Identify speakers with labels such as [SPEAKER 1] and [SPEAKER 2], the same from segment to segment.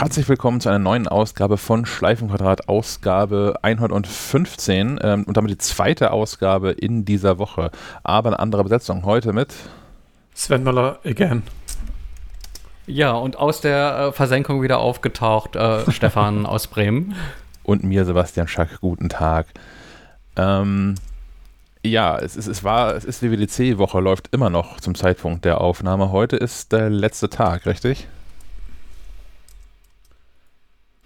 [SPEAKER 1] Herzlich willkommen zu einer neuen Ausgabe von Schleifenquadrat, Ausgabe 115 ähm, und damit die zweite Ausgabe in dieser Woche. Aber eine andere Besetzung. Heute mit
[SPEAKER 2] Sven Möller again.
[SPEAKER 3] Ja, und aus der äh, Versenkung wieder aufgetaucht, äh, Stefan aus Bremen.
[SPEAKER 1] Und mir, Sebastian Schack. Guten Tag. Ähm, ja, es, ist, es war, es ist WWDC-Woche, läuft immer noch zum Zeitpunkt der Aufnahme. Heute ist der letzte Tag, richtig?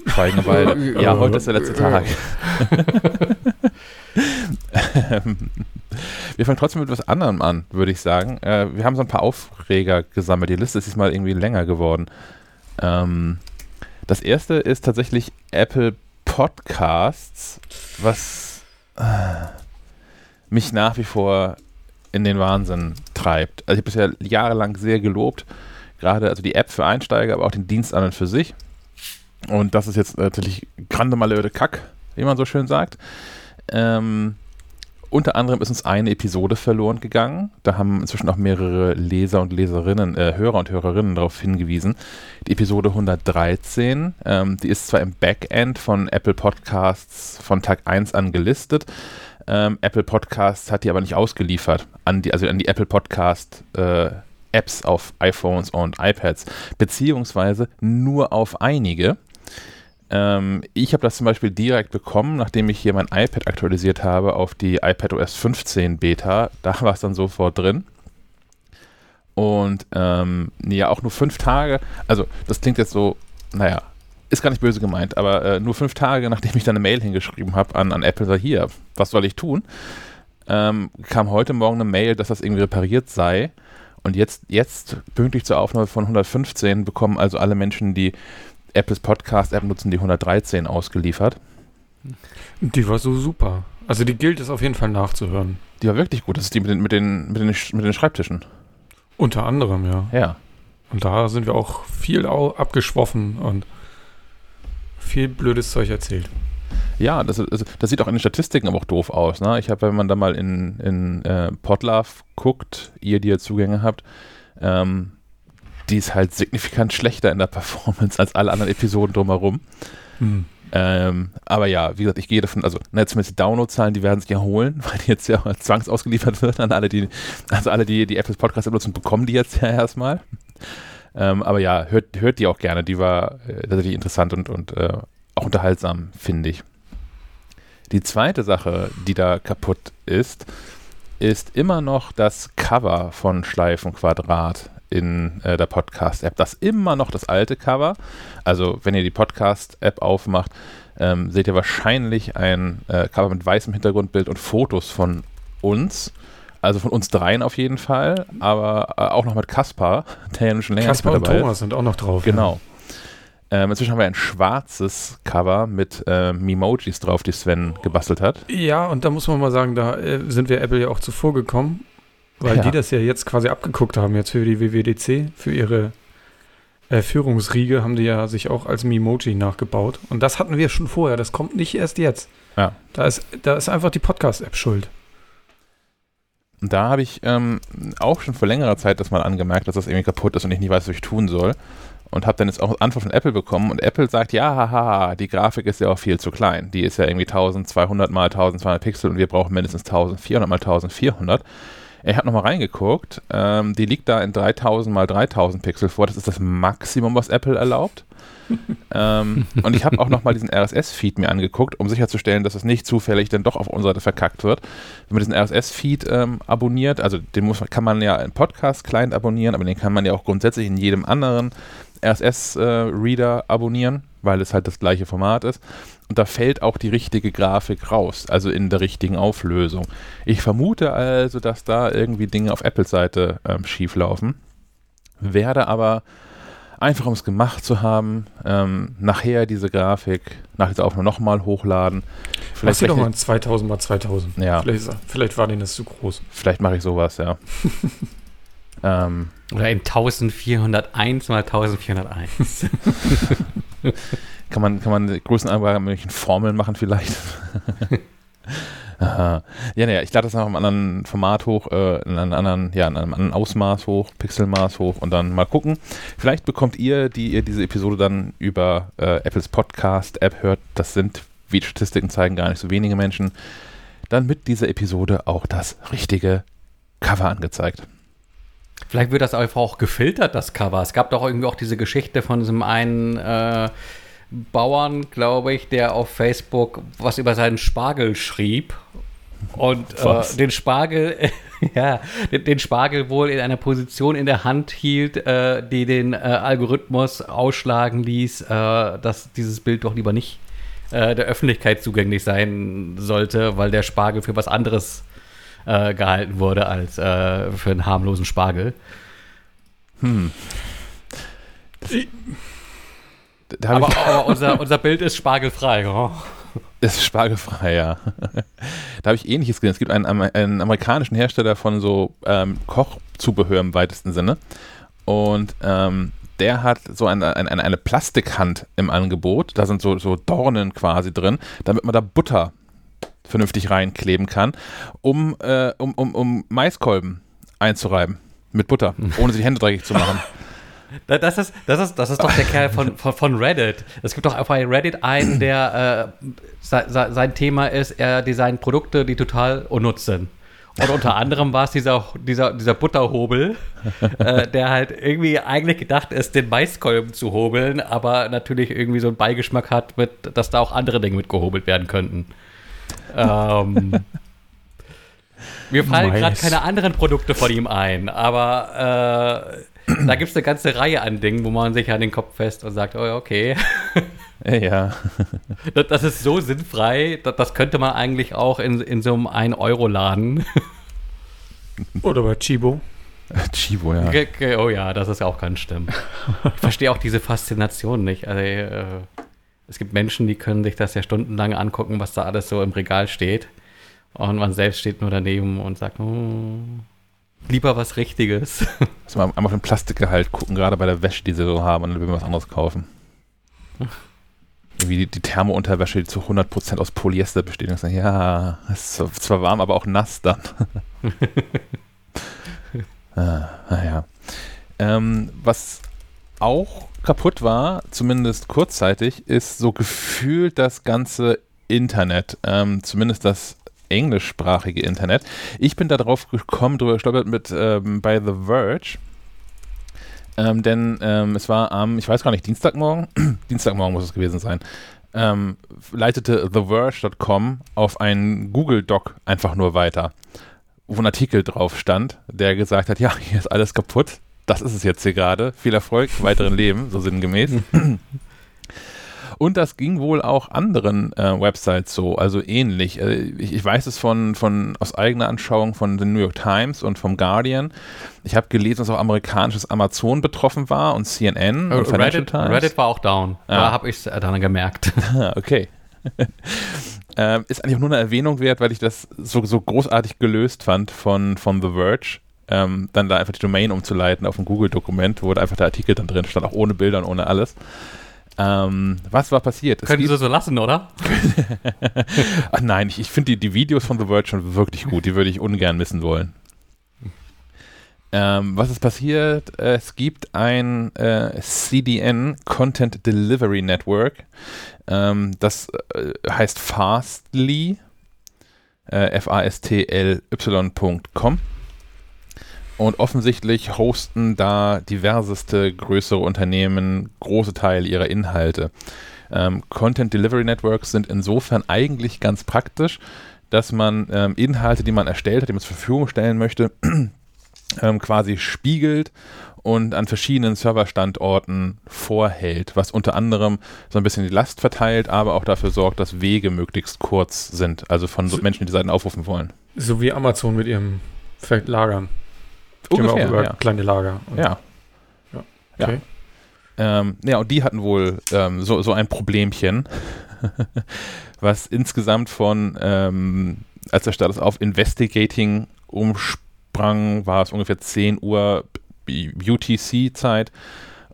[SPEAKER 1] Schweigen beide. ja, heute ist der letzte Tag. wir fangen trotzdem mit etwas anderem an, würde ich sagen. Äh, wir haben so ein paar Aufreger gesammelt. Die Liste ist diesmal irgendwie länger geworden. Ähm, das erste ist tatsächlich Apple Podcasts, was äh, mich nach wie vor in den Wahnsinn treibt. Also ich habe bisher jahrelang sehr gelobt, gerade also die App für Einsteiger, aber auch den Dienst an und für sich. Und das ist jetzt natürlich grande malheur Kack, wie man so schön sagt. Ähm, unter anderem ist uns eine Episode verloren gegangen. Da haben inzwischen auch mehrere Leser und Leserinnen, äh, Hörer und Hörerinnen darauf hingewiesen. Die Episode 113, ähm, die ist zwar im Backend von Apple Podcasts von Tag 1 an gelistet. Ähm, Apple Podcasts hat die aber nicht ausgeliefert an die, also an die Apple Podcast äh, Apps auf iPhones und iPads, beziehungsweise nur auf einige. Ähm, ich habe das zum Beispiel direkt bekommen, nachdem ich hier mein iPad aktualisiert habe auf die iPadOS 15 Beta. Da war es dann sofort drin. Und ähm, ja, auch nur fünf Tage. Also, das klingt jetzt so, naja, ist gar nicht böse gemeint, aber äh, nur fünf Tage, nachdem ich dann eine Mail hingeschrieben habe an, an Apple, sag hier, was soll ich tun? Ähm, kam heute Morgen eine Mail, dass das irgendwie repariert sei. Und jetzt, jetzt pünktlich zur Aufnahme von 115 bekommen also alle Menschen, die Apples Podcast-App nutzen, die 113 ausgeliefert.
[SPEAKER 2] Die war so super. Also die gilt es auf jeden Fall nachzuhören.
[SPEAKER 1] Die war wirklich gut. Das ist die mit den, mit den, mit den, mit den Schreibtischen.
[SPEAKER 2] Unter anderem, ja.
[SPEAKER 1] Ja.
[SPEAKER 2] Und da sind wir auch viel abgeschwoffen und viel blödes Zeug erzählt.
[SPEAKER 1] Ja, das, das, das, sieht auch in den Statistiken aber auch doof aus. Ne? Ich habe, wenn man da mal in, in äh, Podlove guckt, ihr, die ihr Zugänge habt, ähm, die ist halt signifikant schlechter in der Performance als alle anderen Episoden drumherum. Hm. Ähm, aber ja, wie gesagt, ich gehe davon, also ne, zumindest die Downloadzahlen, die werden sich erholen, weil die jetzt ja zwangsausgeliefert wird an alle, die, also alle, die die Apple Podcast benutzen, bekommen die jetzt ja erstmal. Ähm, aber ja, hört, hört die auch gerne, die war äh, tatsächlich interessant und, und äh, auch unterhaltsam, finde ich. Die zweite Sache, die da kaputt ist, ist immer noch das Cover von Schleifenquadrat in äh, der Podcast-App. Das ist immer noch das alte Cover. Also, wenn ihr die Podcast-App aufmacht, ähm, seht ihr wahrscheinlich ein äh, Cover mit weißem Hintergrundbild und Fotos von uns. Also von uns dreien auf jeden Fall, aber äh, auch noch mit Kaspar,
[SPEAKER 2] der ja schon länger Kaspar und Thomas sind auch noch drauf.
[SPEAKER 1] Genau. Ähm, inzwischen haben wir ein schwarzes Cover mit äh, Memojis drauf, die Sven gebastelt hat.
[SPEAKER 2] Ja, und da muss man mal sagen, da äh, sind wir Apple ja auch zuvor gekommen. Weil ja. die das ja jetzt quasi abgeguckt haben, jetzt für die WWDC, für ihre äh, Führungsriege, haben die ja sich auch als Mimoji nachgebaut. Und das hatten wir schon vorher, das kommt nicht erst jetzt.
[SPEAKER 1] Ja.
[SPEAKER 2] Da ist, da ist einfach die Podcast-App schuld.
[SPEAKER 1] Und da habe ich ähm, auch schon vor längerer Zeit das mal angemerkt, dass das irgendwie kaputt ist und ich nicht weiß, was ich tun soll. Und habe dann jetzt auch Antwort von Apple bekommen und Apple sagt, ja, haha, die Grafik ist ja auch viel zu klein. Die ist ja irgendwie 1200 mal 1200 Pixel und wir brauchen mindestens 1400 mal 1400. Ich habe nochmal reingeguckt. Ähm, die liegt da in 3000 mal 3000 Pixel vor. Das ist das Maximum, was Apple erlaubt. ähm, und ich habe auch nochmal diesen RSS-Feed mir angeguckt, um sicherzustellen, dass es nicht zufällig dann doch auf unserer Seite verkackt wird. Wenn man diesen RSS-Feed ähm, abonniert, also den muss, kann man ja in Podcast-Client abonnieren, aber den kann man ja auch grundsätzlich in jedem anderen RSS-Reader äh, abonnieren, weil es halt das gleiche Format ist. Und da fällt auch die richtige Grafik raus, also in der richtigen Auflösung. Ich vermute also, dass da irgendwie Dinge auf Apples Seite ähm, schief laufen. Werde aber einfach um es gemacht zu haben, ähm, nachher diese Grafik nach dieser Aufnahme nochmal hochladen.
[SPEAKER 2] Vielleicht Mach doch mal 2000 mal 2000.
[SPEAKER 1] Ja.
[SPEAKER 2] Vielleicht, vielleicht war denen das zu groß.
[SPEAKER 1] Vielleicht mache ich sowas, ja.
[SPEAKER 3] ähm, Oder in 1401 mal 1401.
[SPEAKER 1] Kann man, kann man Größenangaben mit Formeln machen vielleicht? Aha. Ja, naja, ich lade das nach einem anderen Format hoch, äh, in einem anderen, ja, in einem anderen Ausmaß hoch, Pixelmaß hoch und dann mal gucken. Vielleicht bekommt ihr, die ihr diese Episode dann über äh, Apples Podcast-App hört, das sind, wie die Statistiken zeigen, gar nicht so wenige Menschen, dann mit dieser Episode auch das richtige Cover angezeigt.
[SPEAKER 3] Vielleicht wird das einfach auch gefiltert, das Cover. Es gab doch irgendwie auch diese Geschichte von diesem einen äh, Bauern, glaube ich, der auf Facebook was über seinen Spargel schrieb und äh, den Spargel, ja, den, den, Spargel wohl in einer Position in der Hand hielt, äh, die den äh, Algorithmus ausschlagen ließ, äh, dass dieses Bild doch lieber nicht äh, der Öffentlichkeit zugänglich sein sollte, weil der Spargel für was anderes äh, gehalten wurde als für einen harmlosen Spargel. Hm. Das, aber, aber unser, unser Bild ist spargelfrei. Oh.
[SPEAKER 1] Ist spargelfrei, ja. da habe ich ähnliches gesehen. Es gibt einen, einen amerikanischen Hersteller von so ähm, Kochzubehör im weitesten Sinne. Und ähm, der hat so eine, eine, eine Plastikhand im Angebot. Da sind so, so Dornen quasi drin, damit man da Butter vernünftig reinkleben kann, um, äh, um, um, um Maiskolben einzureiben mit Butter, ohne sich die Hände dreckig zu machen.
[SPEAKER 3] Das ist, das, ist, das ist doch der Kerl von, von, von Reddit. Es gibt doch bei Reddit einen, der äh, sein Thema ist, er designt Produkte, die total unnutz sind. Und unter anderem war es dieser, dieser, dieser Butterhobel, äh, der halt irgendwie eigentlich gedacht ist, den Maiskolben zu hobeln, aber natürlich irgendwie so einen Beigeschmack hat, mit, dass da auch andere Dinge mit gehobelt werden könnten. Ähm, mir fallen gerade keine anderen Produkte von ihm ein, aber äh, da gibt es eine ganze Reihe an Dingen, wo man sich an den Kopf fest und sagt, oh, okay.
[SPEAKER 1] Ja.
[SPEAKER 3] Das, das, ist so sinnfrei, das, das, könnte man eigentlich auch in, in so einem 1-Euro-Laden.
[SPEAKER 2] Oder bei Chibo.
[SPEAKER 1] Chibo, ja.
[SPEAKER 3] Oh ja, das ist auch ganz schlimm. Ich verstehe auch diese Faszination nicht. Also, äh, es gibt Menschen, die können sich das ja stundenlang angucken, was da alles so im Regal steht. Und man selbst steht nur daneben und sagt, oh, Lieber was Richtiges.
[SPEAKER 1] Also mal einmal auf den Plastikgehalt gucken, gerade bei der Wäsche, die sie so haben, und dann will man was anderes kaufen. Irgendwie die, die Thermounterwäsche, die zu 100% aus Polyester besteht. Und sagen, ja, ist zwar warm, aber auch nass dann. ah, naja. Ähm, was auch kaputt war, zumindest kurzzeitig, ist so gefühlt das ganze Internet. Ähm, zumindest das englischsprachige Internet. Ich bin da drauf gekommen, drüber gestolpert mit ähm, bei The Verge. Ähm, denn ähm, es war am, ich weiß gar nicht, Dienstagmorgen, Dienstagmorgen muss es gewesen sein, ähm, leitete TheVerge.com auf einen Google Doc einfach nur weiter, wo ein Artikel drauf stand, der gesagt hat, ja, hier ist alles kaputt, das ist es jetzt hier gerade, viel Erfolg, weiteren Leben, so sinngemäß. Und das ging wohl auch anderen äh, Websites so, also ähnlich. Äh, ich, ich, weiß es von, von aus eigener Anschauung von den New York Times und vom Guardian. Ich habe gelesen, dass auch amerikanisches Amazon betroffen war und CNN
[SPEAKER 3] und Financial Reddit, Times. Reddit war auch down. Ja. Da habe ich es dann gemerkt.
[SPEAKER 1] okay. ähm, ist eigentlich nur eine Erwähnung wert, weil ich das so, so großartig gelöst fand von, von The Verge. Ähm, dann da einfach die Domain umzuleiten auf ein Google-Dokument, wo einfach der Artikel dann drin stand, auch ohne Bilder und ohne alles. Ähm, was war passiert?
[SPEAKER 3] Es Können Sie so lassen, oder?
[SPEAKER 1] Ach nein, ich, ich finde die, die Videos von The World schon wirklich gut. Die würde ich ungern missen wollen. Ähm, was ist passiert? Es gibt ein äh, CDN, Content Delivery Network. Ähm, das äh, heißt Fastly. Äh, F-A-S-T-L-Y.com. Und offensichtlich hosten da diverseste größere Unternehmen große Teile ihrer Inhalte. Ähm, Content Delivery Networks sind insofern eigentlich ganz praktisch, dass man ähm, Inhalte, die man erstellt hat, die man zur Verfügung stellen möchte, ähm, quasi spiegelt und an verschiedenen Serverstandorten vorhält, was unter anderem so ein bisschen die Last verteilt, aber auch dafür sorgt, dass Wege möglichst kurz sind, also von so Menschen, die Seiten aufrufen wollen.
[SPEAKER 2] So wie Amazon mit ihrem Lagern.
[SPEAKER 1] Ungefähr,
[SPEAKER 2] auch über ja. kleine Lager.
[SPEAKER 1] ja. Ja. Okay. Ja. Ähm, ja, und die hatten wohl ähm, so, so ein Problemchen, was insgesamt von, ähm, als der Status auf Investigating umsprang, war es ungefähr 10 Uhr UTC-Zeit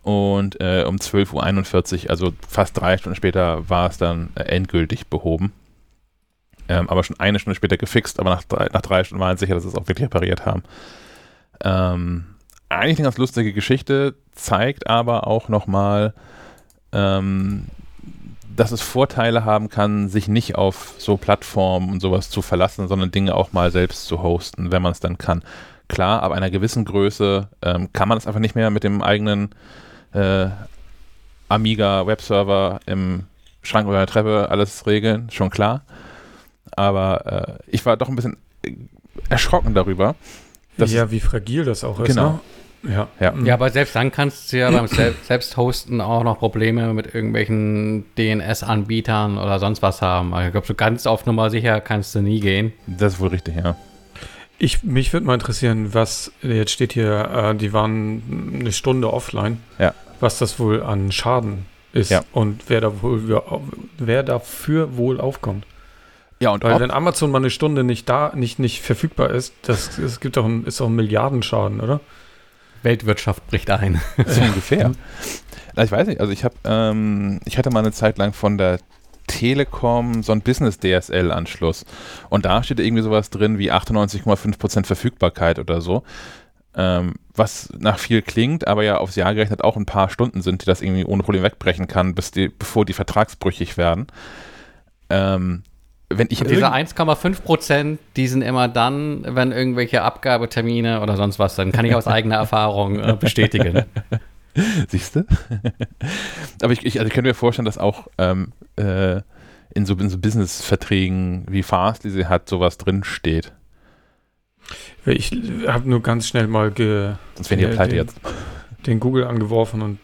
[SPEAKER 1] und äh, um 12.41 Uhr, also fast drei Stunden später, war es dann äh, endgültig behoben. ähm, aber schon eine Stunde später gefixt, aber nach drei, nach drei Stunden waren sie sicher, dass sie es auch wirklich repariert haben. Ähm, eigentlich eine ganz lustige Geschichte, zeigt aber auch nochmal, ähm, dass es Vorteile haben kann, sich nicht auf so Plattformen und sowas zu verlassen, sondern Dinge auch mal selbst zu hosten, wenn man es dann kann. Klar, ab einer gewissen Größe ähm, kann man es einfach nicht mehr mit dem eigenen äh, Amiga Webserver im Schrank oder der Treppe alles regeln, schon klar. Aber äh, ich war doch ein bisschen erschrocken darüber.
[SPEAKER 2] Ja, wie fragil das auch ist.
[SPEAKER 1] Genau.
[SPEAKER 2] Ne? Ja.
[SPEAKER 3] Ja. ja, aber selbst dann kannst du ja beim Sel Selbsthosten auch noch Probleme mit irgendwelchen DNS-Anbietern oder sonst was haben. Also ich glaube, so ganz auf Nummer sicher kannst du nie gehen.
[SPEAKER 1] Das ist wohl richtig, ja.
[SPEAKER 2] Ich, mich würde mal interessieren, was, jetzt steht hier, äh, die waren eine Stunde offline.
[SPEAKER 1] Ja.
[SPEAKER 2] Was das wohl an Schaden ist
[SPEAKER 1] Ja.
[SPEAKER 2] und wer, da wohl, wer dafür wohl aufkommt.
[SPEAKER 1] Ja, und
[SPEAKER 2] Weil
[SPEAKER 1] ob,
[SPEAKER 2] wenn Amazon mal eine Stunde nicht da, nicht, nicht verfügbar ist, das, das gibt doch ein, ist doch ein Milliardenschaden, oder?
[SPEAKER 3] Weltwirtschaft bricht ein.
[SPEAKER 1] so ungefähr. Na, ich weiß nicht, also ich habe, ähm, ich hatte mal eine Zeit lang von der Telekom so ein Business-DSL-Anschluss. Und da steht irgendwie sowas drin wie 98,5% Verfügbarkeit oder so. Ähm, was nach viel klingt, aber ja aufs Jahr gerechnet auch ein paar Stunden sind, die das irgendwie ohne Problem wegbrechen kann, bis die, bevor die vertragsbrüchig werden. Ähm, wenn ich
[SPEAKER 3] Und diese
[SPEAKER 1] irgend-
[SPEAKER 3] 1,5 Prozent, die sind immer dann, wenn irgendwelche Abgabetermine oder sonst was, dann kann ich aus eigener Erfahrung äh, bestätigen.
[SPEAKER 1] Siehst du? Aber ich, ich, also ich könnte mir vorstellen, dass auch ähm, äh, in so, in so Business-Verträgen wie Fastly sie hat, sowas drin steht.
[SPEAKER 2] Weil Ich habe nur ganz schnell mal ge,
[SPEAKER 1] Sonst wären die pleite
[SPEAKER 2] den-
[SPEAKER 1] jetzt.
[SPEAKER 2] den Google angeworfen und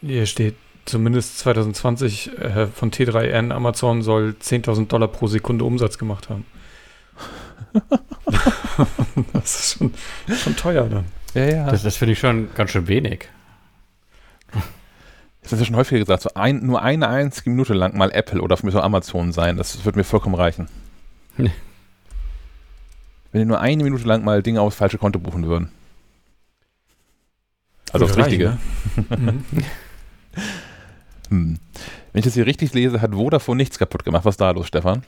[SPEAKER 2] hier steht zumindest 2020 äh, von T3N, Amazon soll 10.000 Dollar pro Sekunde Umsatz gemacht haben. das ist schon, schon teuer dann.
[SPEAKER 1] Ja, ja.
[SPEAKER 3] Das, das finde ich schon ganz schön wenig.
[SPEAKER 1] Das ist ja schon häufiger gesagt, so ein, nur eine einzige Minute lang mal Apple oder für mich so Amazon sein, das wird mir vollkommen reichen.
[SPEAKER 3] Nee.
[SPEAKER 1] Wenn die nur eine Minute lang mal Dinge aufs falsche Konto buchen würden. Also aufs Richtige.
[SPEAKER 2] ne? Mhm.
[SPEAKER 1] Hm. Wenn ich das hier richtig lese, hat Vodafone nichts kaputt gemacht. Was ist da los, Stefan?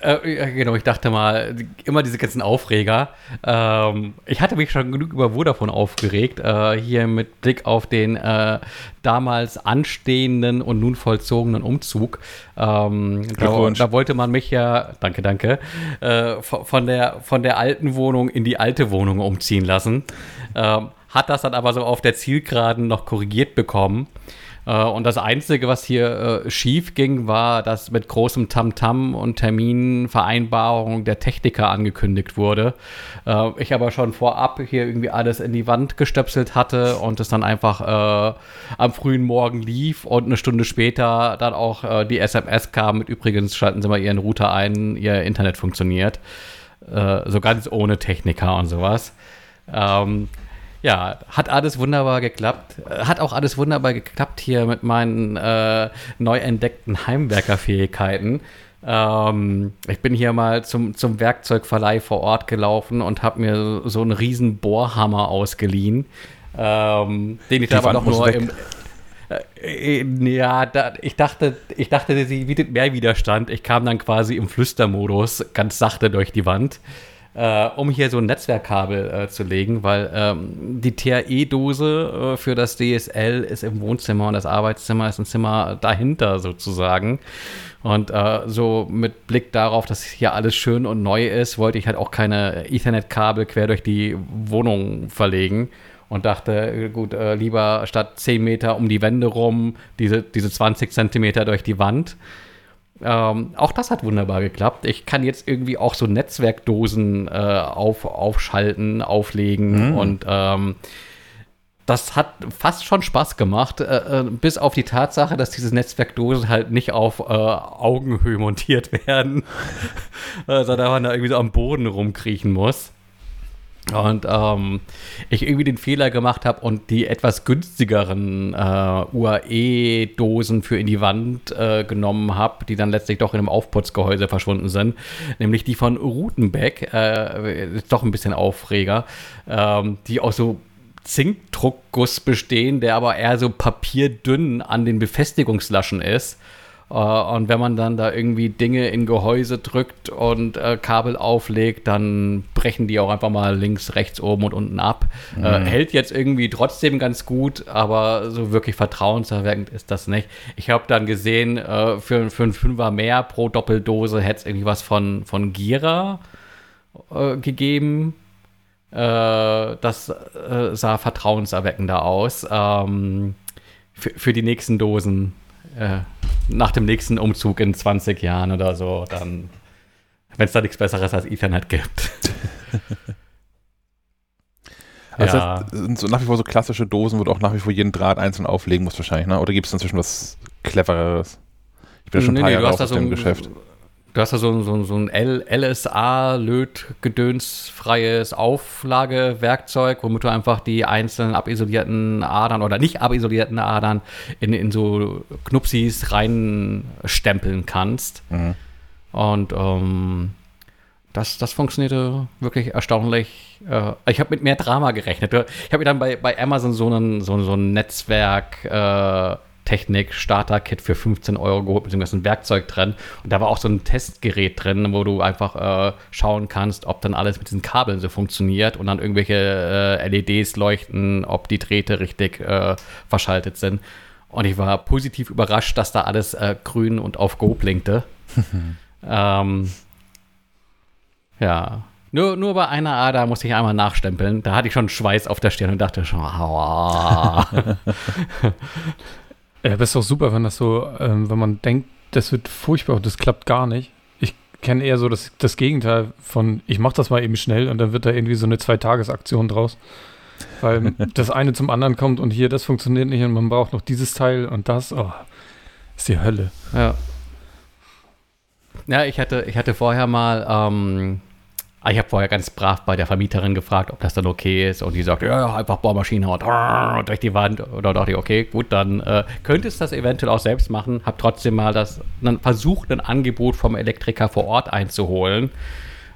[SPEAKER 3] Äh, genau, ich dachte mal, immer diese ganzen Aufreger. Ähm, ich hatte mich schon genug über Vodafone aufgeregt, äh, hier mit Blick auf den äh, damals anstehenden und nun vollzogenen Umzug. Ähm, da, da wollte man mich ja, danke, danke, äh, von, von, der, von der alten Wohnung in die alte Wohnung umziehen lassen. Ähm, hat das dann aber so auf der Zielgeraden noch korrigiert bekommen. Äh, Und das Einzige, was hier äh, schief ging, war, dass mit großem Tamtam und Terminvereinbarung der Techniker angekündigt wurde. Äh, ich aber schon vorab hier irgendwie alles in die Wand gestöpselt hatte und es dann einfach am frühen Morgen lief und eine Stunde später dann auch die SMS kam mit übrigens schalten Sie mal Ihren Router ein, Ihr Internet funktioniert. So ganz ohne Techniker und sowas. Ähm, ja, hat alles wunderbar geklappt. Äh, Hat auch alles wunderbar geklappt hier mit meinen äh, neu entdeckten Heimwerkerfähigkeiten. Ähm, ich bin hier mal zum, zum Werkzeugverleih vor Ort gelaufen und habe mir so einen riesen Bohrhammer ausgeliehen, ähm, den ich
[SPEAKER 1] Die
[SPEAKER 3] da aber
[SPEAKER 1] muss
[SPEAKER 3] nur
[SPEAKER 1] weg.
[SPEAKER 3] im, äh, äh, ja, da, ich dachte, ich dachte, sie bietet mehr Widerstand. Ich kam dann quasi im Flüstermodus ganz sachte durch die Wand, äh, um hier so ein Netzwerkkabel äh, zu legen, weil ähm, die TRE-Dose äh, für das DSL ist im Wohnzimmer und das Arbeitszimmer ist ein Zimmer dahinter sozusagen. Und äh, so mit Blick darauf, dass hier alles schön und neu ist, wollte ich halt auch keine Ethernet-Kabel quer durch die Wohnung verlegen und dachte, äh, gut, äh, lieber statt 10 Meter um die Wände rum, diese, diese 20 Zentimeter durch die Wand. Ähm, auch das hat wunderbar geklappt. Ich kann jetzt irgendwie auch so Netzwerkdosen äh, auf, aufschalten, auflegen
[SPEAKER 1] Mhm.
[SPEAKER 3] und ähm, das hat fast schon Spaß gemacht, äh, äh, bis auf die Tatsache, dass diese Netzwerkdosen halt nicht auf äh, Augenhöhe montiert werden, äh, sondern man da irgendwie so am Boden rumkriechen muss. Und ähm, ich irgendwie den Fehler gemacht habe und die etwas günstigeren äh, UAE-Dosen für in die Wand äh, genommen habe, die dann letztlich doch in einem Aufputzgehäuse verschwunden sind. Nämlich die von Rutenbeck, äh, ist doch ein bisschen Aufreger, ähm, die aus so Zinkdruckguss bestehen, der aber eher so papierdünn an den Befestigungslaschen ist. Äh, und wenn man dann da irgendwie Dinge in Gehäuse drückt und äh, Kabel auflegt, dann brechen die auch einfach mal links, rechts, oben und unten ab. Äh, mhm. Äh, hält jetzt irgendwie trotzdem ganz gut, aber so wirklich vertrauenserweckend ist das nicht. Ich habe dann gesehen, äh, für, für einen Fünfer mehr pro Doppeldose hätte es irgendwie was von, von Gira äh, gegeben. das sah vertrauenserweckender aus. Ähm, für, für die nächsten Dosen nach dem nächsten Umzug in 20 Jahren oder so, dann, wenn es da nichts Besseres als Ethernet gibt.
[SPEAKER 1] Also ja. das sind so nach wie vor so klassische Dosen, wo du auch nach wie vor jeden Draht einzeln auflegen musst wahrscheinlich, ne? Oder gibt es inzwischen was Clevereres?
[SPEAKER 3] Ich bin ja schon ein paar nee, Jahre aus dem so Geschäft. Du hast da so, so, so ein LSA-Lötgedönsfreies Auflagewerkzeug, womit du einfach die einzelnen abisolierten Adern oder nicht abisolierten Adern in, in so Knupsis reinstempeln kannst. Mhm. Und ähm, das, das funktionierte wirklich erstaunlich. Äh, ich habe mit mehr Drama gerechnet. Ich habe mir dann bei, bei Amazon so, einen, so, so ein Netzwerk äh, Technik Starter-Kit für 15 Euro geholt, beziehungsweise ein Werkzeug drin. Und da war auch so ein Testgerät drin, wo du einfach äh, schauen kannst, ob dann alles mit diesen Kabeln so funktioniert und dann irgendwelche äh, LEDs leuchten, ob die Drähte richtig äh, verschaltet sind. Und ich war positiv überrascht, dass da alles äh, grün und auf Go blinkte. ähm, ja, nur, nur bei einer Ader musste ich einmal nachstempeln. Da hatte ich schon Schweiß auf der Stirn und dachte schon, aua.
[SPEAKER 2] Ja, aber ist doch super, wenn das so, ähm, wenn man denkt, das wird furchtbar und das klappt gar nicht. Ich kenne eher so das, das Gegenteil von, ich mache das mal eben schnell und dann wird da irgendwie so eine Zwei-Tages-Aktion draus. Weil das eine zum anderen kommt und hier, das funktioniert nicht und man braucht noch dieses Teil und das, oh, ist die Hölle.
[SPEAKER 3] Ja. Ja, ich hatte, ich hatte vorher mal ähm, ich habe vorher ganz brav bei der Vermieterin gefragt, ob das dann okay ist. Und die sagt, ja, einfach Bohrmaschine und durch die Wand. Oder dachte ich, okay, gut, dann äh, könntest das eventuell auch selbst machen. Hab trotzdem mal das, dann versucht, ein Angebot vom Elektriker vor Ort einzuholen.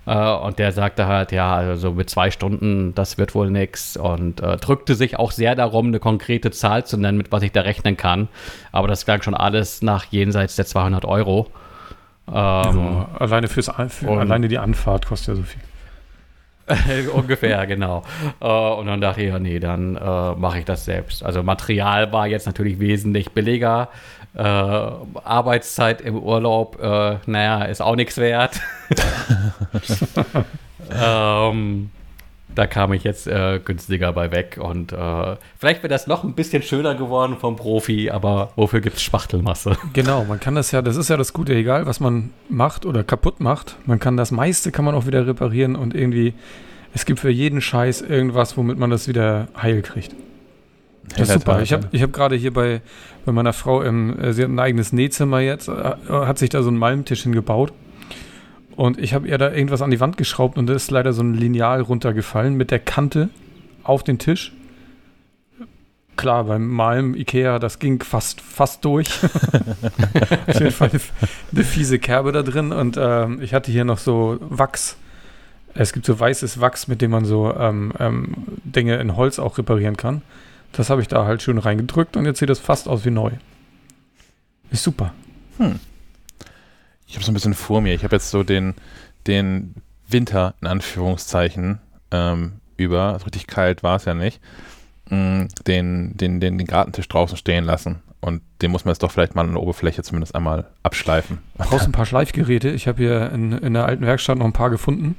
[SPEAKER 3] Äh, und der sagte halt, ja, also mit zwei Stunden, das wird wohl nichts. Und äh, drückte sich auch sehr darum, eine konkrete Zahl zu nennen, mit was ich da rechnen kann. Aber das klang schon alles nach jenseits der 200 Euro.
[SPEAKER 2] Ähm, ja, alleine, fürs, für, alleine die Anfahrt kostet ja so
[SPEAKER 3] viel. Ungefähr, genau. Uh, und dann dachte ich, ja, nee, dann uh, mache ich das selbst. Also Material war jetzt natürlich wesentlich billiger. Uh, Arbeitszeit im Urlaub, naja, ist auch nichts wert. ähm, da kam ich jetzt äh, günstiger bei weg. Und äh, vielleicht wäre das noch ein bisschen schöner geworden vom Profi, aber wofür gibt es Spachtelmasse?
[SPEAKER 2] Genau, man kann das ja, das ist ja das Gute, egal was man macht oder kaputt macht. Man kann das meiste kann man auch wieder reparieren und irgendwie, es gibt für jeden Scheiß irgendwas, womit man das wieder heil kriegt. Das ist super. Ich habe ich hab gerade hier bei, bei meiner Frau, im, äh, sie hat ein eigenes Nähzimmer jetzt, äh, hat sich da so einen Malmtisch hingebaut. Und ich habe ihr da irgendwas an die Wand geschraubt und da ist leider so ein Lineal runtergefallen mit der Kante auf den Tisch. Klar, beim Malen Ikea, das ging fast, fast durch. auf jeden Fall eine fiese Kerbe da drin. Und ähm, ich hatte hier noch so Wachs. Es gibt so weißes Wachs, mit dem man so ähm, ähm, Dinge in Holz auch reparieren kann. Das habe ich da halt schön reingedrückt und jetzt sieht das fast aus wie neu. Ist super. Hm
[SPEAKER 1] ich habe so ein bisschen vor mir. Ich habe jetzt so den, den Winter in Anführungszeichen ähm, über, also richtig kalt war es ja nicht, mm, den, den, den, den Gartentisch draußen stehen lassen. Und den muss man jetzt doch vielleicht mal an der Oberfläche zumindest einmal abschleifen.
[SPEAKER 2] Brauchst ein paar Schleifgeräte. Ich habe hier in, in der alten Werkstatt noch ein paar gefunden.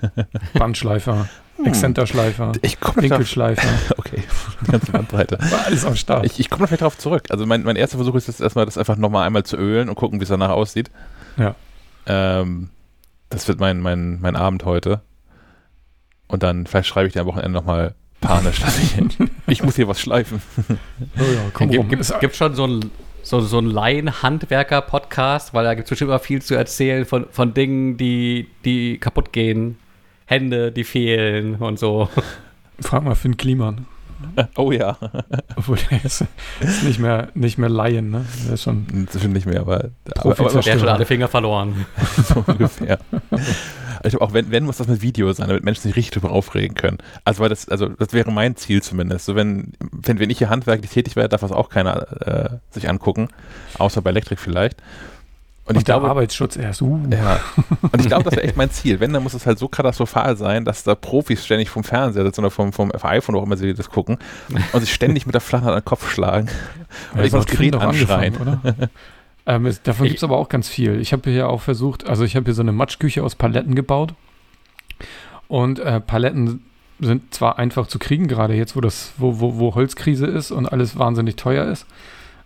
[SPEAKER 2] Bandschleifer, hm. Exzenterschleifer,
[SPEAKER 1] Winkelschleifer. okay, die ganze Bandbreite. War alles am Start. Ich, ich komme vielleicht darauf zurück. Also mein, mein erster Versuch ist jetzt erstmal, das einfach nochmal einmal zu ölen und gucken, wie es danach aussieht.
[SPEAKER 2] Ja.
[SPEAKER 1] Ähm, das wird mein, mein, mein Abend heute. Und dann vielleicht schreibe ich dir am Wochenende nochmal panisch, dass ich, ich muss hier was schleifen.
[SPEAKER 3] Oh ja, komm gibt, gibt, gibt schon so ein so, so ein Laien-Handwerker-Podcast, weil da gibt es bestimmt immer viel zu erzählen von, von Dingen, die, die kaputt gehen. Hände, die fehlen und so.
[SPEAKER 2] Frag mal Finn Kliman.
[SPEAKER 1] Oh ja.
[SPEAKER 2] Obwohl der ist, ist, nicht, mehr, nicht mehr Laien, ne? Der ist schon.
[SPEAKER 1] Inzwischen nicht mehr, aber.
[SPEAKER 3] aber, aber der hat schon alle Finger verloren. so ungefähr.
[SPEAKER 1] Ich glaube auch, wenn, wenn, muss das mit Video sein, damit Menschen sich richtig darüber aufregen können. Also, weil das, also, das wäre mein Ziel zumindest. So, wenn, wenn, wenn ich hier handwerklich tätig wäre, darf das auch keiner äh, sich angucken. Außer bei Elektrik vielleicht.
[SPEAKER 2] Und, und ich glaube, Arbeitsschutz erst. Uh.
[SPEAKER 1] Ja. Und ich glaube, das wäre echt mein Ziel. Wenn, dann muss es halt so katastrophal sein, dass da Profis ständig vom Fernseher sitzen oder vom, vom iPhone, wo auch immer sie das gucken, und sich ständig mit der Flache an den Kopf schlagen.
[SPEAKER 2] Ja, ich das Gerät anschreien. Oder? ähm, es, davon gibt es aber auch ganz viel. Ich habe hier auch versucht, also ich habe hier so eine Matschküche aus Paletten gebaut. Und äh, Paletten sind zwar einfach zu kriegen, gerade jetzt, wo das, wo, wo, wo Holzkrise ist und alles wahnsinnig teuer ist,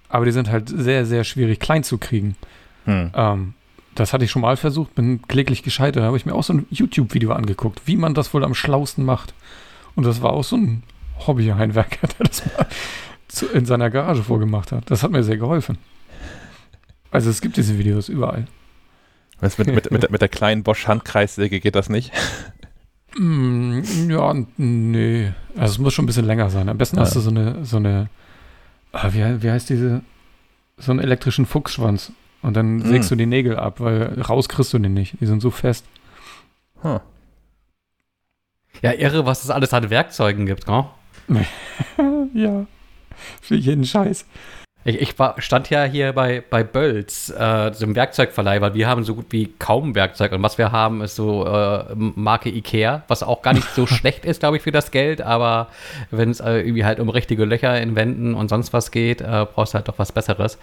[SPEAKER 2] aber die sind halt sehr, sehr schwierig klein zu kriegen. Hm. Ähm, das hatte ich schon mal versucht, bin kläglich gescheitert. Da habe ich mir auch so ein YouTube-Video angeguckt, wie man das wohl am schlausten macht. Und das war auch so ein Hobby-Heimwerker, der das mal zu, in seiner Garage vorgemacht hat. Das hat mir sehr geholfen. Also es gibt diese Videos überall.
[SPEAKER 1] Was mit, mit, mit, mit der kleinen Bosch-Handkreissäge geht das nicht?
[SPEAKER 2] Mm, ja, nee. Also es muss schon ein bisschen länger sein. Am besten ja. hast du so eine, so eine, ah, wie, wie heißt diese, so einen elektrischen Fuchsschwanz. Und dann mm. sägst du die Nägel ab, weil raus kriegst du den nicht. Die sind so fest.
[SPEAKER 3] Huh. Ja, irre, was es alles an Werkzeugen gibt, ne?
[SPEAKER 2] ja. Für jeden Scheiß.
[SPEAKER 3] Ich, ich war, stand ja hier bei, bei Bölz, äh, dem Werkzeugverleih, weil wir haben so gut wie kaum Werkzeug. Und was wir haben, ist so äh, Marke Ikea, was auch gar nicht so schlecht ist, glaube ich, für das Geld. Aber wenn es äh, irgendwie halt um richtige Löcher in Wänden und sonst was geht, äh, brauchst du halt doch was Besseres.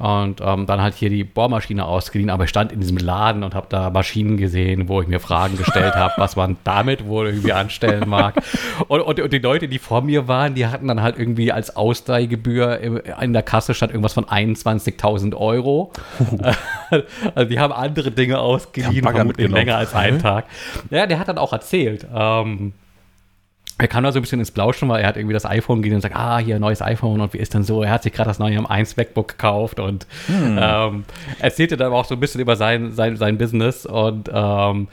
[SPEAKER 3] Und ähm, dann halt hier die Bohrmaschine ausgeliehen, aber ich stand in diesem Laden und habe da Maschinen gesehen, wo ich mir Fragen gestellt habe, was man damit wohl irgendwie anstellen mag. Und, und, und, die Leute, die vor mir waren, die hatten dann halt irgendwie als Ausleihgebühr in der Kasse stand irgendwas von 21.000 Euro. also die haben andere Dinge ausgeliehen, vermutlich länger als einen Tag. Ja, der hat dann auch erzählt. Ähm, er kam da so ein bisschen ins Blauschen, weil er hat irgendwie das iPhone gesehen und sagt, ah, hier ein neues iPhone und wie ist denn so? Er hat sich gerade das neue M1 MacBook gekauft und hm. ähm, erzählte dann auch so ein bisschen über sein, sein, sein Business und ähm,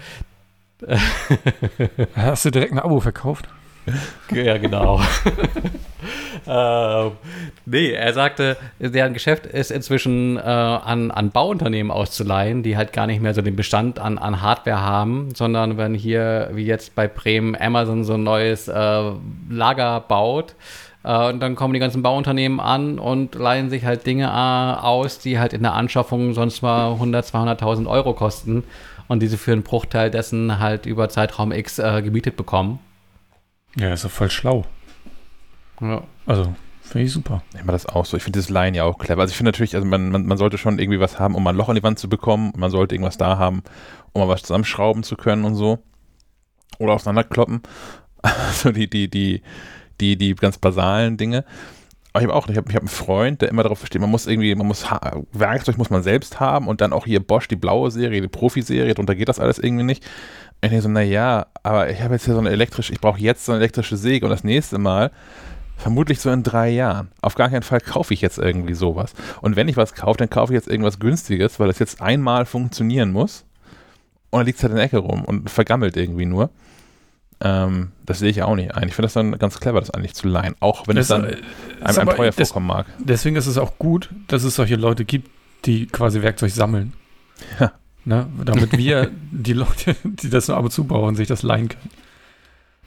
[SPEAKER 2] Hast du direkt ein Abo verkauft?
[SPEAKER 3] Ja, genau. äh, nee, er sagte, deren Geschäft ist inzwischen äh, an, an Bauunternehmen auszuleihen, die halt gar nicht mehr so den Bestand an, an Hardware haben, sondern wenn hier, wie jetzt bei Bremen, Amazon so ein neues äh, Lager baut, äh, und dann kommen die ganzen Bauunternehmen an und leihen sich halt Dinge äh, aus, die halt in der Anschaffung sonst mal 100, 200.000 Euro kosten und diese für einen Bruchteil dessen halt über Zeitraum X äh, gemietet bekommen.
[SPEAKER 2] Ja, ist doch voll schlau. Ja. Also, finde ich super.
[SPEAKER 1] Ich mache das auch so. Ich finde das Line ja auch clever. Also ich finde natürlich, also man, man, man sollte schon irgendwie was haben, um mal ein Loch in die Wand zu bekommen. Man sollte irgendwas da haben, um mal was zusammenschrauben zu können und so. Oder auseinanderkloppen. Also die, die, die, die, die ganz basalen Dinge. Aber ich habe auch, ich habe ich hab einen Freund, der immer darauf besteht, man muss irgendwie, man muss Werkzeug muss man selbst haben und dann auch hier Bosch, die blaue Serie, die Profi-Serie, darunter geht das alles irgendwie nicht. Und ich so, naja, aber ich habe jetzt hier so eine elektrische, ich brauche jetzt so eine elektrische Säge und das nächste Mal, vermutlich so in drei Jahren. Auf gar keinen Fall kaufe ich jetzt irgendwie sowas. Und wenn ich was kaufe, dann kaufe ich jetzt irgendwas Günstiges, weil das jetzt einmal funktionieren muss. Und dann liegt es halt in der Ecke rum und vergammelt irgendwie nur. Ähm, das sehe ich auch nicht ein. Ich finde das dann ganz clever, das eigentlich zu leihen. Auch wenn das es dann äh, einem, einem teuer vorkommen mag.
[SPEAKER 2] Deswegen ist es auch gut, dass es solche Leute gibt, die quasi Werkzeug sammeln. Ja. Ne? Damit wir, die Leute, die das nur ab und zu brauchen, sich das leihen können.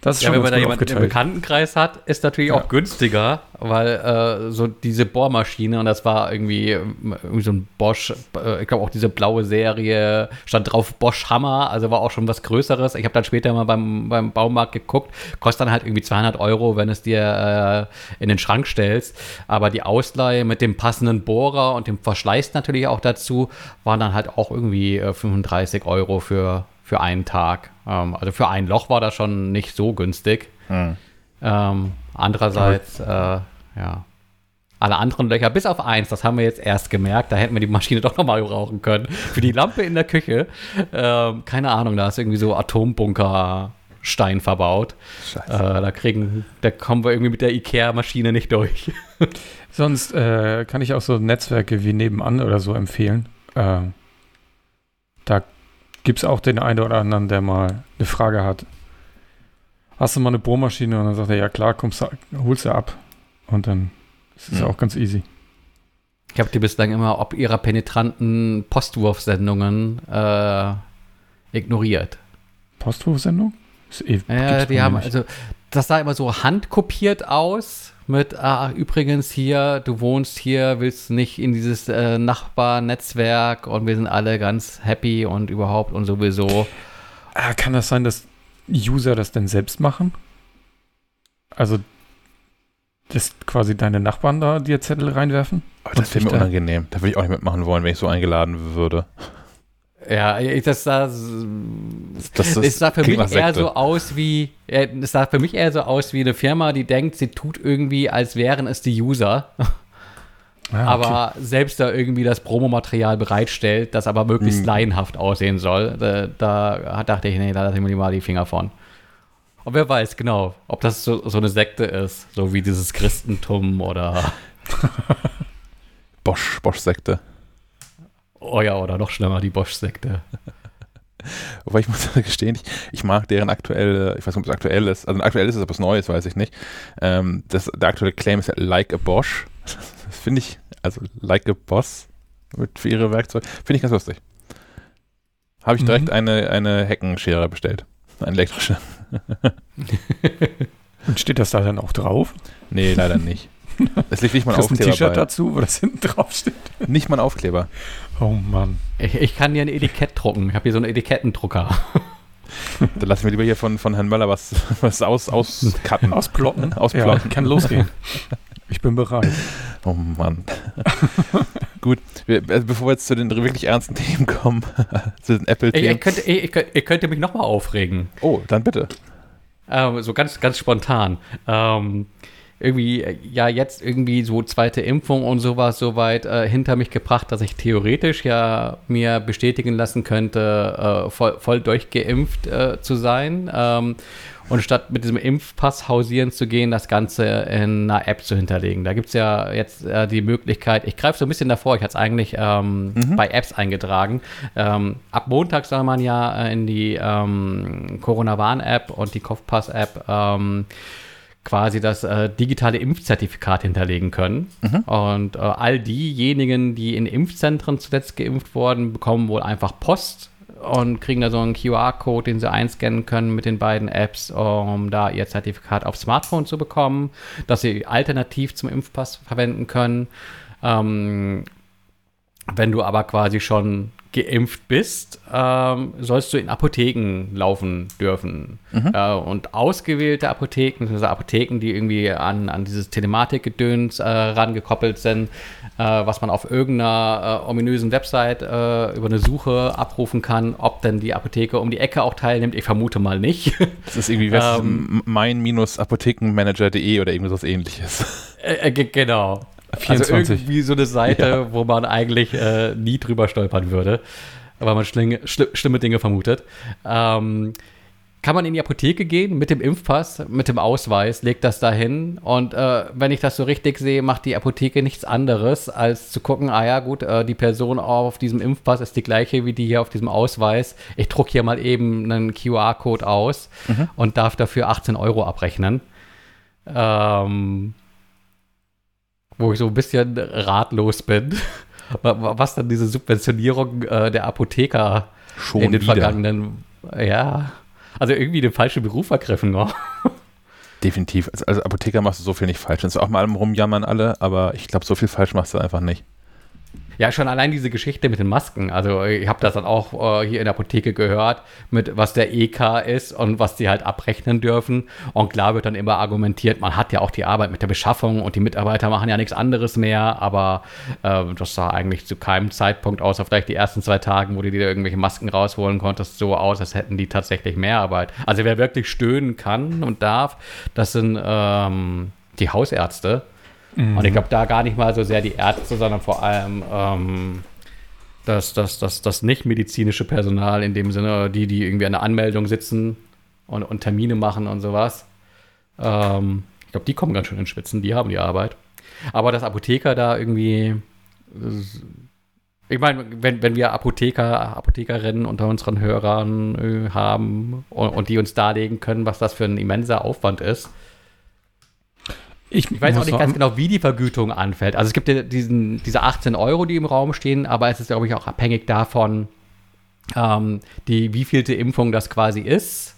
[SPEAKER 3] Das ist ja, schon wenn man da jemanden im Bekanntenkreis hat, ist natürlich ja. auch günstiger, weil äh, so diese Bohrmaschine und das war irgendwie, irgendwie so ein Bosch, äh, ich glaube auch diese blaue Serie, stand drauf Bosch Hammer, also war auch schon was Größeres. Ich habe dann später mal beim, beim Baumarkt geguckt, kostet dann halt irgendwie 200 Euro, wenn es dir äh, in den Schrank stellst. Aber die Ausleihe mit dem passenden Bohrer und dem Verschleiß natürlich auch dazu, waren dann halt auch irgendwie 35 äh, Euro für für einen Tag. Ähm, also für ein Loch war das schon nicht so günstig. Hm. Ähm, andererseits, äh, ja. Alle anderen Löcher, bis auf eins, das haben wir jetzt erst gemerkt, da hätten wir die Maschine doch nochmal brauchen können. Für die Lampe in der Küche, ähm, keine Ahnung, da ist irgendwie so Atombunkerstein verbaut. Scheiße. Äh, da kriegen, da kommen wir irgendwie mit der IKEA-Maschine nicht durch.
[SPEAKER 2] Sonst äh, kann ich auch so Netzwerke wie nebenan oder so empfehlen. Äh, da gibt es auch den einen oder anderen, der mal eine Frage hat. Hast du mal eine Bohrmaschine? Und dann sagt er, ja klar, kommst, holst du ab. Und dann ist es ja. auch ganz easy.
[SPEAKER 3] Ich habe die bislang immer ob ihrer penetranten Postwurfsendungen äh, ignoriert.
[SPEAKER 2] Postrufsendung?
[SPEAKER 3] Eh, ja, die haben, also, das sah immer so handkopiert aus mit, ah, übrigens hier, du wohnst hier, willst nicht in dieses äh, Nachbarnetzwerk und wir sind alle ganz happy und überhaupt und sowieso.
[SPEAKER 2] Ah, kann das sein, dass User das denn selbst machen? Also, dass quasi deine Nachbarn da dir Zettel reinwerfen?
[SPEAKER 1] Aber das wäre mir unangenehm. Da würde ich auch nicht mitmachen wollen, wenn ich so eingeladen würde.
[SPEAKER 3] Ja, das sah, das, das, sah für mich eher so aus wie, es sah für mich eher so aus wie eine Firma, die denkt, sie tut irgendwie, als wären es die User. Ah, aber selbst da irgendwie das Promomaterial bereitstellt, das aber möglichst hm. laienhaft aussehen soll. Da, da, dachte ich, nee, da lasse ich mir mal die Finger von. Und wer weiß genau, ob das so, so eine Sekte ist, so wie dieses Christentum oder
[SPEAKER 1] Bosch, Bosch-Sekte.
[SPEAKER 3] Oh ja, oder noch schlimmer, die Bosch-Sekte.
[SPEAKER 1] Wobei ich muss gestehen, ich, ich, mag deren aktuelle, ich weiß nicht, ob es aktuell ist, also aktuell ist es, ob es neu ist, weiß ich nicht. Ähm, das, der aktuelle Claim ist ja like a Bosch. Das finde ich, also like a Boss mit für ihre Werkzeuge, finde ich ganz lustig. Habe ich direkt mhm. eine, eine Heckenschere bestellt. Eine elektrische.
[SPEAKER 2] Und steht das da dann auch drauf?
[SPEAKER 1] Nee, leider nicht. Es liegt nicht mal ein Aufkleber.
[SPEAKER 2] ein T-Shirt dazu, wo das hinten drauf steht.
[SPEAKER 1] Nicht mal ein Aufkleber.
[SPEAKER 2] Oh Mann.
[SPEAKER 3] Ich, ich kann dir ein Etikett drucken. Ich habe hier so einen Etikettendrucker.
[SPEAKER 1] Dann lassen wir lieber hier von, von Herrn Möller was, was aus, auscutten.
[SPEAKER 2] Ausplotten.
[SPEAKER 1] Ausplotten.
[SPEAKER 2] Ja, kann losgehen. Ich bin bereit.
[SPEAKER 1] Oh Mann. Gut, wir, also bevor wir jetzt zu den wirklich ernsten Themen kommen, zu den Apple-Themen.
[SPEAKER 3] Ich, ich, könnte, ich, ich, könnte mich nochmal aufregen.
[SPEAKER 1] Oh, dann bitte.
[SPEAKER 3] Ähm, so ganz, ganz spontan. Ähm, irgendwie, äh, ja, jetzt irgendwie so zweite Impfung und sowas soweit äh, hinter mich gebracht, dass ich theoretisch ja mir bestätigen lassen könnte, äh, voll, voll durchgeimpft äh, zu sein. Ähm, und statt mit diesem Impfpass hausieren zu gehen, das Ganze in einer App zu hinterlegen. Da gibt es ja jetzt äh, die Möglichkeit, ich greife so ein bisschen davor, ich hatte es eigentlich ähm, mhm. bei Apps eingetragen. Ähm, ab Montag soll man ja äh, in die ähm, Corona-Warn-App und die Kopfpass-App ähm, quasi das äh, digitale Impfzertifikat hinterlegen können. Mhm. Und äh, all diejenigen, die in Impfzentren zuletzt geimpft wurden, bekommen wohl einfach Post und kriegen da so einen QR-Code, den sie einscannen können mit den beiden Apps, um da ihr Zertifikat auf Smartphone zu bekommen, das sie alternativ zum Impfpass verwenden können. Ähm, wenn du aber quasi schon geimpft bist, ähm, sollst du in Apotheken laufen dürfen. Mhm. Äh, und ausgewählte Apotheken, also Apotheken, die irgendwie an, an dieses Telematikgedöns äh, rangekoppelt sind, äh, was man auf irgendeiner äh, ominösen Website äh, über eine Suche abrufen kann, ob denn die Apotheke um die Ecke auch teilnimmt. Ich vermute mal nicht.
[SPEAKER 1] Das ist irgendwie ähm, mein-apothekenmanager.de oder irgendwas ähnliches.
[SPEAKER 3] Äh, genau. 24. Also irgendwie so eine Seite, ja. wo man eigentlich äh, nie drüber stolpern würde, weil man schlinge, schl schlimme Dinge vermutet. Ähm, kann man in die Apotheke gehen mit dem Impfpass, mit dem Ausweis, legt das dahin und äh, wenn ich das so richtig sehe, macht die Apotheke nichts anderes, als zu gucken, ah ja gut, äh, die Person auf diesem Impfpass ist die gleiche wie die hier auf diesem Ausweis. Ich drucke hier mal eben einen QR-Code aus mhm. und darf dafür 18 Euro abrechnen. Ähm, wo ich so ein bisschen ratlos bin, was dann diese Subventionierung äh, der Apotheker
[SPEAKER 1] Schon
[SPEAKER 3] in den
[SPEAKER 1] wieder.
[SPEAKER 3] vergangenen, ja, also irgendwie den falschen Beruf ergriffen. Ne?
[SPEAKER 1] Definitiv. Also, als Apotheker machst du so viel nicht falsch. Kannst du auch mal rumjammern alle, aber ich glaube, so viel falsch machst du einfach nicht.
[SPEAKER 3] Ja, schon allein diese Geschichte mit den Masken. Also ich habe das dann auch äh, hier in der Apotheke gehört, mit was der EK ist und was die halt abrechnen dürfen. Und klar wird dann immer argumentiert, man hat ja auch die Arbeit mit der Beschaffung und die Mitarbeiter machen ja nichts anderes mehr, aber äh, das sah eigentlich zu keinem Zeitpunkt außer vielleicht die ersten zwei Tagen, wo du dir irgendwelche Masken rausholen konntest, so aus, als hätten die tatsächlich mehr Arbeit. Also wer wirklich stöhnen kann und darf, das sind ähm, die Hausärzte. Mhm. Und ich glaube, da gar nicht mal so sehr die Ärzte, sondern vor allem ähm, das, das, das, das nicht-medizinische Personal, in dem Sinne, die, die irgendwie an der Anmeldung sitzen und, und Termine machen und sowas. Ähm, ich glaube, die kommen ganz schön in Schwitzen, die haben die Arbeit. Aber dass Apotheker da irgendwie. Ich meine, wenn, wenn wir Apotheker, Apothekerinnen unter unseren Hörern äh, haben und, und, die uns darlegen können, was das für ein immenser Aufwand ist, ich, ich weiß auch nicht ganz genau, wie die Vergütung anfällt. Also es gibt ja diesen, diese 18 Euro, die im Raum stehen, aber es ist, glaube ich, auch abhängig davon, ähm, die wievielte Impfung das quasi ist,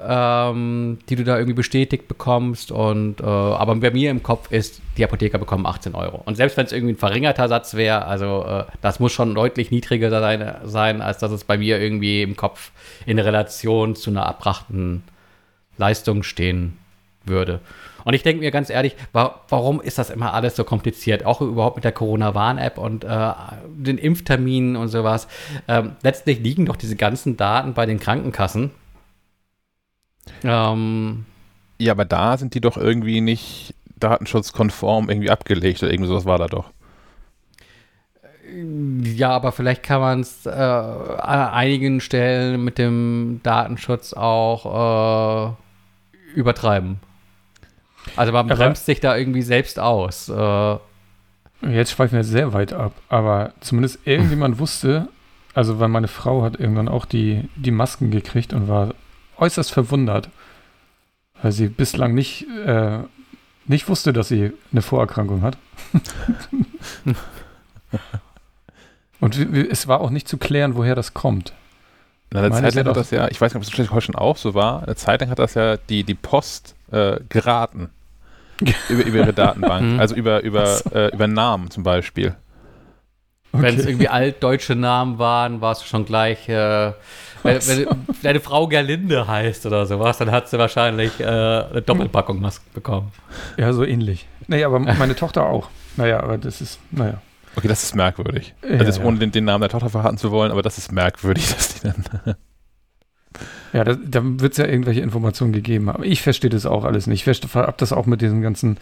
[SPEAKER 3] ähm, die du da irgendwie bestätigt bekommst. Und äh, aber bei mir im Kopf ist, die Apotheker bekommen 18 Euro. Und selbst wenn es irgendwie ein verringerter Satz wäre, also äh, das muss schon deutlich niedriger sein, sein, als dass es bei mir irgendwie im Kopf in Relation zu einer erbrachten Leistung stehen würde. Und ich denke mir ganz ehrlich, wa warum ist das immer alles so kompliziert? Auch überhaupt mit der Corona-Warn-App und äh, den Impfterminen und sowas. Ähm, letztlich liegen doch diese ganzen Daten bei den Krankenkassen.
[SPEAKER 1] Ähm, ja, aber da sind die doch irgendwie nicht datenschutzkonform irgendwie abgelegt oder irgendwas sowas war da doch.
[SPEAKER 3] Ja, aber vielleicht kann man es äh, an einigen Stellen mit dem Datenschutz auch äh, übertreiben. Also man bremst aber sich da irgendwie selbst aus. Äh.
[SPEAKER 2] Jetzt schweifen wir sehr weit ab, aber zumindest irgendjemand wusste, also weil meine Frau hat irgendwann auch die, die Masken gekriegt und war äußerst verwundert, weil sie bislang nicht, äh, nicht wusste, dass sie eine Vorerkrankung hat. und es war auch nicht zu klären, woher das kommt.
[SPEAKER 1] Na, eine Zeit lang hat das ja, ich weiß nicht, ob es heute schon auch so war, eine Zeit lang hat das ja die, die Post äh, geraten über, über ihre Datenbank. Mhm. also über, über, äh, über Namen zum Beispiel.
[SPEAKER 3] Okay. Wenn es irgendwie altdeutsche Namen waren, war es schon gleich, äh, wenn, wenn, deine Frau Gerlinde heißt oder sowas, dann hat sie wahrscheinlich äh, eine Doppelpackung Masken bekommen.
[SPEAKER 2] Ja, so ähnlich. Naja, aber meine Tochter auch. Naja, aber das ist, naja.
[SPEAKER 1] Okay, das ist merkwürdig. Ja, also jetzt ja. ohne den, den, Namen der Tochter verraten zu wollen, aber das ist merkwürdig, dass die dann.
[SPEAKER 2] Ja, da, da wird es ja irgendwelche Informationen gegeben haben. Ich verstehe das auch alles nicht. Ich habe das auch mit diesen ganzen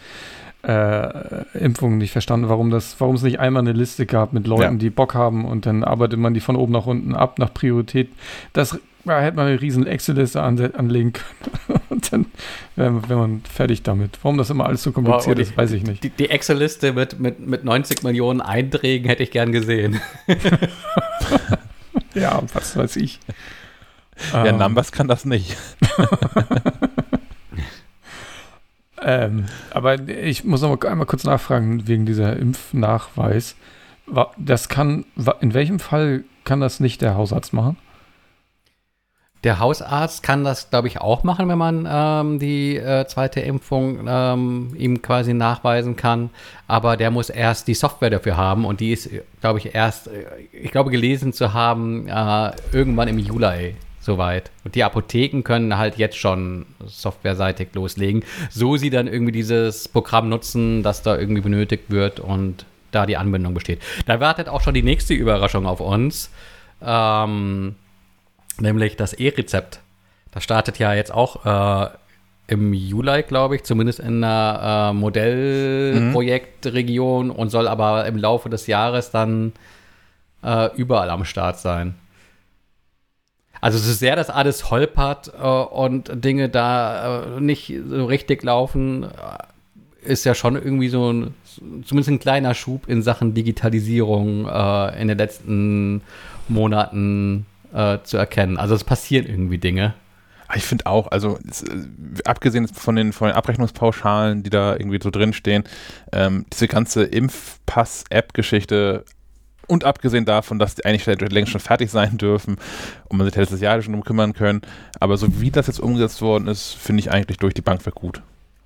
[SPEAKER 2] äh, Impfungen nicht verstanden, warum das, warum es nicht einmal eine Liste gab mit Leuten, ja. die Bock haben und dann arbeitet man die von oben nach unten ab nach Priorität. Das da hätte man eine riesen Excel-Liste anlegen können und dann wäre wär man fertig damit. Warum das immer alles so kompliziert wow, die, ist, weiß ich nicht.
[SPEAKER 3] Die, die Excel-Liste mit, mit, mit 90 Millionen Einträgen hätte ich gern gesehen.
[SPEAKER 2] ja, was weiß ich.
[SPEAKER 1] Ja, ähm, Numbers kann das nicht.
[SPEAKER 2] ähm, aber ich muss noch mal einmal kurz nachfragen wegen dieser Impfnachweis. Das kann, in welchem Fall kann das nicht der Hausarzt machen?
[SPEAKER 3] Der Hausarzt kann das, glaube ich, auch machen, wenn man ähm, die äh, zweite Impfung ähm, ihm quasi nachweisen kann. Aber der muss erst die Software dafür haben und die ist, glaube ich, erst, äh, ich glaube, gelesen zu haben, äh, irgendwann im Juli soweit. Und die Apotheken können halt jetzt schon softwareseitig loslegen, so sie dann irgendwie dieses Programm nutzen, das da irgendwie benötigt wird und da die Anbindung besteht. Da wartet auch schon die nächste Überraschung auf uns, ähm, nämlich das E-Rezept. Das startet ja jetzt auch äh, im Juli, glaube ich, zumindest in einer äh, Modellprojektregion und soll aber im Laufe des Jahres dann äh, überall am Start sein. Also so sehr das alles holpert äh, und Dinge da äh, nicht so richtig laufen, äh, ist ja schon irgendwie so ein, zumindest ein kleiner Schub in Sachen Digitalisierung äh, in den letzten Monaten äh, zu erkennen. Also es passieren irgendwie Dinge.
[SPEAKER 1] Ich finde auch, also es, äh, abgesehen von den, von den Abrechnungspauschalen, die da irgendwie so drinstehen, ähm, diese ganze Impfpass-App-Geschichte und abgesehen davon, dass die eigentlich längst schon fertig sein dürfen und man sich letztes Jahr schon drum kümmern können. Aber so wie das jetzt umgesetzt worden ist, finde ich eigentlich durch die Bank weg gut.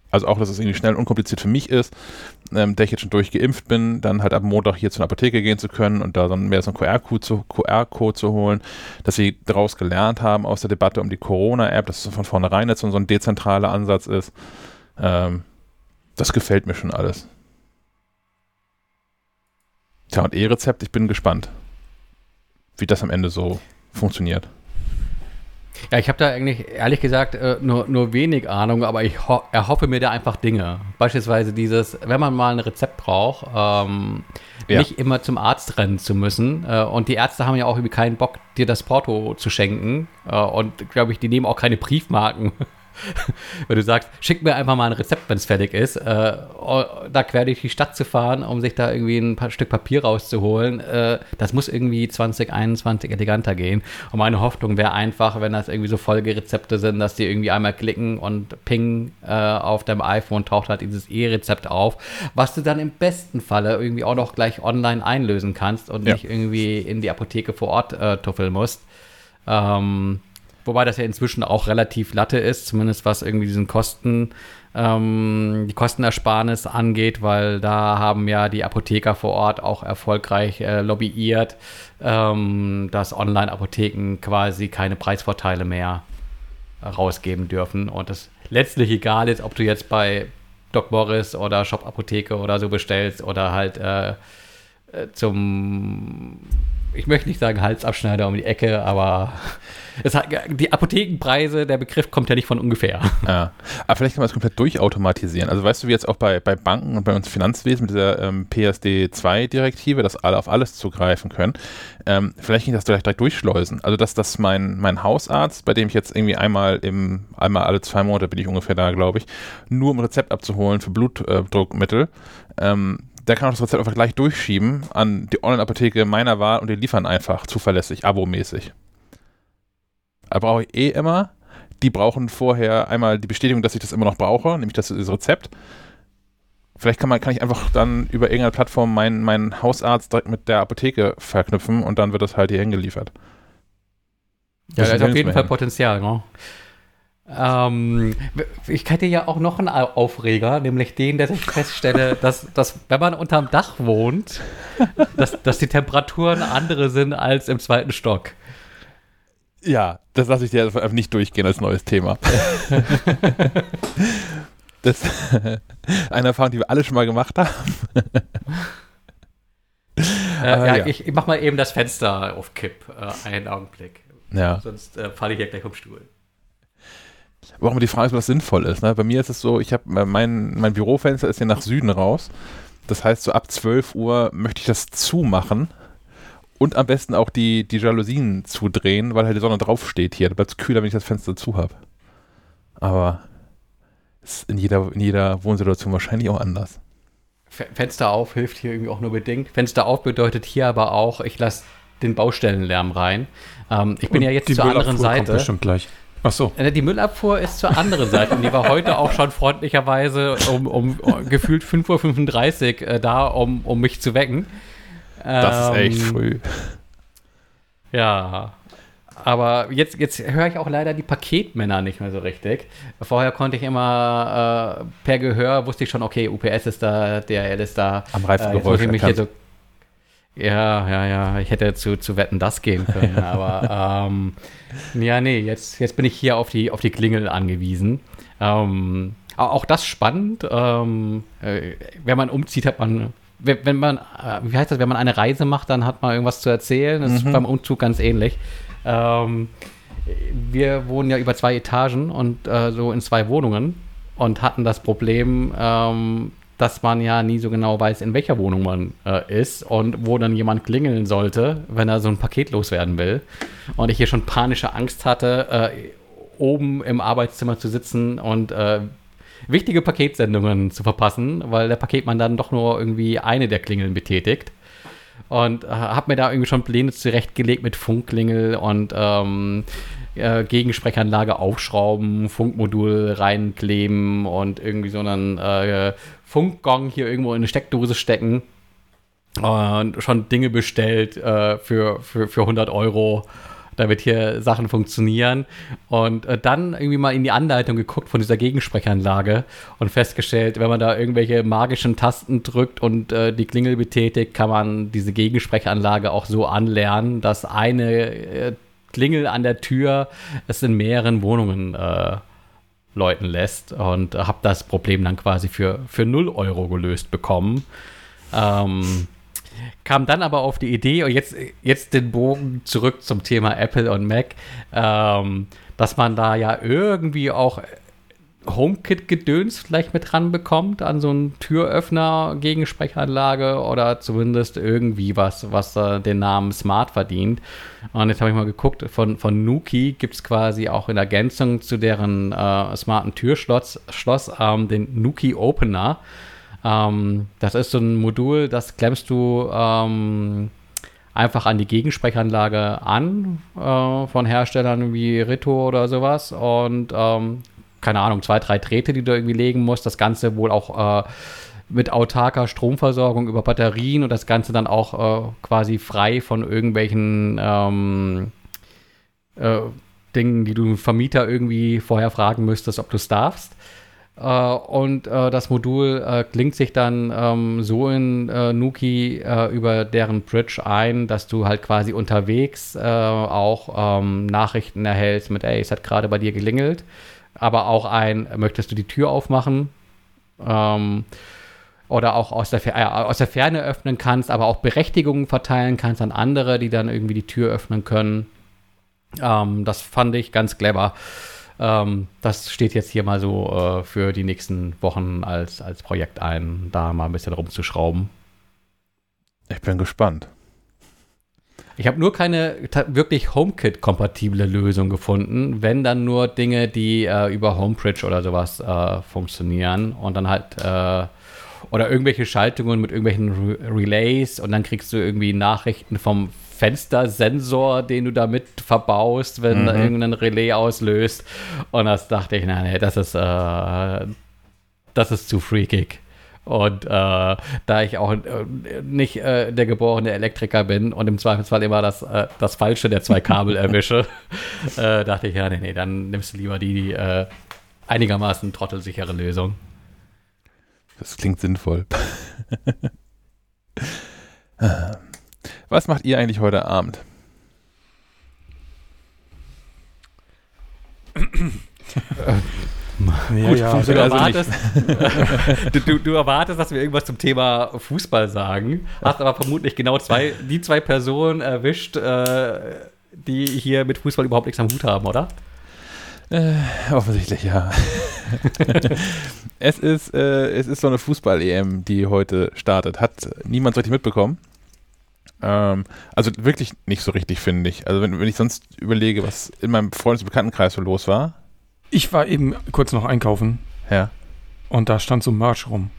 [SPEAKER 1] Also auch, dass es irgendwie schnell und unkompliziert für mich ist, ähm, der ich jetzt schon durchgeimpft bin, dann halt ab Montag hier zur Apotheke gehen zu können und da dann mehr so einen QR-Code zu, QR zu holen, dass sie daraus gelernt haben aus der Debatte um die Corona-App, dass es von vornherein jetzt so ein dezentraler Ansatz ist. Ähm, das gefällt mir schon alles. Tja, und E-Rezept, ich bin gespannt, wie das am Ende so funktioniert.
[SPEAKER 3] Ja, ich habe da eigentlich ehrlich gesagt äh, nur, nur wenig Ahnung, aber ich ho erhoffe mir da einfach Dinge. Beispielsweise dieses, wenn man mal ein Rezept braucht, ähm, ja. nicht immer zum Arzt rennen zu müssen. Äh, und die Ärzte haben ja auch irgendwie keinen Bock, dir das Porto zu schenken. Äh, und glaube ich, die nehmen auch keine Briefmarken Wenn du sagst, schick mir einfach mal ein Rezept, wenn es fertig ist, äh, oh, da quer durch die Stadt zu fahren, um sich da irgendwie ein paar Stück Papier rauszuholen, äh, das muss irgendwie 2021 eleganter gehen. Und meine Hoffnung wäre einfach, wenn das irgendwie so Folgerezepte sind, dass die irgendwie einmal klicken und ping äh, auf deinem iPhone taucht halt dieses E-Rezept auf, was du dann im besten Falle irgendwie auch noch gleich online einlösen kannst und ja. nicht irgendwie in die Apotheke vor Ort äh, tuffeln musst. Ähm, wobei das ja inzwischen auch relativ Latte ist, zumindest was irgendwie diesen Kosten, ähm, die Kostenersparnis angeht, weil da haben ja die Apotheker vor Ort auch erfolgreich äh, lobbyiert, ähm, dass Online-Apotheken quasi keine Preisvorteile mehr rausgeben dürfen. Und das letztlich egal ist, ob du jetzt bei Doc Morris oder Shop Apotheke oder so bestellst oder halt äh, äh zum ich möchte nicht sagen Halsabschneider um die Ecke, aber hat, die Apothekenpreise, der Begriff kommt ja nicht von ungefähr.
[SPEAKER 1] Ja. Aber vielleicht kann man es komplett durchautomatisieren. Also weißt du, wie jetzt auch bei, bei Banken und bei uns Finanzwesen mit dieser ähm, PSD2-Direktive, dass alle auf alles zugreifen können. Ähm, vielleicht kann ich das vielleicht direkt durchschleusen. Also dass, dass mein, mein Hausarzt, bei dem ich jetzt irgendwie einmal im, einmal alle zwei Monate bin ich ungefähr da, glaube ich, nur um Rezept abzuholen für Blutdruckmittel, ähm, der kann auch das Rezept einfach gleich durchschieben an die Online-Apotheke meiner Wahl und die liefern einfach zuverlässig, abomäßig. Da brauche ich eh immer. Die brauchen vorher einmal die Bestätigung, dass ich das immer noch brauche, nämlich das, das Rezept. Vielleicht kann, man, kann ich einfach dann über irgendeine Plattform meinen, meinen Hausarzt direkt mit der Apotheke verknüpfen und dann wird das halt hier hingeliefert.
[SPEAKER 3] Ja, da ist auf jeden Fall Potenzial, ne? Ähm, ich hätte ja auch noch einen Aufreger, nämlich den, dass ich feststelle, dass, dass wenn man unterm Dach wohnt, dass, dass die Temperaturen andere sind als im zweiten Stock.
[SPEAKER 1] Ja, das lasse ich dir einfach nicht durchgehen als neues Thema. das eine Erfahrung, die wir alle schon mal gemacht haben.
[SPEAKER 3] äh, ja, ja, Ich, ich mach mal eben das Fenster auf Kipp. Äh, einen Augenblick.
[SPEAKER 1] Ja.
[SPEAKER 3] Sonst äh, falle ich ja gleich vom Stuhl.
[SPEAKER 1] Aber auch immer die Frage ist, was sinnvoll ist. Ne? Bei mir ist es so, ich habe mein, mein Bürofenster ist hier nach Süden raus. Das heißt, so ab 12 Uhr möchte ich das zumachen und am besten auch die, die Jalousien zudrehen, weil halt die Sonne draufsteht hier. Da bleibt es kühler, wenn ich das Fenster zu habe. Aber ist in jeder, in jeder Wohnsituation wahrscheinlich auch anders.
[SPEAKER 3] Fenster auf hilft hier irgendwie auch nur bedingt. Fenster auf bedeutet hier aber auch, ich lasse den Baustellenlärm rein. Ähm, ich bin und ja jetzt zur anderen Seite. Kommt
[SPEAKER 2] bestimmt gleich. Ach so.
[SPEAKER 3] Äh, die Müllabfuhr ist zur anderen Seite und die war heute auch schon freundlicherweise um, um, um gefühlt 5.35 Uhr äh, da, um, um mich zu wecken.
[SPEAKER 1] Das ist echt ähm, früh.
[SPEAKER 3] Ja. Aber jetzt, jetzt höre ich auch leider die Paketmänner nicht mehr so richtig. Vorher konnte ich immer äh, per Gehör, wusste ich schon, okay, UPS ist da, DRL ist da.
[SPEAKER 1] Am Reifengeräusch.
[SPEAKER 3] Äh, mich hier so, ja, ja, ja. Ich hätte zu, zu Wetten das gehen können. aber ähm, ja, nee, jetzt, jetzt bin ich hier auf die, auf die Klingel angewiesen. Ähm, auch das spannend. Ähm, äh, wenn man umzieht, hat man wenn man, äh, wie heißt das, wenn man eine Reise macht, dann hat man irgendwas zu erzählen. Das mhm. ist beim Umzug ganz ähnlich. Ähm, wir wohnen ja über zwei Etagen und äh, so in zwei Wohnungen und hatten das Problem, ähm, dass man ja nie so genau weiß, in welcher Wohnung man äh, ist und wo dann jemand klingeln sollte, wenn er so ein Paket loswerden will. Und ich hier schon panische Angst hatte, äh, oben im Arbeitszimmer zu sitzen und äh, wichtige Paketsendungen zu verpassen, weil der Paketmann dann doch nur irgendwie eine der Klingeln betätigt. Und äh, habe mir da irgendwie schon Pläne zurechtgelegt mit Funkklingel und ähm, äh, Gegensprechanlage aufschrauben, Funkmodul reinkleben und irgendwie so einen äh, Funkgong hier irgendwo in eine Steckdose stecken. Und schon Dinge bestellt äh, für, für, für 100 Euro damit hier Sachen funktionieren. Und äh, dann irgendwie mal in die Anleitung geguckt von dieser Gegensprechanlage und festgestellt, wenn man da irgendwelche magischen Tasten drückt und äh, die Klingel betätigt, kann man diese Gegensprechanlage auch so anlernen, dass eine äh, Klingel an der Tür es in mehreren Wohnungen äh, läuten lässt. Und habe das Problem dann quasi für, für 0 Euro gelöst bekommen. Ähm, kam dann aber auf die Idee, und jetzt, jetzt den Bogen zurück zum Thema Apple und Mac, ähm, dass man da ja irgendwie auch HomeKit-Gedöns vielleicht mit dran bekommt an so einen Türöffner, Gegensprechanlage oder zumindest irgendwie was, was äh, den Namen Smart verdient. Und jetzt habe ich mal geguckt, von, von Nuki gibt es quasi auch in Ergänzung zu deren äh, smarten Türschloss Schloss, ähm, den Nuki Opener. Ähm, das ist so ein Modul, das klemmst du ähm, einfach an die Gegensprechanlage an äh, von Herstellern wie Rito oder sowas und ähm, keine Ahnung, zwei, drei Drähte, die du irgendwie legen musst. Das Ganze wohl auch äh, mit autarker Stromversorgung über Batterien und das Ganze dann auch äh, quasi frei von irgendwelchen ähm, äh, Dingen, die du Vermieter irgendwie vorher fragen müsstest, ob du es darfst. Uh, und uh, das Modul uh, klingt sich dann ähm, so in Nuki über deren Bridge ein, dass du halt quasi unterwegs auch ähm, Nachrichten erhältst mit, ey, es hat gerade bei dir gelingelt aber auch ein, möchtest du die Tür aufmachen? Ähm, oder auch aus der, äh, aus der Ferne öffnen kannst, aber auch Berechtigungen verteilen kannst an andere, die dann irgendwie die Tür öffnen können. Ähm, das fand ich ganz clever. Ähm, das steht jetzt hier mal so äh, für die nächsten Wochen als, als Projekt ein, da mal ein bisschen rumzuschrauben.
[SPEAKER 1] Ich bin gespannt.
[SPEAKER 3] Ich habe nur keine wirklich HomeKit-kompatible Lösung gefunden, wenn dann nur Dinge, die äh, über Homebridge oder sowas äh, funktionieren und dann halt äh, oder irgendwelche Schaltungen mit irgendwelchen Re Relays und dann kriegst du irgendwie Nachrichten vom Fenstersensor, den du damit verbaust, wenn mhm. irgendein Relais auslöst. Und das dachte ich, nein, nee, das ist, äh, das ist zu freakig. Und äh, da ich auch äh, nicht äh, der geborene Elektriker bin und im Zweifelsfall immer das, äh, das Falsche der zwei Kabel erwische, äh, dachte ich, ja, nee, nee, dann nimmst du lieber die äh, einigermaßen trottelsichere Lösung.
[SPEAKER 1] Das klingt sinnvoll. Was macht ihr eigentlich heute Abend?
[SPEAKER 3] Ja, Gut, ja, du, erwartest, du, du, du, erwartest, dass wir irgendwas zum Thema Fußball sagen, hast aber vermutlich genau zwei, die zwei Personen erwischt, äh, die hier mit Fußball überhaupt nichts am Hut haben, oder?
[SPEAKER 1] Äh, offensichtlich ja. es, ist, äh, es ist so eine Fußball-EM, die heute startet. Hat niemand so richtig mitbekommen. Ähm, also wirklich nicht so richtig, finde ich. Also wenn, wenn ich sonst überlege, was in meinem Freundes- und Bekanntenkreis so los war,
[SPEAKER 2] ich war eben kurz noch einkaufen.
[SPEAKER 1] Ja.
[SPEAKER 2] Und da stand so Merch rum.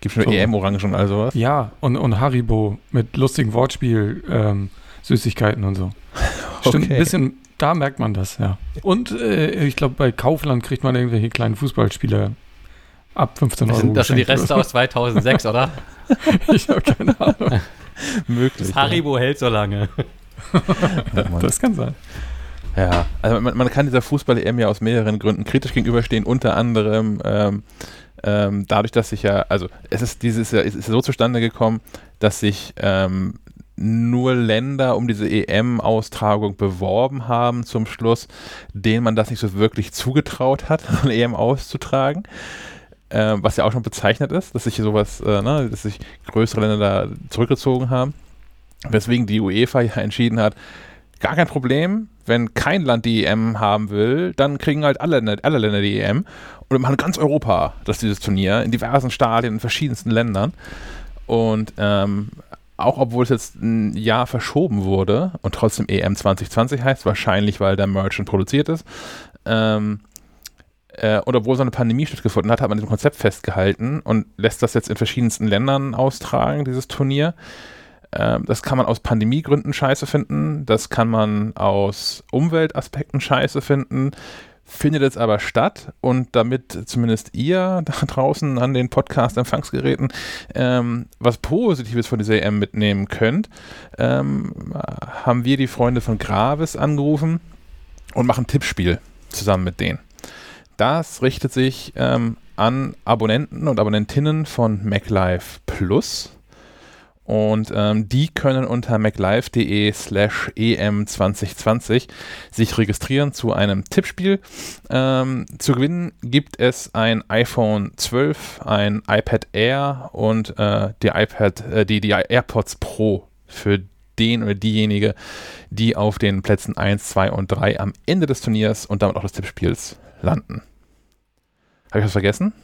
[SPEAKER 1] Gibt schon so. EM-Orangen und all sowas?
[SPEAKER 2] Ja, und, und Haribo mit lustigen Wortspiel, ähm, Süßigkeiten und so. Stimmt, okay. ein bisschen, da merkt man das, ja. Und äh, ich glaube, bei Kaufland kriegt man irgendwelche kleinen Fußballspieler ab 15 Euro.
[SPEAKER 3] Das sind, das sind die Reste aus 2006, oder?
[SPEAKER 2] ich habe keine Ahnung.
[SPEAKER 3] Möglich. Das Haribo ja. hält so lange.
[SPEAKER 2] das kann sein.
[SPEAKER 1] Ja, also man, man kann dieser Fußball-EM ja aus mehreren Gründen kritisch gegenüberstehen, unter anderem ähm, ähm, dadurch, dass sich ja, also es ist dieses es ist so zustande gekommen, dass sich ähm, nur Länder um diese EM-Austragung beworben haben zum Schluss, denen man das nicht so wirklich zugetraut hat, eine EM auszutragen. Äh, was ja auch schon bezeichnet ist, dass sich sowas, äh, ne, dass sich größere Länder da zurückgezogen haben. Weswegen die UEFA ja entschieden hat, gar kein Problem, wenn kein Land die EM haben will, dann kriegen halt alle, alle Länder die EM. Und wir machen ganz Europa das dieses Turnier in diversen Stadien in verschiedensten Ländern. Und ähm, auch obwohl es jetzt ein Jahr verschoben wurde und trotzdem EM 2020 heißt, wahrscheinlich weil der Merchant produziert ist, ähm, äh, und obwohl so eine Pandemie stattgefunden hat, hat man diesem Konzept festgehalten und lässt das jetzt in verschiedensten Ländern austragen, dieses Turnier. Ähm, das kann man aus Pandemiegründen scheiße finden, das kann man aus Umweltaspekten scheiße finden, findet jetzt aber statt und damit zumindest ihr da draußen an den Podcast-Empfangsgeräten ähm, was Positives von dieser EM mitnehmen könnt, ähm, haben wir die Freunde von Gravis angerufen und machen Tippspiel zusammen mit denen. Das richtet sich ähm, an Abonnenten und Abonnentinnen von MacLife Plus. Und ähm, die können unter maclife.de slash em2020 sich registrieren zu einem Tippspiel. Ähm, zu gewinnen gibt es ein iPhone 12, ein iPad Air und äh, die iPad, äh, die, die AirPods Pro für den oder diejenige, die auf den Plätzen 1, 2 und 3 am Ende des Turniers und damit auch des Tippspiels landen. Habe ich was vergessen?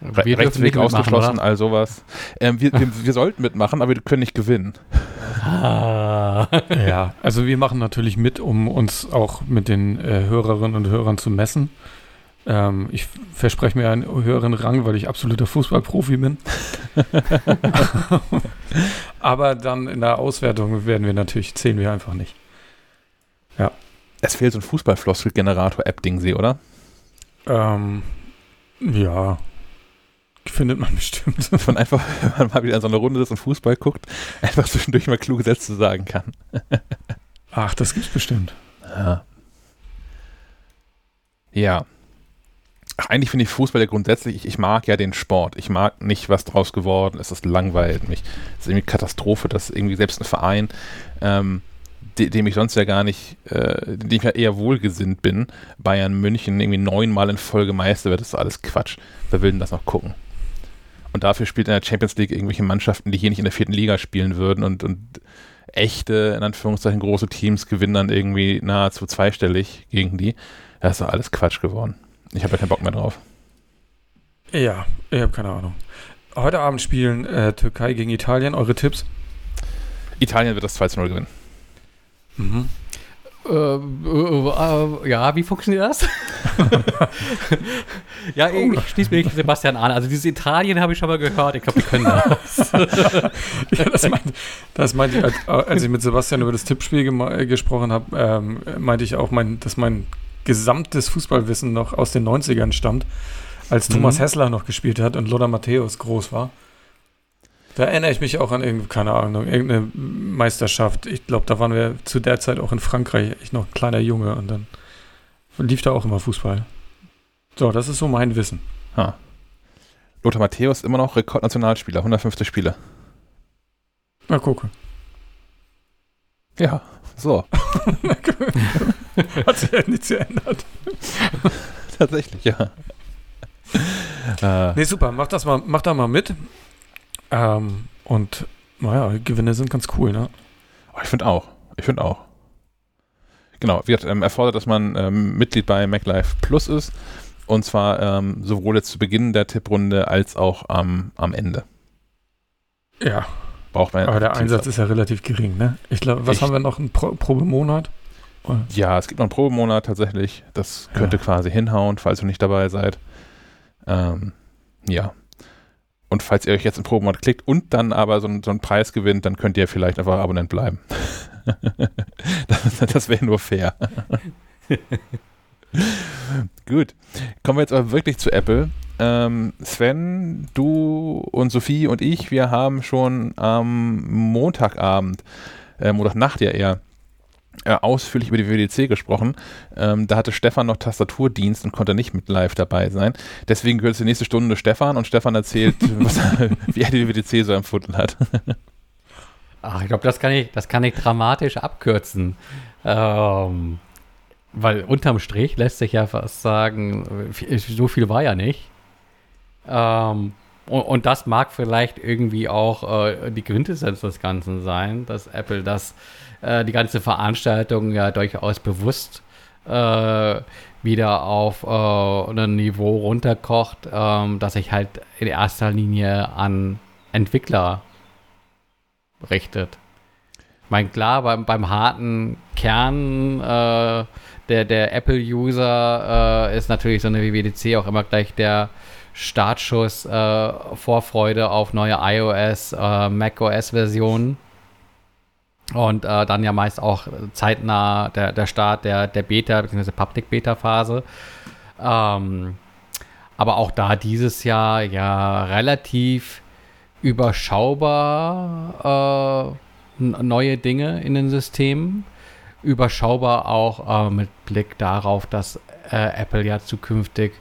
[SPEAKER 3] Wir
[SPEAKER 1] Re Rechtsweg
[SPEAKER 3] dürfen nicht
[SPEAKER 1] ausgeschlossen, all sowas. Ähm, wir, wir, wir sollten mitmachen, aber wir können nicht gewinnen.
[SPEAKER 3] Ah.
[SPEAKER 2] Ja, also wir machen natürlich mit, um uns auch mit den äh, Hörerinnen und Hörern zu messen. Ähm, ich verspreche mir einen höheren Rang, weil ich absoluter Fußballprofi bin. Aber dann in der Auswertung werden wir natürlich, zählen wir einfach nicht.
[SPEAKER 1] Es fehlt so ein Fußballfloskel-Generator-App-Ding, oder?
[SPEAKER 2] Ähm, ja, findet man bestimmt.
[SPEAKER 1] Dass man einfach, wenn man mal wieder in so einer Runde ist und Fußball guckt, einfach zwischendurch mal kluge Sätze sagen kann.
[SPEAKER 2] Ach, das gibt's bestimmt.
[SPEAKER 1] Ja. Ja. Ach, eigentlich finde ich Fußball ja grundsätzlich, ich, ich mag ja den Sport. Ich mag nicht, was draus geworden ist. Das langweilt mich. Es ist irgendwie Katastrophe, dass irgendwie selbst ein Verein, ähm, de, dem ich sonst ja gar nicht, äh, dem ich ja eher wohlgesinnt bin, Bayern München irgendwie neunmal in Folge Meister wird. Das ist alles Quatsch. Wer will denn das noch gucken? Und dafür spielt in der Champions League irgendwelche Mannschaften, die hier nicht in der vierten Liga spielen würden und, und echte, in Anführungszeichen, große Teams gewinnen dann irgendwie nahezu zweistellig gegen die. Das ist doch alles Quatsch geworden. Ich habe ja keinen Bock mehr drauf.
[SPEAKER 2] Ja, ich habe keine Ahnung. Heute Abend spielen äh, Türkei gegen Italien. Eure Tipps?
[SPEAKER 1] Italien wird das 2 zu 0 gewinnen.
[SPEAKER 2] Mhm.
[SPEAKER 3] Äh, äh, äh, ja, wie funktioniert das? ja, ich schließe mich Sebastian an. Also dieses Italien habe ich schon mal gehört. Ich glaube, die können das.
[SPEAKER 2] ja, das meinte, das meinte ich, als, als ich mit Sebastian über das Tippspiel äh, gesprochen habe, ähm, meinte ich auch, mein, dass mein gesamtes Fußballwissen noch aus den 90ern stammt, als Thomas
[SPEAKER 1] Mhm.
[SPEAKER 2] Hessler noch gespielt hat und Lothar Matthäus groß war. Da erinnere ich mich auch an irgendeine, keine Ahnung, irgendeine Meisterschaft. Ich glaube, da waren wir zu der Zeit auch in Frankreich, ich noch ein kleiner Junge und dann lief da auch immer Fußball. So, das ist so mein Wissen.
[SPEAKER 1] Ha. Lothar Matthäus immer noch Rekordnationalspieler, 150 Spiele.
[SPEAKER 2] Na, gucke.
[SPEAKER 1] Ja, so.
[SPEAKER 2] Hat sich halt nichts geändert.
[SPEAKER 1] Tatsächlich, ja. äh,
[SPEAKER 2] Nee, super, mach das mal, mach da mal mit. Ähm, und naja, Gewinne sind ganz cool, ne?
[SPEAKER 1] Oh, ich finde auch. Ich finde auch. Genau, wird ähm, erfordert, dass man ähm, Mitglied bei MacLife Plus ist. Und zwar ähm, sowohl jetzt zu Beginn der Tipprunde als auch am, am Ende.
[SPEAKER 2] Ja,
[SPEAKER 1] Braucht man
[SPEAKER 2] aber der
[SPEAKER 1] Teams-
[SPEAKER 2] Einsatz ist ja relativ gering, ne? Ich glaube, was
[SPEAKER 1] Ich-
[SPEAKER 2] haben wir noch? Ein Pro Probemonat? Oder?
[SPEAKER 1] Ja, es gibt noch einen Probemonat tatsächlich. Das könnte
[SPEAKER 2] Ja.
[SPEAKER 1] quasi hinhauen, falls ihr nicht dabei seid. Ähm, ja. Und falls ihr euch jetzt im Probemonat klickt und dann aber so, einen- so einen Preis gewinnt, dann könnt ihr vielleicht einfach Abonnent bleiben. das das wäre nur fair. Gut. Kommen wir jetzt aber wirklich zu Apple. Ähm, Sven, du und Sophie und ich, wir haben schon am Montagabend, äh, Montagnacht ja eher, äh, ausführlich über die WWDC gesprochen. Ähm, da hatte Stefan noch Tastaturdienst und konnte nicht mit live dabei sein. Deswegen gehört es die nächste Stunde Stefan und Stefan erzählt, was, wie er die WWDC so empfunden hat.
[SPEAKER 3] Ach, ich glaube, das kann ich, das kann ich dramatisch abkürzen. Ähm, weil unterm Strich lässt sich ja fast sagen, so viel war ja nicht. Ähm, und, und das mag vielleicht irgendwie auch äh, die Quintessenz des Ganzen sein, dass Apple das, äh, die ganze Veranstaltung ja durchaus bewusst äh, wieder auf äh, ein Niveau runterkocht, ähm, dass sich halt in erster Linie an Entwickler richtet. Ich meine, klar, beim, beim harten Kern äh, der, der Apple-User äh, ist natürlich so eine WWDC auch immer gleich der Startschuss, äh, Vorfreude auf neue iOS, äh, macOS-Versionen. Und äh, dann ja meist auch zeitnah der, der Start der, der Beta- bzw. Public-Beta-Phase. Ähm, aber auch da dieses Jahr ja relativ überschaubar äh, neue Dinge in den Systemen. Überschaubar auch äh, mit Blick darauf, dass äh, Apple ja zukünftig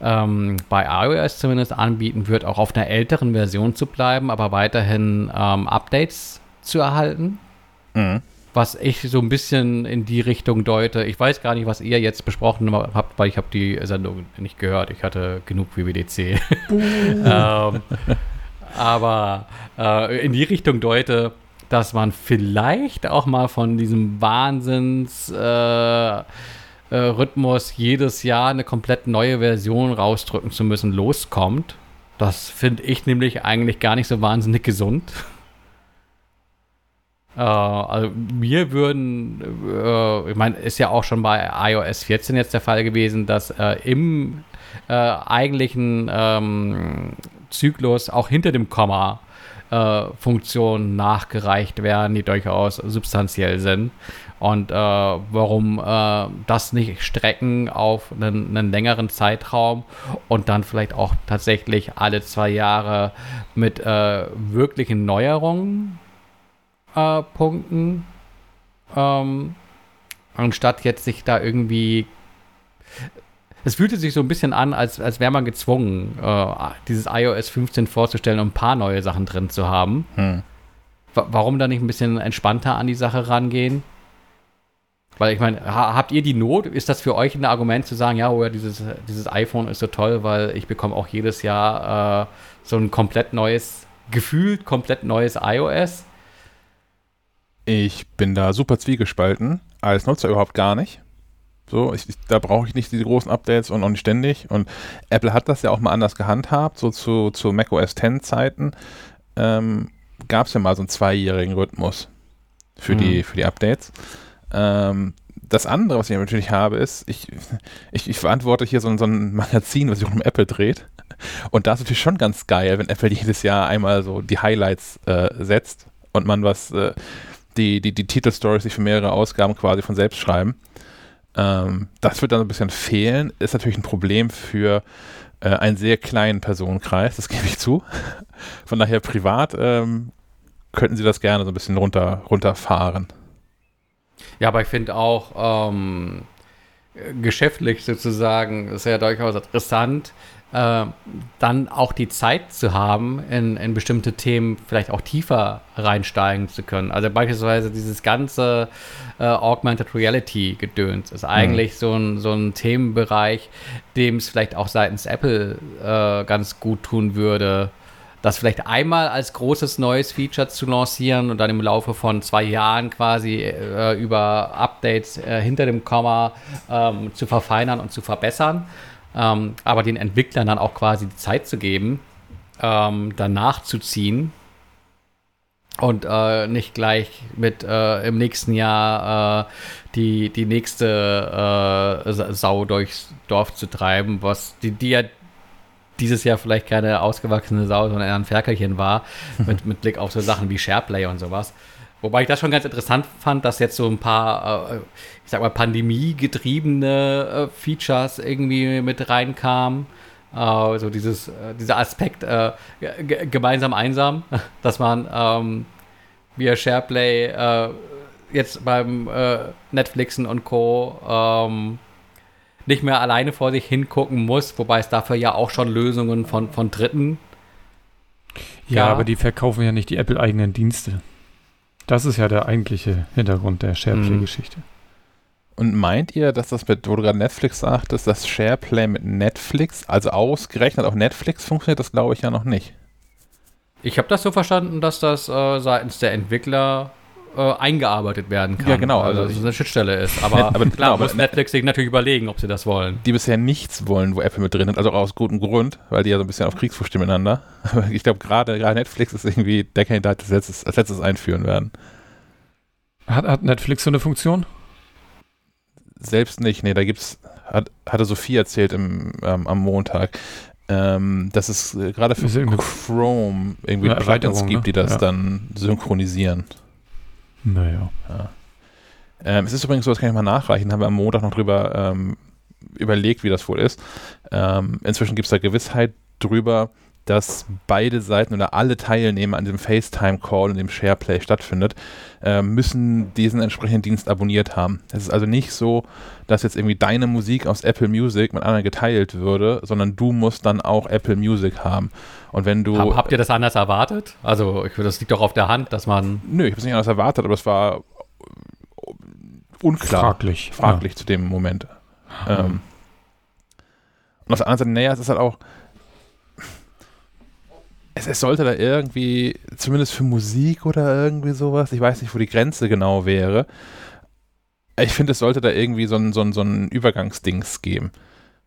[SPEAKER 3] ähm, bei iOS zumindest anbieten wird, auch auf einer älteren Version zu bleiben, aber weiterhin ähm, Updates zu erhalten.
[SPEAKER 1] Mhm.
[SPEAKER 3] Was ich so ein bisschen in die Richtung deute. Ich weiß gar nicht, was ihr jetzt besprochen habt, weil ich habe die Sendung nicht gehört. Ich hatte genug WWDC. ähm, aber äh, in die Richtung deute, dass man vielleicht auch mal von diesem Wahnsinns äh, äh, Rhythmus, jedes Jahr eine komplett neue Version rausdrücken zu müssen, loskommt. Das finde ich nämlich eigentlich gar nicht so wahnsinnig gesund. Äh, also mir würden, äh, ich meine, ist ja auch schon bei iOS 14 jetzt der Fall gewesen, dass äh, im äh, eigentlichen ähm, Zyklus auch hinter dem Komma äh, Funktionen nachgereicht werden, die durchaus substanziell sind. Und äh, warum äh, das nicht strecken auf einen, einen, längeren Zeitraum und dann vielleicht auch tatsächlich alle zwei Jahre mit äh, wirklichen Neuerungen äh, punkten, ähm, anstatt jetzt sich da irgendwie es fühlte sich so ein bisschen an, als, als wäre man gezwungen, äh, dieses iOS 15 vorzustellen, um ein paar neue Sachen drin zu haben. Hm. Warum da nicht ein bisschen entspannter an die Sache rangehen? Weil ich meine, ha habt ihr die Not? Ist das für euch ein Argument zu sagen, ja, oh ja, dieses, dieses iPhone ist so toll, weil ich bekomme auch jedes Jahr äh, so ein komplett neues, gefühlt komplett neues iOS?
[SPEAKER 1] Ich bin da super zwiegespalten. Als Nutzer überhaupt gar nicht. So, ich, da brauche ich nicht diese großen Updates und auch nicht ständig. Und Apple hat das ja auch mal anders gehandhabt, so zu, zu macOS 10 Zeiten ähm, gab es ja mal so einen zweijährigen Rhythmus für, mhm. die, für die Updates. Ähm, das andere, was ich natürlich habe, ist, ich, ich, ich verantworte hier so, so ein Magazin, was sich um Apple dreht. Und da ist natürlich schon ganz geil, wenn Apple jedes Jahr einmal so die Highlights äh, setzt und man was, äh, die, die, die Titelstories sich für mehrere Ausgaben quasi von selbst schreiben. Ähm, das wird dann ein bisschen fehlen. Ist natürlich ein Problem für äh, einen sehr kleinen Personenkreis, das gebe ich zu. Von daher privat ähm, könnten Sie das gerne so ein bisschen runter, runterfahren.
[SPEAKER 3] Ja, aber ich finde auch ähm, geschäftlich sozusagen ist ja durchaus interessant, äh, dann auch die Zeit zu haben, in, in bestimmte Themen vielleicht auch tiefer reinsteigen zu können. Also beispielsweise dieses ganze äh, Augmented Reality Gedöns ist eigentlich mhm. so, ein, so ein Themenbereich, dem es vielleicht auch seitens Apple äh, ganz gut tun würde, das vielleicht einmal als großes neues Feature zu lancieren und dann im Laufe von zwei Jahren quasi äh, über Updates äh, hinter dem Komma ähm, zu verfeinern und zu verbessern ähm, aber den Entwicklern dann auch quasi die Zeit zu geben, ähm, danach zu ziehen und äh, nicht gleich mit äh, im nächsten Jahr äh, die, die nächste äh, Sau durchs Dorf zu treiben, was die, die ja dieses Jahr vielleicht keine ausgewachsene Sau, sondern eher ein Ferkelchen war, mit, mit Blick auf so Sachen wie Shareplay und sowas. Wobei ich das schon ganz interessant fand, dass jetzt so ein paar, äh, ich sag mal, pandemiegetriebene äh, Features irgendwie mit reinkamen. Äh, so dieses, dieser Aspekt äh, gemeinsam einsam, dass man ähm, via SharePlay äh, jetzt beim Netflixen und Co. Ähm, nicht mehr alleine vor sich hingucken muss, wobei es dafür ja auch schon Lösungen von, von Dritten
[SPEAKER 2] ja, gab. aber die verkaufen ja nicht die Apple-eigenen Dienste. Das ist ja der eigentliche Hintergrund der SharePlay-Geschichte.
[SPEAKER 1] Und meint ihr, dass das mit, wo du gerade Netflix sagtest, dass SharePlay mit Netflix, also ausgerechnet auf Netflix funktioniert, das glaube ich ja noch nicht.
[SPEAKER 3] Ich habe das so verstanden, dass das äh, seitens der Entwickler äh, eingearbeitet werden kann.
[SPEAKER 1] Ja, genau. Also,
[SPEAKER 3] also dass es eine Schnittstelle ist. Aber, aber klar, genau, muss Netflix sich natürlich überlegen, ob sie das wollen.
[SPEAKER 1] Die bisher nichts wollen, wo Apple mit drin ist, also auch aus gutem Grund, weil die ja so ein bisschen auf Kriegsfuß stehen miteinander. Aber ich glaube, gerade Netflix ist irgendwie der Kandidat, das letztes, als letztes einführen werden.
[SPEAKER 2] Hat, hat Netflix so eine Funktion?
[SPEAKER 1] Selbst nicht, nee, da gibt's, hat, hatte Sophie erzählt im, ähm, am Montag, ähm, dass es äh, gerade für Chrome irgendwie Plugins gibt, die das ne? ja. dann synchronisieren.
[SPEAKER 2] Naja. Ja.
[SPEAKER 1] Ähm, es ist übrigens so, das kann ich mal nachreichen, haben wir am Montag noch drüber ähm, überlegt, wie das wohl ist. Ähm, inzwischen gibt es da Gewissheit drüber, dass beide Seiten oder alle Teilnehmer an dem FaceTime-Call, in dem SharePlay stattfindet, äh, müssen diesen entsprechenden Dienst abonniert haben. Es ist also nicht so, dass jetzt irgendwie deine Musik aus Apple Music mit anderen geteilt würde, sondern du musst dann auch Apple Music haben. Und wenn du.
[SPEAKER 3] Hab, habt ihr das anders erwartet? Also, ich, das liegt doch auf der Hand, dass man.
[SPEAKER 1] Nö, ich habe es nicht anders erwartet, aber es war unklar.
[SPEAKER 2] Fraglich.
[SPEAKER 1] Fraglich ja. zu dem Moment. Mhm. Ähm, und auf der anderen Seite, naja, es ist halt auch es, es, sollte da irgendwie, zumindest für Musik oder irgendwie sowas, ich weiß nicht, wo die Grenze genau wäre, ich finde, es sollte da irgendwie so ein, so ein, so ein Übergangsdings geben.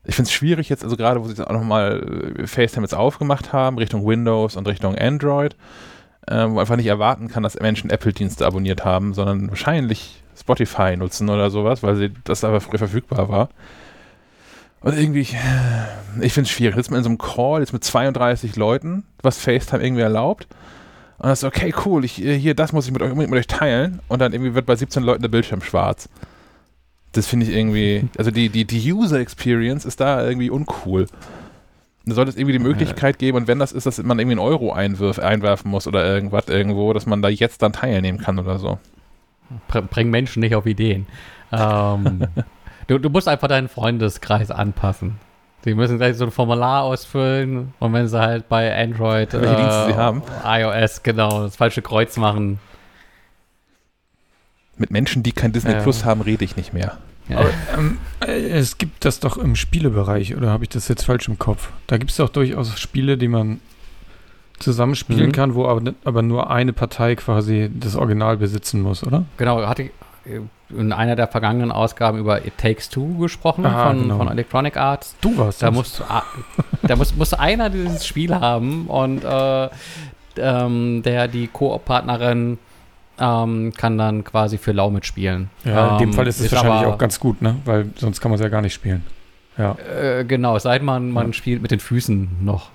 [SPEAKER 1] Ich finde es schwierig jetzt, also gerade wo sie jetzt auch nochmal äh, FaceTime jetzt aufgemacht haben, Richtung Windows und Richtung Android, äh, wo einfach nicht erwarten kann, dass Menschen Apple-Dienste abonniert haben, sondern wahrscheinlich Spotify nutzen oder sowas, weil sie das aber früher verfügbar war. Und irgendwie, ich, ich finde es schwierig. Jetzt mal in so einem Call, jetzt mit 32 Leuten, was FaceTime irgendwie erlaubt. Und dann ist okay, cool, ich, hier, das muss ich mit euch, mit euch teilen. Und dann irgendwie wird bei 17 Leuten der Bildschirm schwarz. Das finde ich irgendwie, also die, die, die User Experience ist da irgendwie uncool. Da sollte es irgendwie die Möglichkeit geben, und wenn das ist, dass man irgendwie einen Euro einwirf, einwerfen muss oder irgendwas irgendwo, dass man da jetzt dann teilnehmen kann oder so.
[SPEAKER 3] Bring Menschen nicht auf Ideen. Ähm, du, du musst einfach deinen Freundeskreis anpassen. Sie müssen gleich so ein Formular ausfüllen und wenn sie halt bei Android,
[SPEAKER 1] Welche Dienste sie haben.
[SPEAKER 3] iOS, genau, das falsche Kreuz machen.
[SPEAKER 1] Mit Menschen, die kein Disney
[SPEAKER 3] Ja.
[SPEAKER 1] Plus haben, rede ich nicht mehr.
[SPEAKER 2] Aber, ähm, äh, es gibt das doch im Spielebereich, oder habe ich das jetzt falsch im Kopf? Da gibt es doch durchaus Spiele, die man zusammenspielen
[SPEAKER 3] Mhm.
[SPEAKER 2] kann, wo aber, aber nur eine Partei quasi das Original besitzen muss, oder?
[SPEAKER 3] Genau, hatte ich äh, in einer der vergangenen Ausgaben über It Takes Two gesprochen
[SPEAKER 2] Ah,
[SPEAKER 3] von,
[SPEAKER 2] genau.
[SPEAKER 3] von Electronic Arts.
[SPEAKER 2] Du warst
[SPEAKER 3] Da
[SPEAKER 2] das.
[SPEAKER 3] muss, a- da muss, muss einer dieses Spiel haben und äh, ähm, der die Koop-Partnerin ähm, kann dann quasi für lau mitspielen.
[SPEAKER 2] ja, in dem
[SPEAKER 3] Ähm,
[SPEAKER 2] Fall ist es wahrscheinlich
[SPEAKER 3] aber-
[SPEAKER 2] auch ganz gut, ne? Weil sonst kann man es ja gar nicht spielen. Ja.
[SPEAKER 3] Äh, genau, es sei denn, man, man
[SPEAKER 2] Ja.
[SPEAKER 3] spielt mit den Füßen noch.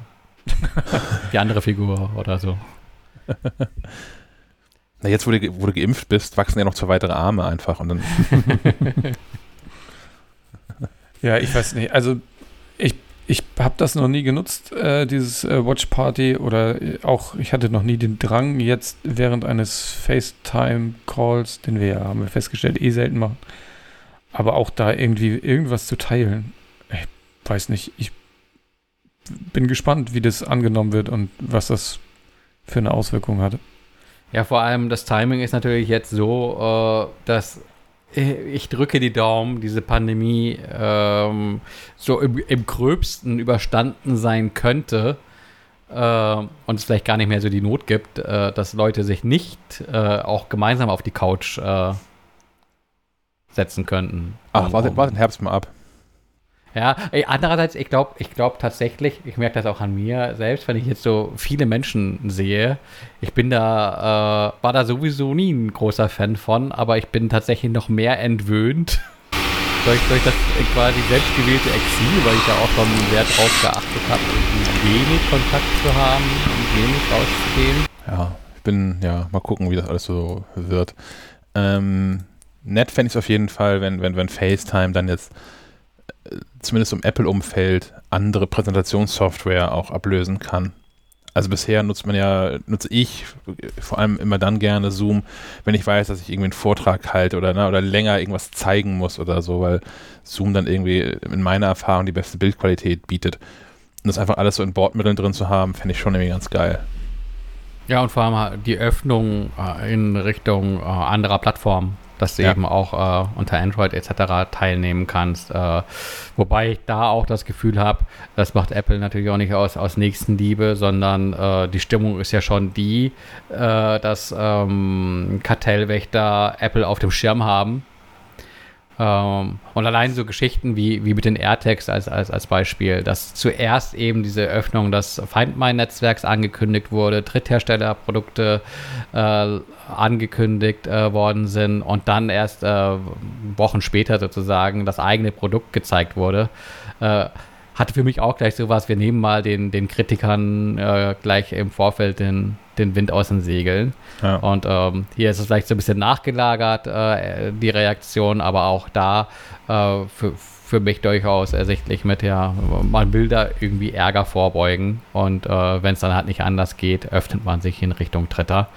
[SPEAKER 3] die andere Figur oder so.
[SPEAKER 1] Na, jetzt, wo du, wo du geimpft bist, wachsen ja noch zwei weitere Arme einfach und dann.
[SPEAKER 2] Ja, ich weiß nicht. Also ich, ich habe das noch nie genutzt, äh, dieses äh, Watch Party oder äh, auch, ich hatte noch nie den Drang, jetzt während eines FaceTime-Calls, den wir ja, haben wir festgestellt, eh selten machen, aber auch da irgendwie irgendwas zu teilen. Ich weiß nicht, ich bin gespannt, wie das angenommen wird und was das für eine Auswirkung hat.
[SPEAKER 3] Ja, vor allem das Timing ist natürlich jetzt so, äh, dass ich drücke die Daumen, diese Pandemie ähm, so im, im gröbsten überstanden sein könnte äh, und es vielleicht gar nicht mehr so die Not gibt, äh, dass Leute sich nicht äh, auch gemeinsam auf die Couch äh, setzen könnten.
[SPEAKER 1] Ach,
[SPEAKER 3] Um-
[SPEAKER 1] warte,
[SPEAKER 3] um-
[SPEAKER 1] warte den Herbst mal ab.
[SPEAKER 3] Ja, andererseits, ich glaube ich glaub tatsächlich, ich merke das auch an mir selbst, wenn ich jetzt so viele Menschen sehe, ich bin da, äh, war da sowieso nie ein großer Fan von, aber ich bin tatsächlich noch mehr entwöhnt durch, durch das quasi selbstgewählte Exil, weil ich da auch schon sehr drauf geachtet habe, wenig Kontakt zu haben und wenig rauszugehen.
[SPEAKER 1] Ja, ich bin, ja, mal gucken, wie das alles so wird. Ähm, nett fände ich es auf jeden Fall, wenn, wenn, wenn FaceTime dann jetzt zumindest im Apple-Umfeld andere Präsentationssoftware auch ablösen kann. Also bisher nutzt man ja, nutze ich vor allem immer dann gerne Zoom, wenn ich weiß, dass ich irgendwie einen Vortrag halte oder, ne, oder länger irgendwas zeigen muss oder so, weil Zoom dann irgendwie in meiner Erfahrung die beste Bildqualität bietet. Und das einfach alles so in Bordmitteln drin zu haben, fände ich schon irgendwie ganz geil.
[SPEAKER 3] Ja, und vor allem die Öffnung äh, in Richtung äh, anderer Plattformen, dass du
[SPEAKER 1] Ja.
[SPEAKER 3] eben auch äh, unter Android etc. teilnehmen kannst. Äh, wobei ich da auch das Gefühl habe, das macht Apple natürlich auch nicht aus, aus Nächstenliebe, sondern äh, die Stimmung ist ja schon die, äh, dass ähm, Kartellwächter Apple auf dem Schirm haben. Ähm, und allein so Geschichten wie, wie mit den AirTags als, als, als Beispiel, dass zuerst eben diese Öffnung des Find My-Netzwerks angekündigt wurde, Drittherstellerprodukte äh, angekündigt äh, worden sind und dann erst äh, Wochen später sozusagen das eigene Produkt gezeigt wurde. Hatte für mich auch gleich sowas, wir nehmen mal den, den Kritikern äh, gleich im Vorfeld den, den Wind aus den Segeln.
[SPEAKER 1] Ja.
[SPEAKER 3] Und ähm, hier ist es vielleicht so ein bisschen nachgelagert, äh, die Reaktion, aber auch da äh, für, für mich durchaus ersichtlich mit, ja, man will da irgendwie Ärger vorbeugen und äh, wenn es dann halt nicht anders geht, öffnet man sich in Richtung Dritter,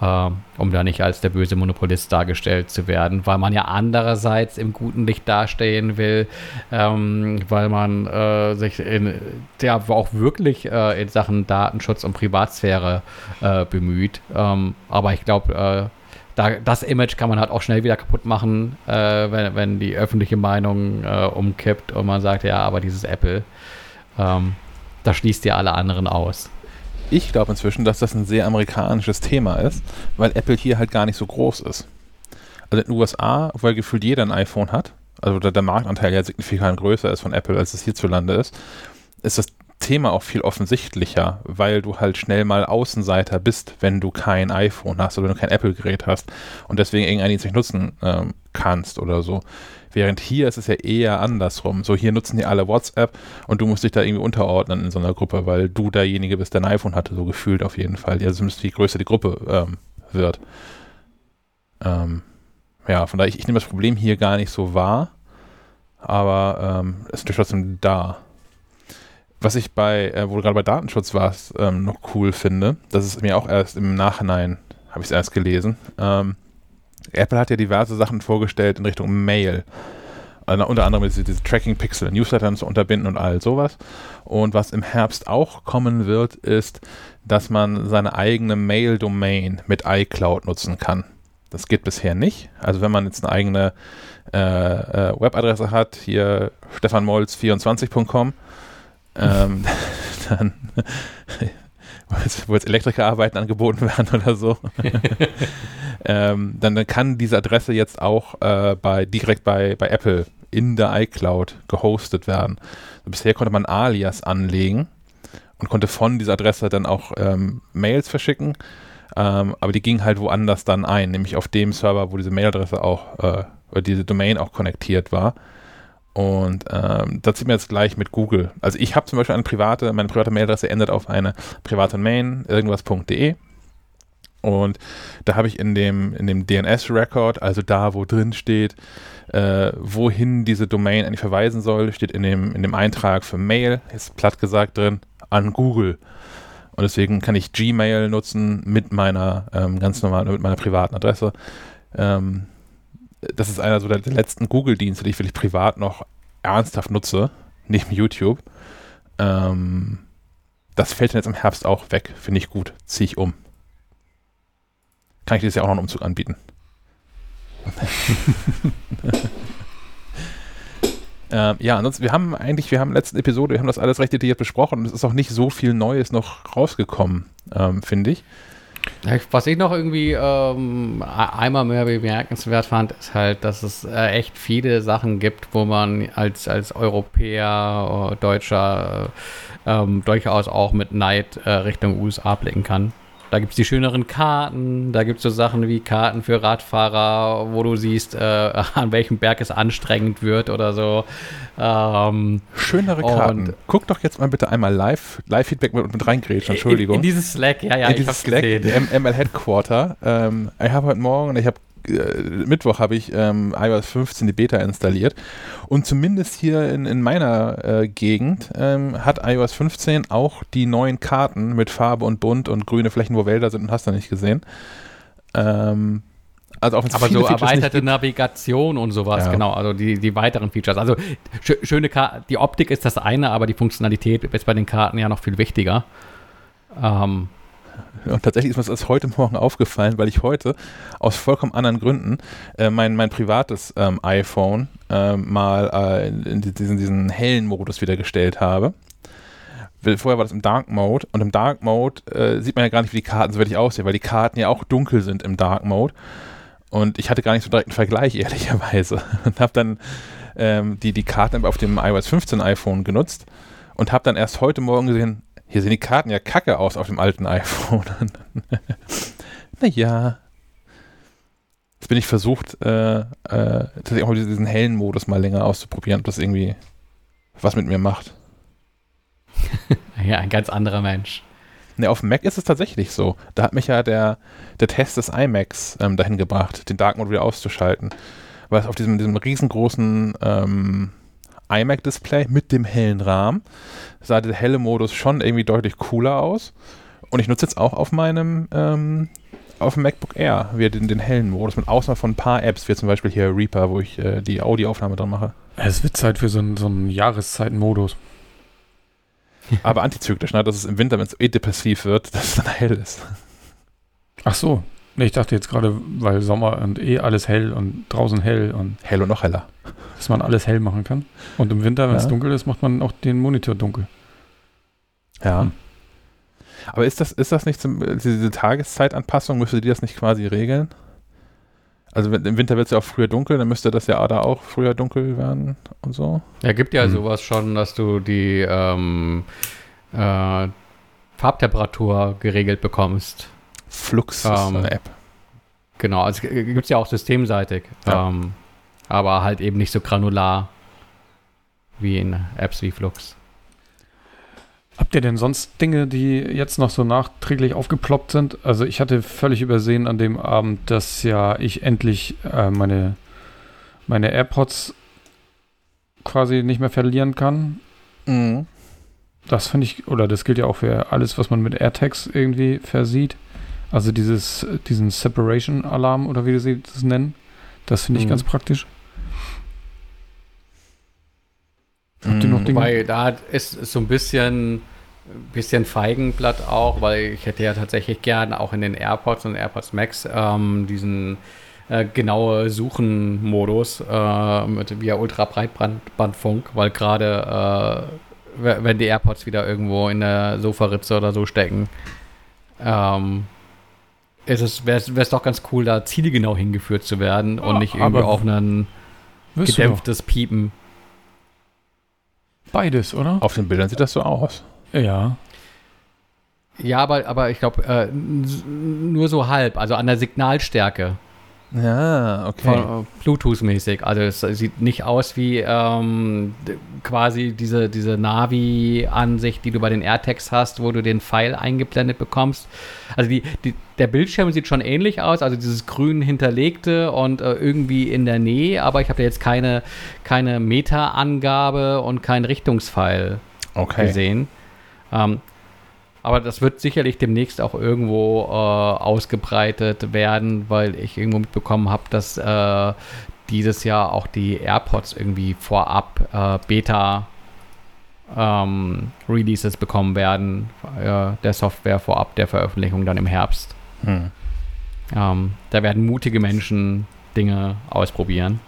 [SPEAKER 3] äh, um da nicht als der böse Monopolist dargestellt zu werden, weil man ja andererseits im guten Licht dastehen will, ähm, weil man äh, sich in, ja, auch wirklich äh, in Sachen Datenschutz und Privatsphäre äh, bemüht. Ähm, aber ich glaube, äh, da, das Image kann man halt auch schnell wieder kaputt machen, äh, wenn, wenn die öffentliche Meinung äh, umkippt und man sagt, ja, aber dieses Apple, ähm, da schließt ja alle anderen aus.
[SPEAKER 1] Ich glaube inzwischen, dass das ein sehr amerikanisches Thema ist, weil Apple hier halt gar nicht so groß ist. Also in den USA, weil gefühlt jeder ein iPhone hat, also der, der Marktanteil ja signifikant größer ist von Apple, als es hierzulande ist, ist das Thema auch viel offensichtlicher, weil du halt schnell mal Außenseiter bist, wenn du kein iPhone hast oder wenn du kein Apple-Gerät hast und deswegen irgendeinen nicht nutzen ähm, kannst oder so. Während hier ist es ja eher andersrum. So, hier nutzen die alle WhatsApp und du musst dich da irgendwie unterordnen in so einer Gruppe, weil du derjenige bist, der ein iPhone hatte, so gefühlt auf jeden Fall. Ja, zumindest wie größer die Gruppe ähm, wird. Ähm, ja, von daher, ich, ich nehme das Problem hier gar nicht so wahr, aber ähm, es ist trotzdem da. Was ich bei, äh, wo du gerade bei Datenschutz warst, ähm, noch cool finde, das ist mir auch erst im Nachhinein, habe ich es erst gelesen, ähm, Apple hat ja diverse Sachen vorgestellt in Richtung Mail. Also unter anderem diese, diese Tracking-Pixel, Newslettern zu unterbinden und all sowas. Und was im Herbst auch kommen wird, ist, dass man seine eigene Mail-Domain mit iCloud nutzen kann. Das geht bisher nicht. Also wenn man jetzt eine eigene äh, äh, Webadresse hat, hier stefanmolz24.com, ähm, dann wo jetzt Elektrikerarbeiten angeboten werden oder so, ähm, dann, dann, kann diese Adresse jetzt auch äh, bei, direkt bei, bei Apple in der iCloud gehostet werden. Bisher konnte man Alias anlegen und konnte von dieser Adresse dann auch ähm, Mails verschicken, ähm, aber die ging halt woanders dann ein, nämlich auf dem Server, wo diese Mailadresse auch, äh, oder diese Domain auch konnektiert war. Und ähm, das sieht man jetzt gleich mit Google. Also ich habe zum Beispiel eine private, meine private Mailadresse endet auf eine private Main, irgendwas.de. Und da habe ich in dem, in dem DNS-Record, also da, wo drin steht, äh, wohin diese Domain eigentlich verweisen soll, steht in dem, in dem Eintrag für Mail, ist platt gesagt drin, an Google. Und deswegen kann ich Gmail nutzen mit meiner ähm, ganz normalen, mit meiner privaten Adresse. Ähm, das ist einer so der, letzten Google-Dienste, die ich wirklich privat noch ernsthaft nutze, neben YouTube. Ähm, das fällt dann jetzt im Herbst auch weg, finde ich gut, ziehe ich um. Kann ich dir ja auch noch einen Umzug anbieten. ähm, ja, ansonsten, wir haben eigentlich, wir haben in der letzten Episode, wir haben das alles recht detailliert besprochen und es ist auch nicht so viel Neues noch rausgekommen, ähm, finde ich.
[SPEAKER 3] Was ich noch irgendwie ähm, einmal mehr bemerkenswert fand, ist halt, dass es äh, echt viele Sachen gibt, wo man als, als Europäer, äh, Deutscher äh, ähm, durchaus auch mit Neid äh, Richtung USA blicken kann. Da gibt es die schöneren Karten, da gibt es so Sachen wie Karten für Radfahrer, wo du siehst, äh, an welchem Berg es anstrengend wird oder so.
[SPEAKER 1] Ähm, Schönere Karten. Guck doch jetzt mal bitte einmal live, Live-Feedback mit, mit reingrätschen, Entschuldigung. In,
[SPEAKER 3] in, dieses Slack, ja, ja,
[SPEAKER 1] in ich dieses Slack. ML Headquarter. Ähm, ich habe heute Morgen, ich habe äh, Mittwoch habe ich ähm, iOS 15 die Beta installiert und zumindest hier in, in meiner äh, Gegend ähm, hat iOS 15 auch die neuen Karten mit Farbe und Bunt und grüne Flächen, wo Wälder sind und hast du nicht gesehen. Ähm,
[SPEAKER 3] also auch Aber so Features erweiterte Navigation und sowas, ja. genau, also die, die weiteren Features. Also sch schöne Karten, die Optik ist das eine, aber die Funktionalität ist bei den Karten ja noch viel wichtiger.
[SPEAKER 1] Ähm, und tatsächlich ist mir das heute Morgen aufgefallen, weil ich heute aus vollkommen anderen Gründen äh, mein, mein privates ähm, iPhone äh, mal äh, in diesen, diesen hellen Modus wieder gestellt habe. Vorher war das im Dark Mode und im Dark Mode äh, sieht man ja gar nicht, wie die Karten so wirklich aussehen, weil die Karten ja auch dunkel sind im Dark Mode. Und ich hatte gar nicht so direkt einen Vergleich, ehrlicherweise. Und habe dann ähm, die, die Karten auf dem iOS 15 iPhone genutzt und habe dann erst heute Morgen gesehen, hier sehen die Karten ja kacke aus auf dem alten iPhone. naja. Jetzt bin ich versucht, äh, äh, tatsächlich auch diesen hellen Modus mal länger auszuprobieren, ob das irgendwie was mit mir macht.
[SPEAKER 3] ja, ein ganz anderer Mensch.
[SPEAKER 1] Ne, auf dem Mac ist es tatsächlich so. Da hat mich ja der, der Test des iMacs ähm, dahin gebracht, den Dark Mode wieder auszuschalten. Weil es auf diesem, diesem riesengroßen ähm, iMac-Display mit dem hellen Rahmen sah der helle Modus schon irgendwie deutlich cooler aus. Und ich nutze jetzt auch auf meinem ähm, auf dem MacBook Air wieder den, den hellen Modus, mit Ausnahme von ein paar Apps, wie zum Beispiel hier Reaper, wo ich äh, die Audioaufnahme dran mache.
[SPEAKER 2] Es wird Zeit für so einen, so einen Jahreszeitenmodus.
[SPEAKER 1] Aber antizyklisch, ne? dass es im Winter, wenn es eh depressiv wird, dass es dann hell ist.
[SPEAKER 2] Ach so. Nee, ich dachte jetzt gerade, weil Sommer und eh alles hell und draußen hell und.
[SPEAKER 1] Hell und noch heller.
[SPEAKER 2] Dass man alles hell machen kann. Und im Winter, wenn es ja. dunkel ist, macht man auch den Monitor dunkel.
[SPEAKER 1] Ja. Hm. Aber ist das, ist das nicht zum, diese Tageszeitanpassung, müsste die das nicht quasi regeln? Also im Winter wird es ja auch früher dunkel, dann müsste das ja da auch früher dunkel werden und so.
[SPEAKER 3] Ja, gibt ja hm. sowas schon, dass du die ähm, äh, Farbtemperatur geregelt bekommst.
[SPEAKER 1] Flux
[SPEAKER 3] ähm, ist eine App. Genau, also gibt es ja auch systemseitig. Ja. Ähm, aber halt eben nicht so granular wie in Apps wie Flux.
[SPEAKER 2] Habt ihr denn sonst Dinge, die jetzt noch so nachträglich aufgeploppt sind? Also ich hatte völlig übersehen an dem Abend, dass ja ich endlich äh, meine, meine AirPods quasi nicht mehr verlieren kann. Mhm. Das finde ich, oder das gilt ja auch für alles, was man mit AirTags irgendwie versieht. Also dieses, diesen Separation-Alarm oder wie sie das nennen. Das finde ich mhm. ganz praktisch.
[SPEAKER 3] Habt ihr noch Dinge? Wobei, da ist so ein bisschen, bisschen Feigenblatt auch, weil ich hätte ja tatsächlich gern auch in den AirPods und AirPods Max ähm, diesen äh, genaue Suchen-Modus äh, mit via Ultrabreitbandfunk, weil gerade äh, wenn die AirPods wieder irgendwo in der Sofaritze oder so stecken, ähm, wäre es doch ganz cool, da zielgenau hingeführt zu werden und nicht irgendwie auf ein gedämpftes Piepen.
[SPEAKER 2] Beides, oder?
[SPEAKER 1] Auf den Bildern sieht das so aus.
[SPEAKER 2] Ja.
[SPEAKER 3] Ja, aber, aber ich glaube, äh, nur so halb, also an der Signalstärke.
[SPEAKER 1] Ja, okay.
[SPEAKER 3] Äh, Bluetooth-mäßig. Also es sieht nicht aus wie ähm, quasi diese, diese Navi-Ansicht, die du bei den AirTags hast, wo du den Pfeil eingeblendet bekommst. Also die, die, der Bildschirm sieht schon ähnlich aus, also dieses grün hinterlegte und äh, irgendwie in der Nähe, aber ich habe da jetzt keine, keine Meta-Angabe und keinen Richtungspfeil okay. gesehen. Ähm, aber das wird sicherlich demnächst auch irgendwo äh, ausgebreitet werden, weil ich irgendwo mitbekommen habe, dass äh, dieses Jahr auch die AirPods irgendwie vorab äh, Beta ähm, Releases bekommen werden, äh, der Software vorab der Veröffentlichung dann im Herbst. Hm. Ähm, da werden mutige Menschen Dinge ausprobieren.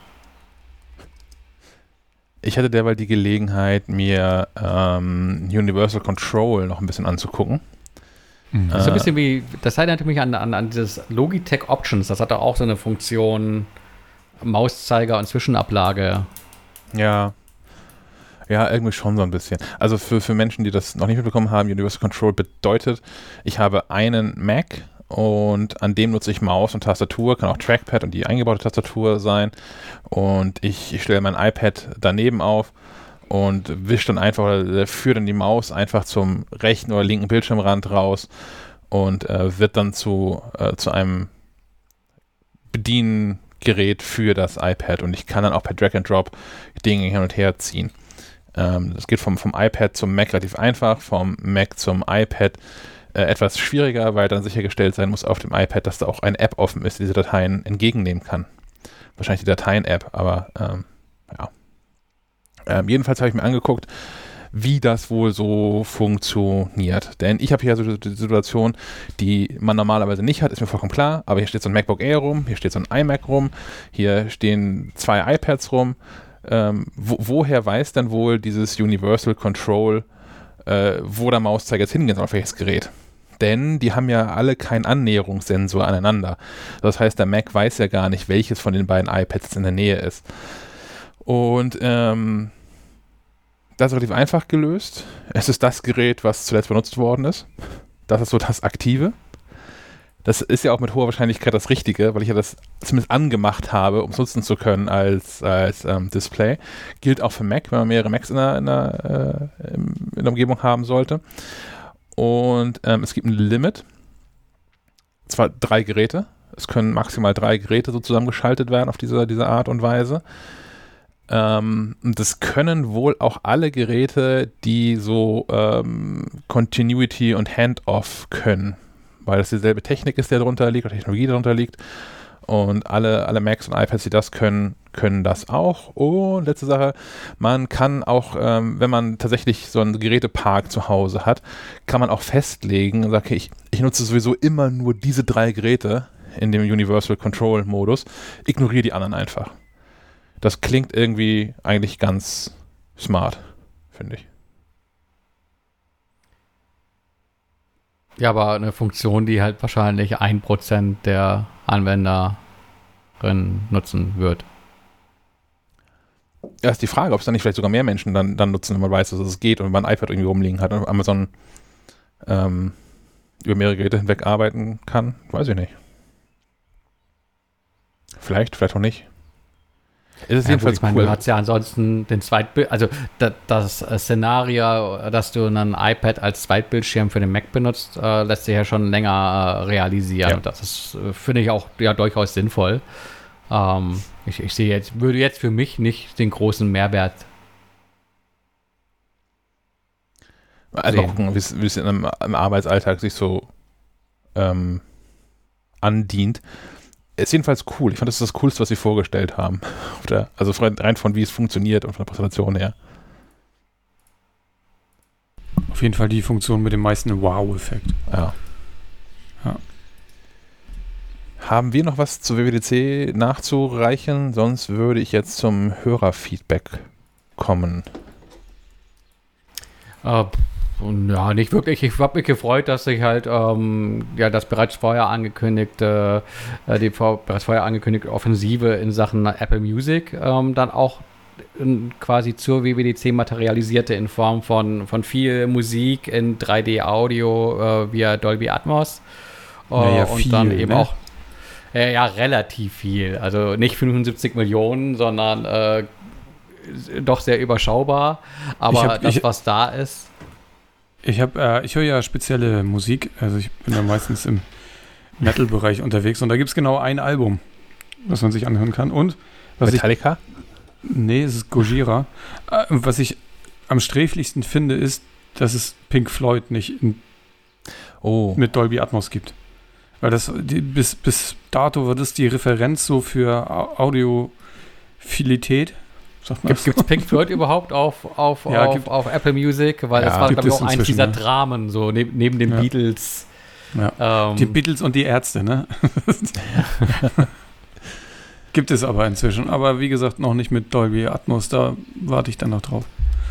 [SPEAKER 1] Ich hatte derweil die Gelegenheit, mir ähm, Universal Control noch ein bisschen anzugucken.
[SPEAKER 3] Mhm. Das ist ein bisschen wie, das erinnert mich an, an, an dieses Logitech Options. Das hat da auch so eine Funktion Mauszeiger und Zwischenablage.
[SPEAKER 1] Ja. Ja, irgendwie schon so ein bisschen. Also für, für Menschen, die das noch nicht mitbekommen haben, Universal Control bedeutet, ich habe einen Mac und an dem nutze ich Maus und Tastatur, kann auch Trackpad und die eingebaute Tastatur sein. Und ich, ich stelle mein iPad daneben auf und wische dann einfach oder führe dann die Maus einfach zum rechten oder linken Bildschirmrand raus und äh, wird dann zu, äh, zu einem Bediengerät für das iPad und ich kann dann auch per Drag and Drop Dinge hin und her ziehen. Ähm, das geht vom, vom iPad zum Mac relativ einfach, vom Mac zum iPad äh, etwas schwieriger, weil dann sichergestellt sein muss auf dem iPad, dass da auch eine App offen ist, die diese Dateien entgegennehmen kann. Wahrscheinlich die Dateien-App, aber ähm, ja. Ähm, jedenfalls habe ich mir angeguckt, wie das wohl so funktioniert. Denn ich habe hier so die Situation, die man normalerweise nicht hat, ist mir vollkommen klar. Aber hier steht so ein MacBook Air rum, hier steht so ein iMac rum, hier stehen zwei iPads rum. Ähm, wo, woher weiß denn wohl dieses Universal Control, äh, wo der Mauszeiger jetzt hingehen soll, auf welches Gerät? Denn die haben ja alle keinen Annäherungssensor aneinander. Das heißt, der Mac weiß ja gar nicht, welches von den beiden iPads in der Nähe ist. Und ähm, das ist relativ einfach gelöst. Es ist das Gerät, was zuletzt benutzt worden ist. Das ist so das Aktive. Das ist ja auch mit hoher Wahrscheinlichkeit das Richtige, weil ich ja das zumindest angemacht habe, um es nutzen zu können als, als ähm, Display. Gilt auch für Mac, wenn man mehrere Macs in der, in der, äh, in der Umgebung haben sollte. Und ähm, es gibt ein Limit. Zwar drei Geräte. Es können maximal drei Geräte so zusammengeschaltet werden auf diese, diese Art und Weise. Ähm, das können wohl auch alle Geräte, die so ähm, Continuity und Handoff können, weil das dieselbe Technik ist, der darunter liegt, oder Technologie darunter liegt. Und alle, alle Macs und iPads, die das können, können das auch. Und letzte Sache, man kann auch, ähm, wenn man tatsächlich so einen Gerätepark zu Hause hat, kann man auch festlegen und sagen, okay, ich, ich nutze sowieso immer nur diese drei Geräte in dem Universal Control Modus, ignoriere die anderen einfach. Das klingt irgendwie eigentlich ganz smart, finde ich.
[SPEAKER 3] Ja, aber eine Funktion, die halt wahrscheinlich ein Prozent der Anwender drin nutzen wird.
[SPEAKER 1] Ja, ist die Frage, ob es dann nicht vielleicht sogar mehr Menschen dann, dann nutzen, wenn man weiß, dass es geht und wenn man ein iPad irgendwie rumliegen hat und Amazon ähm, über mehrere Geräte hinweg arbeiten kann. Weiß ich nicht. Vielleicht, vielleicht auch nicht.
[SPEAKER 3] Es ist ja, jedenfalls gut, ich cool. du hast ja ansonsten den Zweitbild, also das, das, äh, Szenario, dass du ein iPad als Zweitbildschirm für den Mac benutzt, äh, lässt sich ja schon länger äh, realisieren. Ja. Das ist, äh, finde ich, auch ja durchaus sinnvoll. Ähm, ich, ich sehe jetzt, würde jetzt für mich nicht den großen Mehrwert.
[SPEAKER 1] Also sehen. gucken, wie es im, im Arbeitsalltag sich so ähm, andient ist jedenfalls cool. Ich fand, das ist das Coolste, was sie vorgestellt haben. also rein von wie es funktioniert und von der Präsentation her.
[SPEAKER 2] Auf jeden Fall die Funktion mit dem meisten Wow-Effekt.
[SPEAKER 1] Ja. ja. Haben wir noch was zu WWDC nachzureichen? Sonst würde ich jetzt zum Hörerfeedback kommen.
[SPEAKER 3] Uh, ja, nicht wirklich. Ich habe mich gefreut, dass sich halt ähm, ja das bereits vorher angekündigte, äh, die bereits vorher angekündigte Offensive in Sachen Apple Music ähm, dann auch in, quasi zur WWDC materialisierte in Form von, von viel Musik in 3D-Audio äh, via Dolby Atmos.
[SPEAKER 2] Äh, naja, und viel, dann eben ne? auch
[SPEAKER 3] äh, ja, relativ viel. Also nicht 75 Millionen, sondern äh, doch sehr überschaubar. Aber hab, das, was da ist.
[SPEAKER 2] Ich habe, äh, ich höre ja spezielle Musik, also ich bin ja meistens im Metal-Bereich unterwegs und da gibt es genau ein Album, was man sich anhören kann. Und
[SPEAKER 1] was Metallica?
[SPEAKER 2] Ich, nee, es ist Gojira. Äh, was ich am sträflichsten finde, ist, dass es Pink Floyd nicht in, oh. mit Dolby Atmos gibt. Weil das die, bis, bis dato war das die Referenz so für Audiophilität
[SPEAKER 3] Gibt es Pink Floyd überhaupt auf, auf, ja, auf, auf, Apple Music? Weil ja, das war, glaube ich, auch eins dieser ja. Dramen, so neben, neben den Beatles.
[SPEAKER 2] Ähm, die Beatles und die Ärzte, ne? Gibt es aber inzwischen. Aber wie gesagt, noch nicht mit Dolby Atmos. Da warte ich dann noch drauf.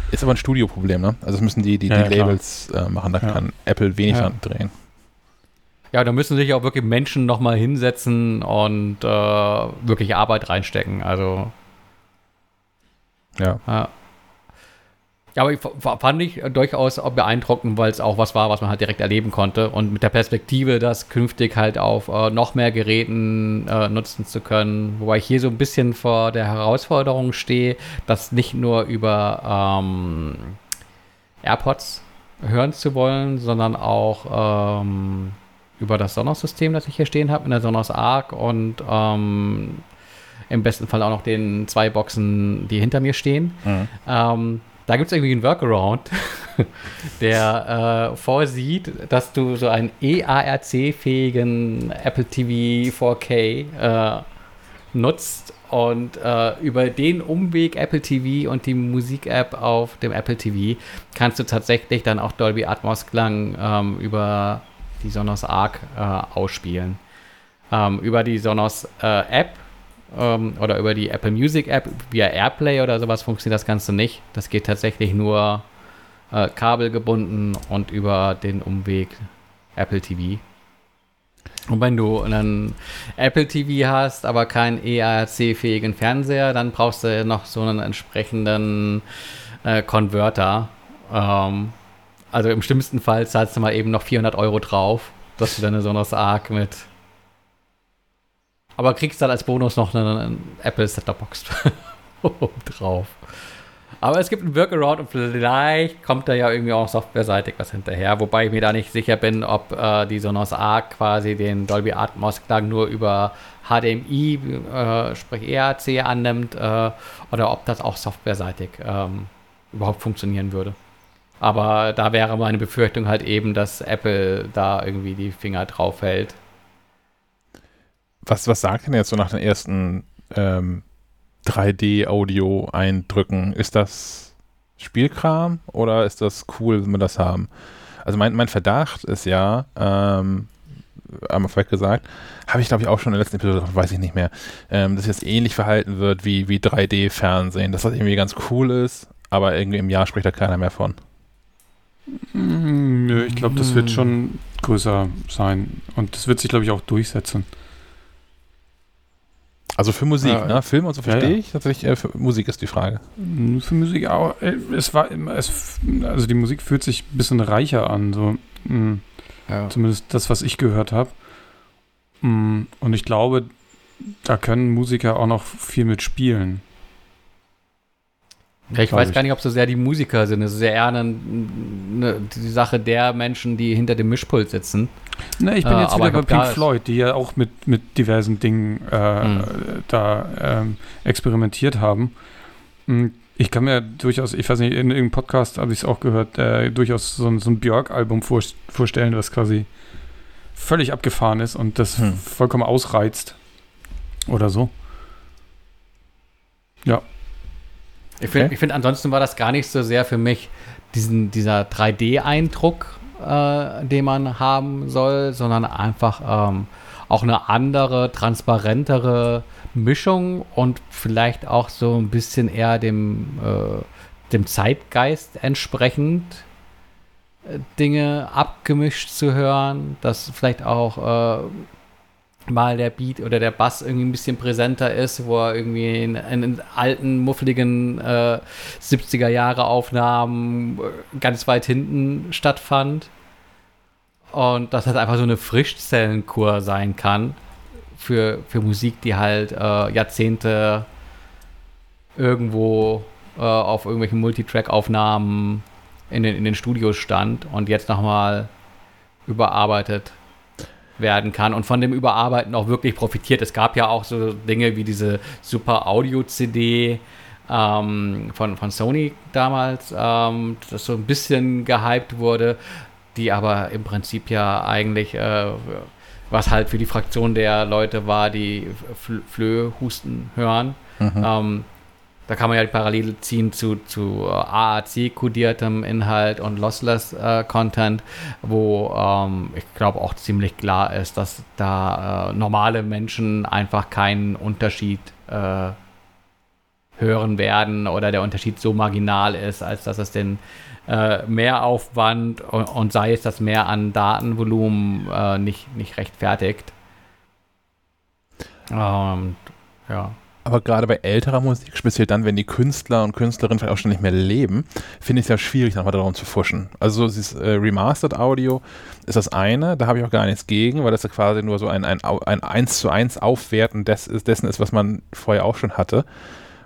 [SPEAKER 1] Ist aber ein Studioproblem, ne? Also das müssen die, die, die Labels äh, machen. Da kann Apple wenig ja. drehen.
[SPEAKER 3] Ja, da müssen sich auch wirklich Menschen nochmal hinsetzen und äh, wirklich Arbeit reinstecken. Also
[SPEAKER 1] ja. ja.
[SPEAKER 3] Aber ich fand ich durchaus beeindruckend, weil es auch was war, was man halt direkt erleben konnte. Und mit der Perspektive, das künftig halt auf äh, noch mehr Geräten äh, nutzen zu können. Wobei ich hier so ein bisschen vor der Herausforderung stehe, das nicht nur über ähm, AirPods hören zu wollen, sondern auch ähm, über das Sonos-System, das ich hier stehen habe, in der Sonos Arc und ähm, im besten Fall auch noch den zwei Boxen, die hinter mir stehen. Mhm. Ähm, da gibt es irgendwie einen Workaround, der äh, vorsieht, dass du so einen EARC-fähigen Apple TV 4K äh, nutzt und äh, über den Umweg Apple TV und die Musik-App auf dem Apple TV kannst du tatsächlich dann auch Dolby Atmos Klang ähm, über die Sonos Arc äh, ausspielen. Ähm, über die Sonos äh, App ähm, oder über die Apple Music App via AirPlay oder sowas funktioniert das Ganze nicht. Das geht tatsächlich nur äh, kabelgebunden und über den Umweg Apple TV. Und wenn du einen Apple TV hast, aber keinen EARC-fähigen Fernseher, dann brauchst du noch so einen entsprechenden äh, Converter. Ähm, also im schlimmsten Fall zahlst du mal eben noch 400 Euro drauf, dass du deine Sonos Arc mit aber kriegst dann als Bonus noch eine, eine Apple Box drauf. Aber es gibt einen Workaround und vielleicht kommt da ja irgendwie auch softwareseitig was hinterher, wobei ich mir da nicht sicher bin, ob äh, die Sonos Arc quasi den Dolby Atmos Klang nur über HDMI, äh, sprich EAC annimmt, äh, oder ob das auch softwareseitig ähm, überhaupt funktionieren würde. Aber da wäre meine Befürchtung halt eben, dass Apple da irgendwie die Finger drauf hält
[SPEAKER 1] was, was sagt denn jetzt so nach den ersten ähm, 3D-Audio-Eindrücken? Ist das Spielkram oder ist das cool, wenn wir das haben? Also mein, mein Verdacht ist ja, ähm, einmal vielleicht gesagt, habe ich glaube ich auch schon in der letzten Episode, weiß ich nicht mehr, ähm, dass jetzt ähnlich verhalten wird wie, wie 3D-Fernsehen, dass das irgendwie ganz cool ist, aber irgendwie im Jahr spricht da keiner mehr von.
[SPEAKER 2] Nö, ich glaube, das wird schon größer sein und das wird sich glaube ich auch durchsetzen.
[SPEAKER 1] Also für Musik, ja, ne? Film und so verstehe ja, ja. ich. Tatsächlich, äh, für Musik ist die Frage.
[SPEAKER 2] Hm, für Musik auch. Äh, es war es, also die Musik fühlt sich ein bisschen reicher an. So. Hm. Zumindest das, was ich gehört habe. Hm. Und ich glaube, da können Musiker auch noch viel mit spielen.
[SPEAKER 3] Ja, ich weiß ich. gar nicht, ob so sehr die Musiker sind. Es ist eher eine, eine, die Sache der Menschen, die hinter dem Mischpult sitzen.
[SPEAKER 2] Ne, ich bin äh, jetzt wieder bei Pink Floyd, die ja auch mit, mit diversen Dingen äh, mhm. da ähm, experimentiert haben. Hm, ich kann mir durchaus, ich weiß nicht, in irgendeinem Podcast habe ich es auch gehört, äh, durchaus so, so ein Björk-Album vor, vorstellen, was quasi völlig abgefahren ist und das hm. vollkommen ausreizt. Oder so. Ja.
[SPEAKER 3] Ich finde, okay. find, ansonsten war das gar nicht so sehr für mich diesen, dieser 3D-Eindruck, äh, den man haben soll, sondern einfach ähm, auch eine andere, transparentere Mischung und vielleicht auch so ein bisschen eher dem, äh, dem Zeitgeist entsprechend äh, Dinge abgemischt zu hören, dass vielleicht auch äh, mal der Beat oder der Bass irgendwie ein bisschen präsenter ist, wo er irgendwie in, in alten, muffeligen äh, 70er Jahre Aufnahmen äh, ganz weit hinten stattfand. Und dass das einfach so eine Frischzellenkur sein kann für, für Musik, die halt äh, Jahrzehnte irgendwo äh, auf irgendwelchen Multitrack-Aufnahmen in den, in den Studios stand und jetzt nochmal überarbeitet werden kann und von dem Überarbeiten auch wirklich profitiert. Es gab ja auch so Dinge wie diese Super Audio-CD ähm, von, von Sony damals, ähm, das so ein bisschen gehypt wurde, die aber im Prinzip ja eigentlich, äh, was halt für die Fraktion der Leute war, die Flöhusten hören. Mhm. Ähm, da kann man ja die Parallele ziehen zu, zu äh, AAC-kodiertem Inhalt und Lossless-Content, äh, wo ähm, ich glaube auch ziemlich klar ist, dass da äh, normale Menschen einfach keinen Unterschied äh, hören werden oder der Unterschied so marginal ist, als dass es den äh, Mehraufwand und, und, sei es das Mehr an Datenvolumen äh, nicht, nicht rechtfertigt.
[SPEAKER 1] Und ja. Aber gerade bei älterer Musik, speziell dann, wenn die Künstler und Künstlerinnen vielleicht auch schon nicht mehr leben, finde ich es ja schwierig, nochmal darum zu fuschen. Also dieses äh, Remastered Audio ist das eine, da habe ich auch gar nichts gegen, weil das ja quasi nur so ein, ein, ein 1 zu 1 Aufwerten des, dessen ist, was man vorher auch schon hatte.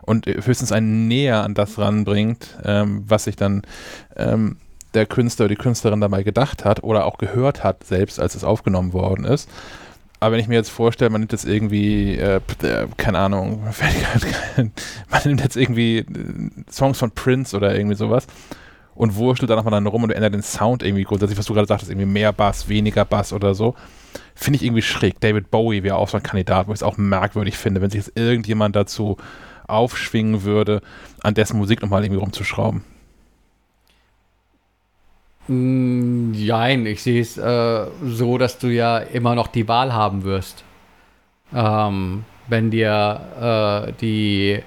[SPEAKER 1] Und höchstens ein Näher an das ranbringt, ähm, was sich dann ähm, der Künstler oder die Künstlerin dabei gedacht hat oder auch gehört hat, selbst als es aufgenommen worden ist. Aber wenn ich mir jetzt vorstelle, man nimmt jetzt irgendwie, äh, äh keine Ahnung, man nimmt jetzt irgendwie äh, Songs von Prince oder irgendwie sowas und wurschtelt dann nochmal dann rum und ändert den Sound irgendwie grundsätzlich, was du gerade sagtest, irgendwie mehr Bass, weniger Bass oder so. Finde ich irgendwie schräg. David Bowie wäre auch so ein Kandidat, wo ich es auch merkwürdig finde, wenn sich jetzt irgendjemand dazu aufschwingen würde, an dessen Musik nochmal irgendwie rumzuschrauben.
[SPEAKER 3] Nein, mm, ich sehe es äh, so, dass du ja immer noch die Wahl haben wirst. Ähm, wenn dir äh, die,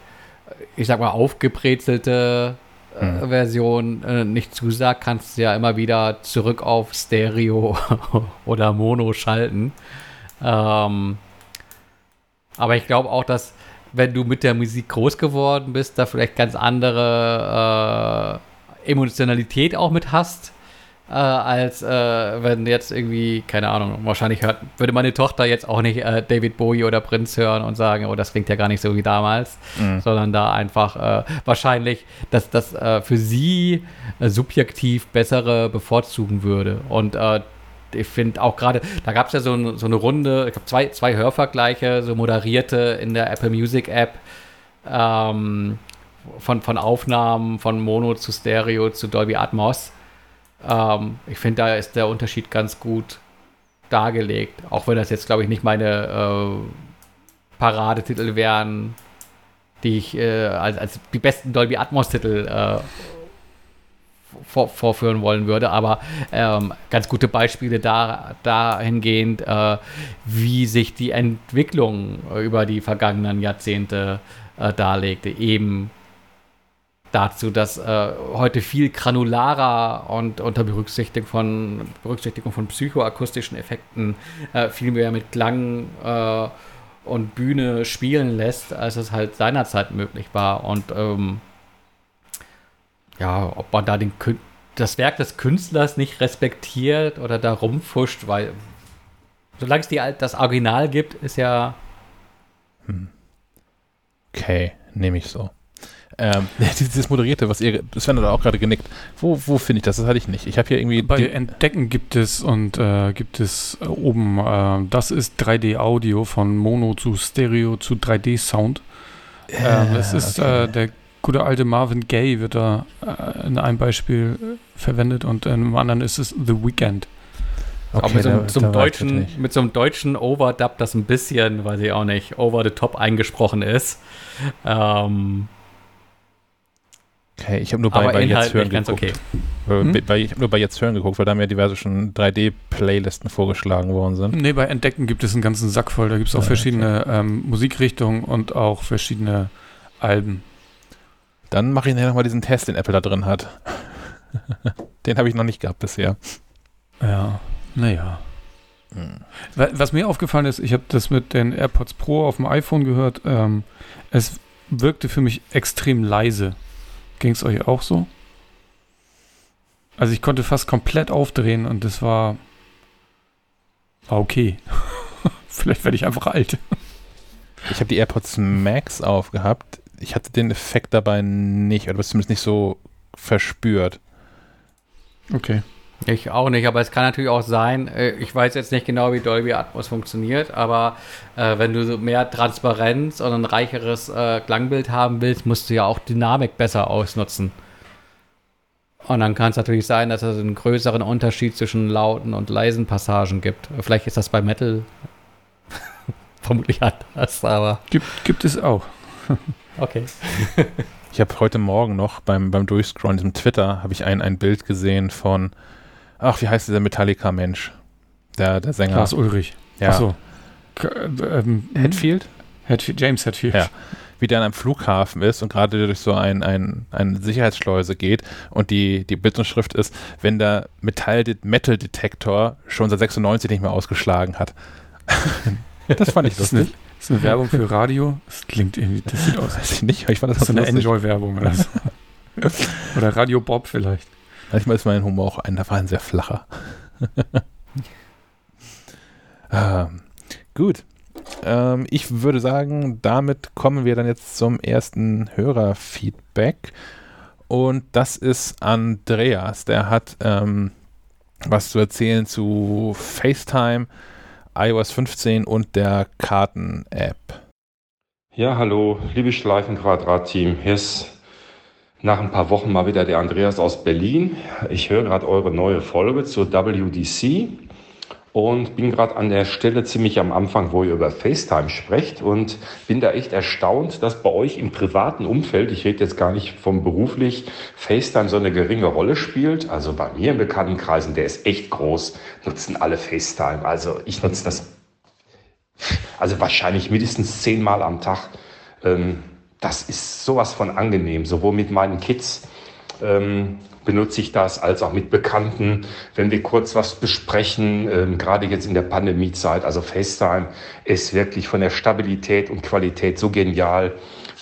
[SPEAKER 3] ich sag mal, aufgebrezelte äh, hm. Version äh, nicht zusagt, kannst du ja immer wieder zurück auf Stereo oder Mono schalten. Ähm, aber ich glaube auch, dass wenn du mit der Musik groß geworden bist, da vielleicht ganz andere äh, Emotionalität auch mit hast äh, als äh, wenn jetzt irgendwie, keine Ahnung, wahrscheinlich hört, würde meine Tochter jetzt auch nicht äh, David Bowie oder Prince hören und sagen, oh, das klingt ja gar nicht so wie damals, mhm. sondern da einfach äh, wahrscheinlich, dass das äh, für sie äh, subjektiv bessere bevorzugen würde. Und ich finde auch gerade, da gab es ja so, so, eine Runde, ich habe zwei, zwei Hörvergleiche, so moderierte in der Apple Music App. Ähm, von, von Aufnahmen von Mono zu Stereo zu Dolby Atmos. Ähm, ich finde, da ist der Unterschied ganz gut dargelegt. Auch wenn das jetzt, glaube ich, nicht meine äh, Paradetitel wären, die ich äh, als, als die besten Dolby Atmos-Titel äh, vor, vorführen wollen würde. Aber ähm, ganz gute Beispiele da, dahingehend, äh, wie sich die Entwicklung über die vergangenen Jahrzehnte äh, darlegte. Eben dazu, dass äh, heute viel granularer und unter Berücksichtigung von, Berücksichtigung von psychoakustischen Effekten äh, viel mehr mit Klang äh, und Bühne spielen lässt, als es halt seinerzeit möglich war. Und ähm, ja, ob man da den, das Werk des Künstlers nicht respektiert oder da rumfuscht, weil solange es die, das Original gibt, ist ja.
[SPEAKER 1] Hm. Okay, nehme ich so. Ähm, dieses Moderierte, was ihr, Sven hat auch gerade genickt. Wo, wo finde ich das? Das hatte ich nicht. Ich habe hier irgendwie.
[SPEAKER 2] Bei Entdecken gibt es und äh, gibt es äh, oben, äh, das ist 3D-Audio von Mono zu Stereo zu 3D-Sound. Ähm, es ist okay. Äh, der gute alte Marvin Gaye wird da äh, in einem Beispiel äh, verwendet und in einem anderen ist es The Weekend.
[SPEAKER 3] Okay, Aber mit so, da, so deutschen, mit so einem deutschen Overdub, das ein bisschen, weiß ich auch nicht, over the top eingesprochen ist. Ähm,
[SPEAKER 1] okay, ich habe nur bei, bei Jetzt Hören geguckt. Okay. Hm? Bei, ich habe nur bei Jetzt Hören geguckt, weil da mir diverse schon 3D-Playlisten vorgeschlagen worden sind.
[SPEAKER 2] Nee, bei Entdecken gibt es einen ganzen Sack voll. Da gibt es auch ja, verschiedene okay. ähm, Musikrichtungen und auch verschiedene Alben.
[SPEAKER 1] Dann mache ich nachher nochmal diesen Test, den Apple da drin hat. den habe ich noch nicht gehabt bisher.
[SPEAKER 2] Ja. Naja. Hm. Was mir aufgefallen ist, ich habe das mit den AirPods Pro auf dem iPhone gehört. Ähm, es wirkte für mich extrem leise. Ging es euch auch so? Also ich konnte fast komplett aufdrehen und das war, war okay. Vielleicht werde ich einfach alt.
[SPEAKER 1] Ich habe die AirPods Max aufgehabt. Ich hatte den Effekt dabei nicht, oder zumindest nicht so verspürt.
[SPEAKER 2] Okay.
[SPEAKER 3] Ich auch nicht, aber es kann natürlich auch sein, äh, ich weiß jetzt nicht genau, wie Dolby Atmos funktioniert, aber äh, wenn du mehr Transparenz und ein reicheres äh, Klangbild haben willst, musst du ja auch Dynamik besser ausnutzen. Und dann kann es natürlich sein, dass es einen größeren Unterschied zwischen lauten und leisen Passagen gibt. Vielleicht ist das bei Metal vermutlich anders, aber.
[SPEAKER 2] Gibt, gibt es auch.
[SPEAKER 3] okay.
[SPEAKER 1] ich habe heute Morgen noch beim, beim Durchscrollen diesem Twitter habe ich ein, ein Bild gesehen von Ach, wie heißt dieser Metallica-Mensch? Der, der Sänger.
[SPEAKER 2] Lars Ulrich.
[SPEAKER 1] Ja. Achso. Ähm, Hetfield?
[SPEAKER 2] Hetfield? James Hetfield.
[SPEAKER 1] Ja. Wie der an einem Flughafen ist und gerade durch so ein, ein, eine Sicherheitsschleuse geht und die, die Bildschrift ist, wenn der Metall-Detektor schon seit 96 nicht mehr ausgeschlagen hat.
[SPEAKER 2] das fand ich lustig. Das ist eine Werbung für Radio. Das klingt irgendwie, das sieht aus.
[SPEAKER 1] Weiß ich nicht, ich fand das,
[SPEAKER 2] das ist eine Enjoy-Werbung oder so. oder Radio Bob vielleicht.
[SPEAKER 1] Manchmal ist mein Humor auch ein, da war ein sehr flacher. ähm, gut. Ähm, ich würde sagen, damit kommen wir dann jetzt zum ersten Hörerfeedback. Und das ist Andreas. Der hat ähm, was zu erzählen zu FaceTime, iOS 15 und der Karten-App.
[SPEAKER 4] Ja, hallo, liebe Schleifenquadrat-Team. Hier ist nach ein paar Wochen mal wieder der Andreas aus Berlin. Ich höre gerade eure neue Folge zur WDC und bin gerade an der Stelle ziemlich am Anfang, wo ihr über FaceTime sprecht und bin da echt erstaunt, dass bei euch im privaten Umfeld, ich rede jetzt gar nicht vom beruflich, FaceTime so eine geringe Rolle spielt. Also bei mir in Bekanntenkreisen, der ist echt groß, nutzen alle FaceTime. Also ich nutze das also wahrscheinlich mindestens zehnmal am Tag. Ähm, das ist sowas von angenehm, sowohl mit meinen Kids ähm, benutze ich das, als auch mit Bekannten, wenn wir kurz was besprechen, ähm, gerade jetzt in der Pandemiezeit. Also FaceTime ist wirklich von der Stabilität und Qualität so genial.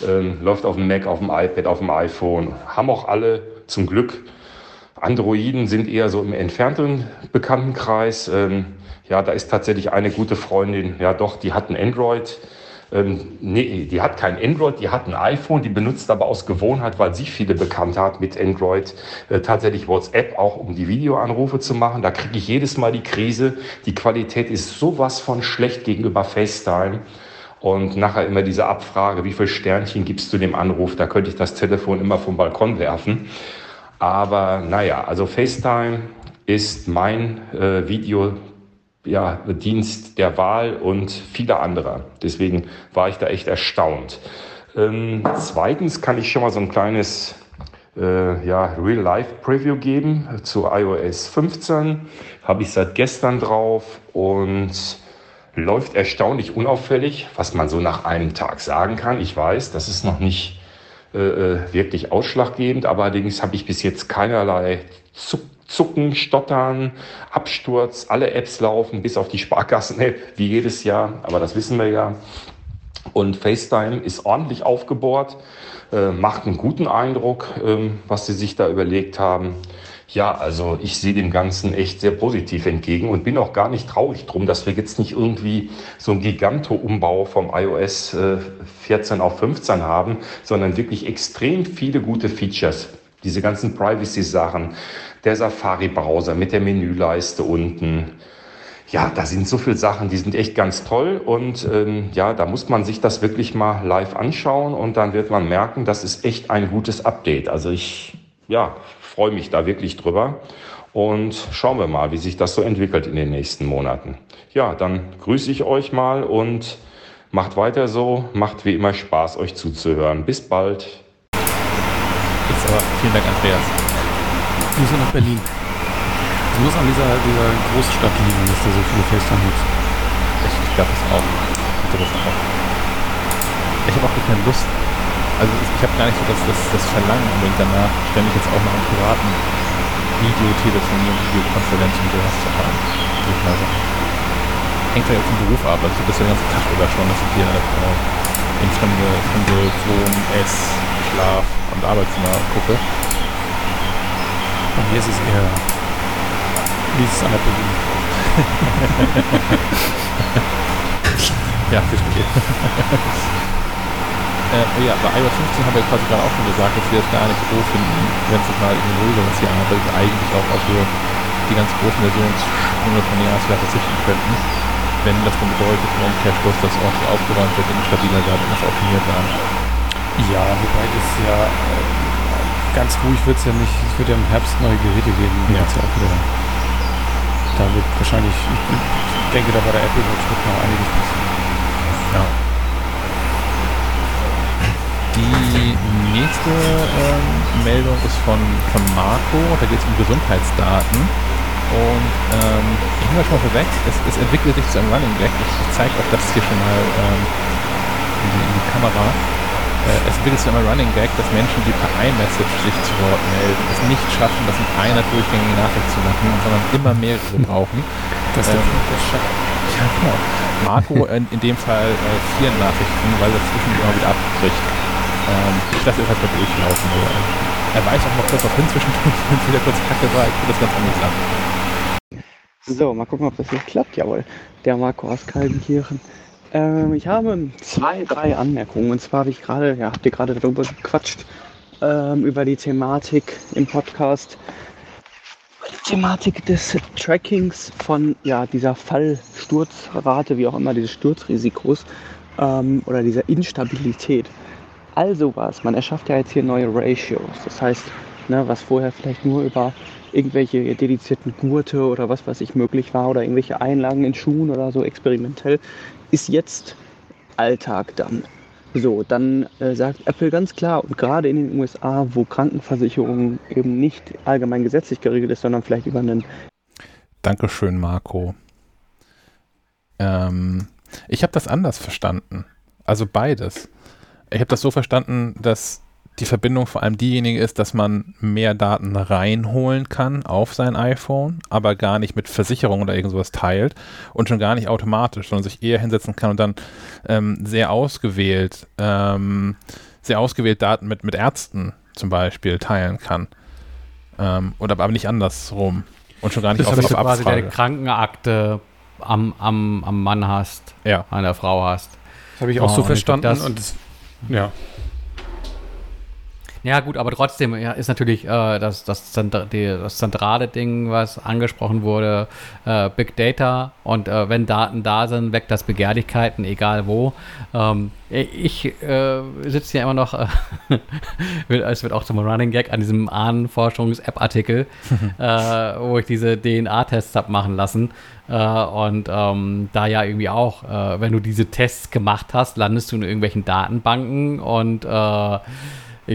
[SPEAKER 4] Ähm, läuft auf dem Mac, auf dem iPad, auf dem iPhone. Haben auch alle zum Glück. Androiden sind eher so im entfernten Bekanntenkreis. Ähm, ja, da ist tatsächlich eine gute Freundin, ja doch, die hat ein Android ähm, nee, die hat kein Android, die hat ein iPhone, die benutzt aber aus Gewohnheit, weil sie viele bekannt hat mit Android, äh, tatsächlich WhatsApp auch, um die Videoanrufe zu machen. Da kriege ich jedes Mal die Krise. Die Qualität ist sowas von schlecht gegenüber FaceTime. Und nachher immer diese Abfrage, wie viel Sternchen gibst du dem Anruf? Da könnte ich das Telefon immer vom Balkon werfen. Aber naja, also FaceTime ist mein äh, Video ja, Dienst der Wahl und viele andere. Deswegen war ich da echt erstaunt. Ähm, zweitens kann ich schon mal so ein kleines äh, ja, Real-Life-Preview geben zu iOS 15. Habe ich seit gestern drauf und läuft erstaunlich unauffällig, was man so nach einem Tag sagen kann. Ich weiß, das ist noch nicht äh, äh wirklich ausschlaggebend, allerdings habe ich bis jetzt keinerlei Zuck Zucken, Stottern, Absturz, alle Apps laufen, bis auf die Sparkassen-App, wie jedes Jahr, aber das wissen wir ja. Und FaceTime ist ordentlich aufgebohrt, äh, macht einen guten Eindruck, ähm, was sie sich da überlegt haben. Ja, also ich sehe dem Ganzen echt sehr positiv entgegen und bin auch gar nicht traurig drum, dass wir jetzt nicht irgendwie so einen Giganto-Umbau vom iOS äh, 14 auf 15 haben, sondern wirklich extrem viele gute Features. Diese ganzen Privacy-Sachen, der Safari-Browser mit der Menüleiste unten. Ja, da sind so viele Sachen, die sind echt ganz toll und ähm, ja, da muss man sich das wirklich mal live anschauen und dann wird man merken, das ist echt ein gutes Update. Also ich, ja, freue mich da wirklich drüber und schauen wir mal, wie sich das so entwickelt in den nächsten Monaten. Ja, dann grüße ich euch mal und macht weiter so, macht wie immer Spaß, euch zuzuhören. Bis bald.
[SPEAKER 1] Aber, vielen Dank, Andreas.
[SPEAKER 2] Ja nach Berlin. Es muss an dieser, dieser Großstadt liegen, dass da so viele FaceTime nutzt.
[SPEAKER 1] Ich, glaube es auch. Ich, das auch. ich habe auch keine Lust. Also ich habe gar nicht so das, das, das Verlangen unbedingt danach, ständig jetzt auch noch einen privaten und Videokonferenz und sowas zu haben. Sagen. Hängt ja jetzt im Beruf ab. Also das ja den ganzen Tag über schon, dass ich hier äh, in fremde, fremde Wohn-, Ess-, Schlaf- und Arbeitszimmer gucke.
[SPEAKER 2] Mir ist es eher, wie ist es an der
[SPEAKER 1] ja, verstehe. äh, ja, bei iOS 15 haben wir quasi gerade auch schon gesagt, dass wir es gar nicht so finden, wenn es mal in den ruhigeren hier arbeitet, eigentlich auch auf die ganz großen Versionssprünge von den Jahren verzichten könnten. Wenn das dann bedeutet, im Umkehrschluss, dass auch aufgeräumt wird, stabiler werden und das optimiert werden.
[SPEAKER 2] Ja, wobei das ja äh, ganz ruhig wird es ja nicht. Es wird ja im Herbst neue Geräte geben. Ja. ja auch wieder, da wird wahrscheinlich, ich denke, da bei der Apple Watch wird noch einiges passieren.
[SPEAKER 1] Ja. Die nächste ähm, Meldung ist von, von Marco. Da geht es um Gesundheitsdaten. Und ähm, ich nehme schon mal vorweg, es, es entwickelt sich zu einem Running Gag. Ich, ich zeige euch das hier schon mal ähm, in, die, in die Kamera äh, es entwickelt sich immer Running Gag, dass Menschen, die per iMessage sich zu Wort melden, es nicht schaffen, das in einer durchgängigen Nachricht zu machen, sondern immer mehrere brauchen.
[SPEAKER 2] Das ähm, der
[SPEAKER 1] Ja, genau. Marco in, in dem Fall äh, vier Nachrichten, weil er zwischendurch immer wieder abbricht. Ähm, ich lasse jetzt halt mal durchlaufen. Oder? Er weiß auch mal kurz auf hin zwischendurch, wenn es wieder kurz kacke war. Ich finde das ganz anders an.
[SPEAKER 5] So, mal gucken, ob das jetzt klappt. Jawohl, der Marco aus Kaltenkirchen. Ähm, ich habe zwei, drei Anmerkungen. Und zwar habe ich gerade, ja, habt ihr gerade darüber gequatscht, ähm, über die Thematik im Podcast, die Thematik des Trackings von ja, dieser Fallsturzrate, wie auch immer, dieses Sturzrisikos ähm, oder dieser Instabilität. Also was, man erschafft ja jetzt hier neue Ratios. Das heißt, ne, was vorher vielleicht nur über irgendwelche dedizierten Gurte oder was weiß ich möglich war oder irgendwelche Einlagen in Schuhen oder so experimentell, ist jetzt Alltag dann. So, dann äh, sagt Apple ganz klar, und gerade in den USA, wo Krankenversicherung eben nicht allgemein gesetzlich geregelt ist, sondern vielleicht über einen.
[SPEAKER 1] Dankeschön, Marco. Ähm, ich habe das anders verstanden. Also beides. Ich habe das so verstanden, dass die Verbindung vor allem diejenige ist, dass man mehr Daten reinholen kann auf sein iPhone, aber gar nicht mit Versicherung oder irgendwas teilt und schon gar nicht automatisch, sondern sich eher hinsetzen kann und dann ähm, sehr ausgewählt, ähm, sehr ausgewählt Daten mit, mit Ärzten zum Beispiel teilen kann. Ähm, oder aber nicht andersrum. Und schon gar nicht
[SPEAKER 3] das auf, auf du quasi deine Krankenakte am, am, am Mann hast,
[SPEAKER 1] ja.
[SPEAKER 3] an der Frau hast.
[SPEAKER 2] Das habe ich auch oh, so verstanden. Das, und das, ja.
[SPEAKER 3] Ja, gut, aber trotzdem ja, ist natürlich äh, das, das, die, das, zentrale Ding, was angesprochen wurde, äh, Big Data. Und äh, wenn Daten da sind, weckt das Begehrlichkeiten, egal wo. Ähm, ich äh, sitze ja immer noch, äh, es wird auch zum Running Gag, an diesem Ahnenforschungs-App-Artikel, äh, wo ich diese DNA-Tests habe machen lassen. und ähm, da ja irgendwie auch, wenn du diese Tests gemacht hast, landest du in irgendwelchen Datenbanken und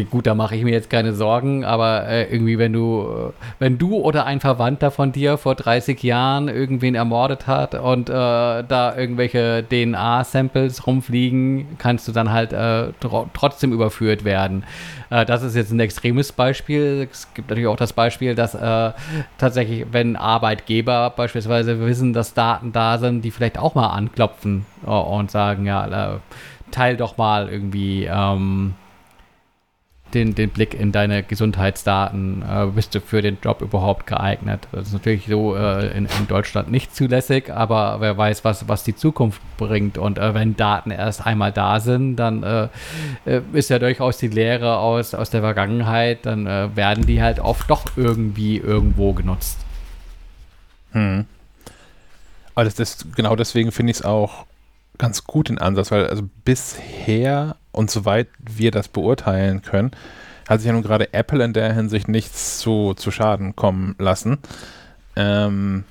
[SPEAKER 3] gut, da mache ich mir jetzt keine Sorgen, aber äh, irgendwie, wenn du, äh, wenn du oder ein Verwandter von dir vor 30 Jahren irgendwen ermordet hat und äh, da irgendwelche DNA-Samples rumfliegen, kannst du dann halt äh, tr trotzdem überführt werden. Äh, das ist jetzt ein extremes Beispiel. Es gibt natürlich auch das Beispiel, dass tatsächlich, wenn Arbeitgeber beispielsweise wissen, dass Daten da sind, die vielleicht auch mal anklopfen und sagen, ja, teil doch mal irgendwie ähm, den, den Blick in deine Gesundheitsdaten. Äh, bist du für den Job überhaupt geeignet? Das ist natürlich so äh, in, in, Deutschland nicht zulässig, aber wer weiß, was, was die Zukunft bringt. Und äh, wenn Daten erst einmal da sind, dann äh, äh, ist ja durchaus die Lehre aus, aus der Vergangenheit, dann äh, werden die halt oft doch irgendwie irgendwo genutzt.
[SPEAKER 1] Hm. Aber das, das, genau deswegen finde ich es auch ganz gut den Ansatz, weil also bisher und soweit wir das beurteilen können, hat sich ja nun gerade Apple in der Hinsicht nichts zu, zu Schaden kommen lassen. Ähm,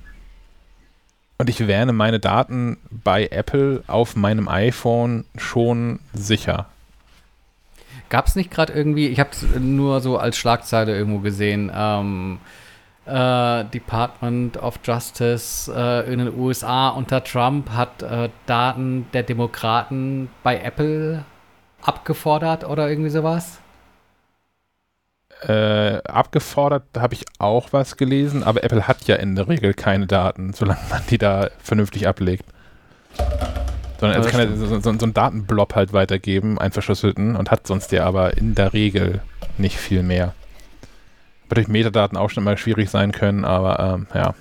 [SPEAKER 1] und ich wähne meine Daten bei Apple auf meinem iPhone schon sicher.
[SPEAKER 3] Gab es nicht gerade irgendwie, ich habe es nur so als Schlagzeile irgendwo gesehen, ähm, äh, Department of Justice äh, in den USA unter Trump hat äh, Daten der Demokraten bei Apple abgefordert oder irgendwie sowas?
[SPEAKER 1] Äh, abgefordert habe ich auch was gelesen, aber Apple hat ja in der Regel keine Daten, solange man die da vernünftig ablegt. Sondern also kann er so, so, so einen Datenblob halt weitergeben, einen verschlüsselten, und hat sonst ja aber in der Regel nicht viel mehr. Durch Metadaten auch schon mal schwierig sein können, aber ähm, ja.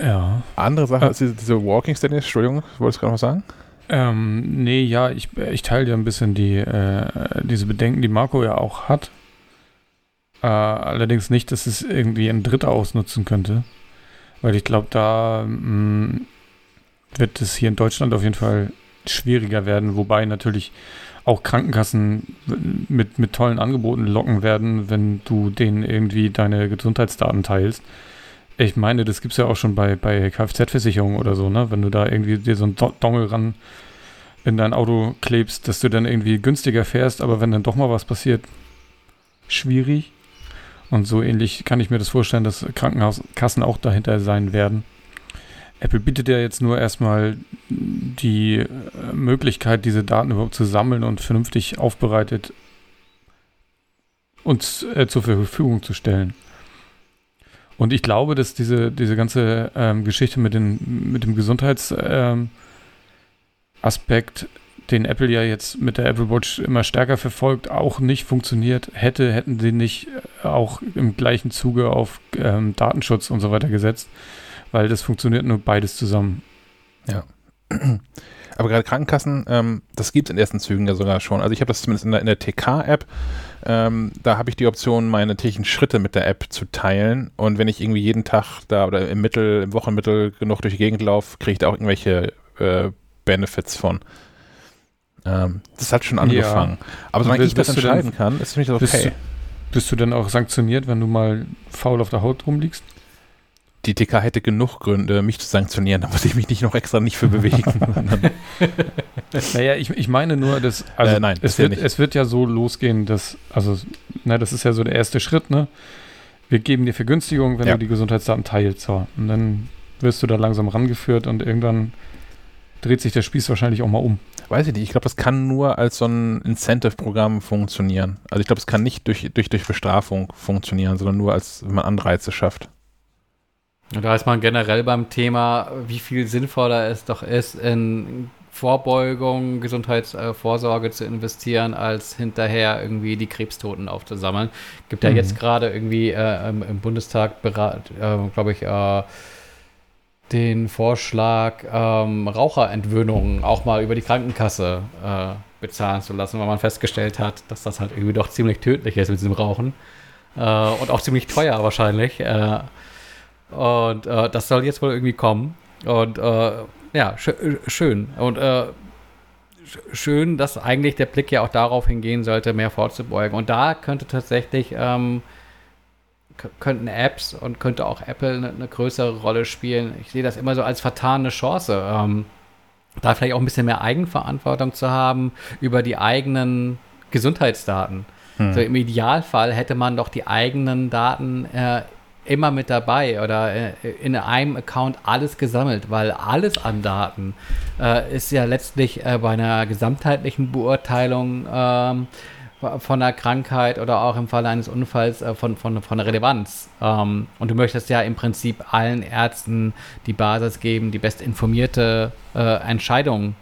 [SPEAKER 2] Ja.
[SPEAKER 1] Andere Sache äh, ist diese, diese Walking Steadiness, Entschuldigung, wolltest du gerade noch sagen?
[SPEAKER 2] Ähm, nee, ja, ich, ich teile ja ein bisschen die, äh, diese Bedenken, die Marco ja auch hat. Äh, allerdings nicht, dass es irgendwie ein Dritter ausnutzen könnte. Weil ich glaube, da mh, mm, wird es hier in Deutschland auf jeden Fall schwieriger werden, wobei natürlich auch Krankenkassen mit, mit tollen Angeboten locken werden, wenn du denen irgendwie deine Gesundheitsdaten teilst. Ich meine, das gibt es ja auch schon bei, bei Kfz-Versicherungen oder so, ne? Wenn du da irgendwie dir so einen Dongel ran in dein Auto klebst, dass du dann irgendwie günstiger fährst, aber wenn dann doch mal was passiert, schwierig. Und so ähnlich kann ich mir das vorstellen, dass Krankenhauskassen auch dahinter sein werden. Apple bietet ja jetzt nur erstmal die äh, Möglichkeit, diese Daten überhaupt zu sammeln und vernünftig aufbereitet uns äh, zur Verfügung zu stellen. Und ich glaube, dass diese, diese ganze ähm, Geschichte mit, den, mit dem Gesundheitsaspekt, ähm, den Apple ja jetzt mit der Apple Watch immer stärker verfolgt, auch nicht funktioniert hätte, hätten sie nicht äh, auch im gleichen Zuge auf ähm, Datenschutz und so weiter gesetzt, weil das funktioniert nur beides zusammen.
[SPEAKER 1] Ja. Aber gerade Krankenkassen, ähm, das gibt es in ersten Zügen ja sogar schon. Also ich habe das zumindest in der, der TK-App. Ähm, da habe ich die Option, meine täglichen Schritte mit der App zu teilen. Und wenn ich irgendwie jeden Tag da oder im Mittel, im Wochenmittel genug durch die Gegend laufe, kriege ich da auch irgendwelche äh, Benefits von. Ähm, das hat schon angefangen. Ja. Aber solange ich das entscheiden dann, kann, ist für mich das okay.
[SPEAKER 2] Bist du, bist du denn auch sanktioniert, wenn du mal faul auf der Haut rumliegst?
[SPEAKER 1] Die TK hätte genug Gründe, mich zu sanktionieren, da muss ich mich nicht noch extra nicht für bewegen.
[SPEAKER 2] naja, ich, ich meine nur, dass also äh, nein, es, wird, es wird ja so losgehen, dass, also, na, das ist ja so der erste Schritt, ne? Wir geben dir Vergünstigung, wenn ja. du die Gesundheitsdaten teilst. So. Und dann wirst du da langsam rangeführt und irgendwann dreht sich der Spieß wahrscheinlich auch mal um.
[SPEAKER 1] Weiß ich nicht. Ich glaube, das kann nur als so ein Incentive-Programm funktionieren. Also ich glaube, es kann nicht durch, durch, durch Bestrafung funktionieren, sondern nur als, wenn man Anreize schafft.
[SPEAKER 3] Und da ist man generell beim Thema, wie viel sinnvoller es doch ist, in Vorbeugung, Gesundheitsvorsorge zu investieren, als hinterher irgendwie die Krebstoten aufzusammeln. Gibt ja mhm. jetzt gerade irgendwie äh, im, im, Bundestag, äh, glaube ich, äh, den Vorschlag, ähm, Raucherentwöhnungen auch mal über die Krankenkasse äh, bezahlen zu lassen, weil man festgestellt hat, dass das halt irgendwie doch ziemlich tödlich ist mit diesem Rauchen. Äh, und auch ziemlich teuer wahrscheinlich. Und äh, das soll jetzt wohl irgendwie kommen. Und äh, ja, sch schön. Und äh, schön, dass eigentlich der Blick ja auch darauf hingehen sollte, mehr vorzubeugen. Und da könnte tatsächlich ähm, könnten Apps und könnte auch Apple eine, eine, größere Rolle spielen. Ich sehe das immer so als vertane Chance, ähm, da vielleicht auch ein bisschen mehr Eigenverantwortung zu haben über die eigenen Gesundheitsdaten. Hm. So Im Idealfall hätte man doch die eigenen Daten äh, immer mit dabei oder äh, in einem Account alles gesammelt, weil alles an Daten äh, ist ja letztlich äh, bei einer gesamtheitlichen Beurteilung ähm, von einer Krankheit oder auch im Falle eines Unfalls äh, von, von, von Relevanz. Ähm, und du möchtest ja im Prinzip allen Ärzten die Basis geben, die bestinformierte äh, Entscheidung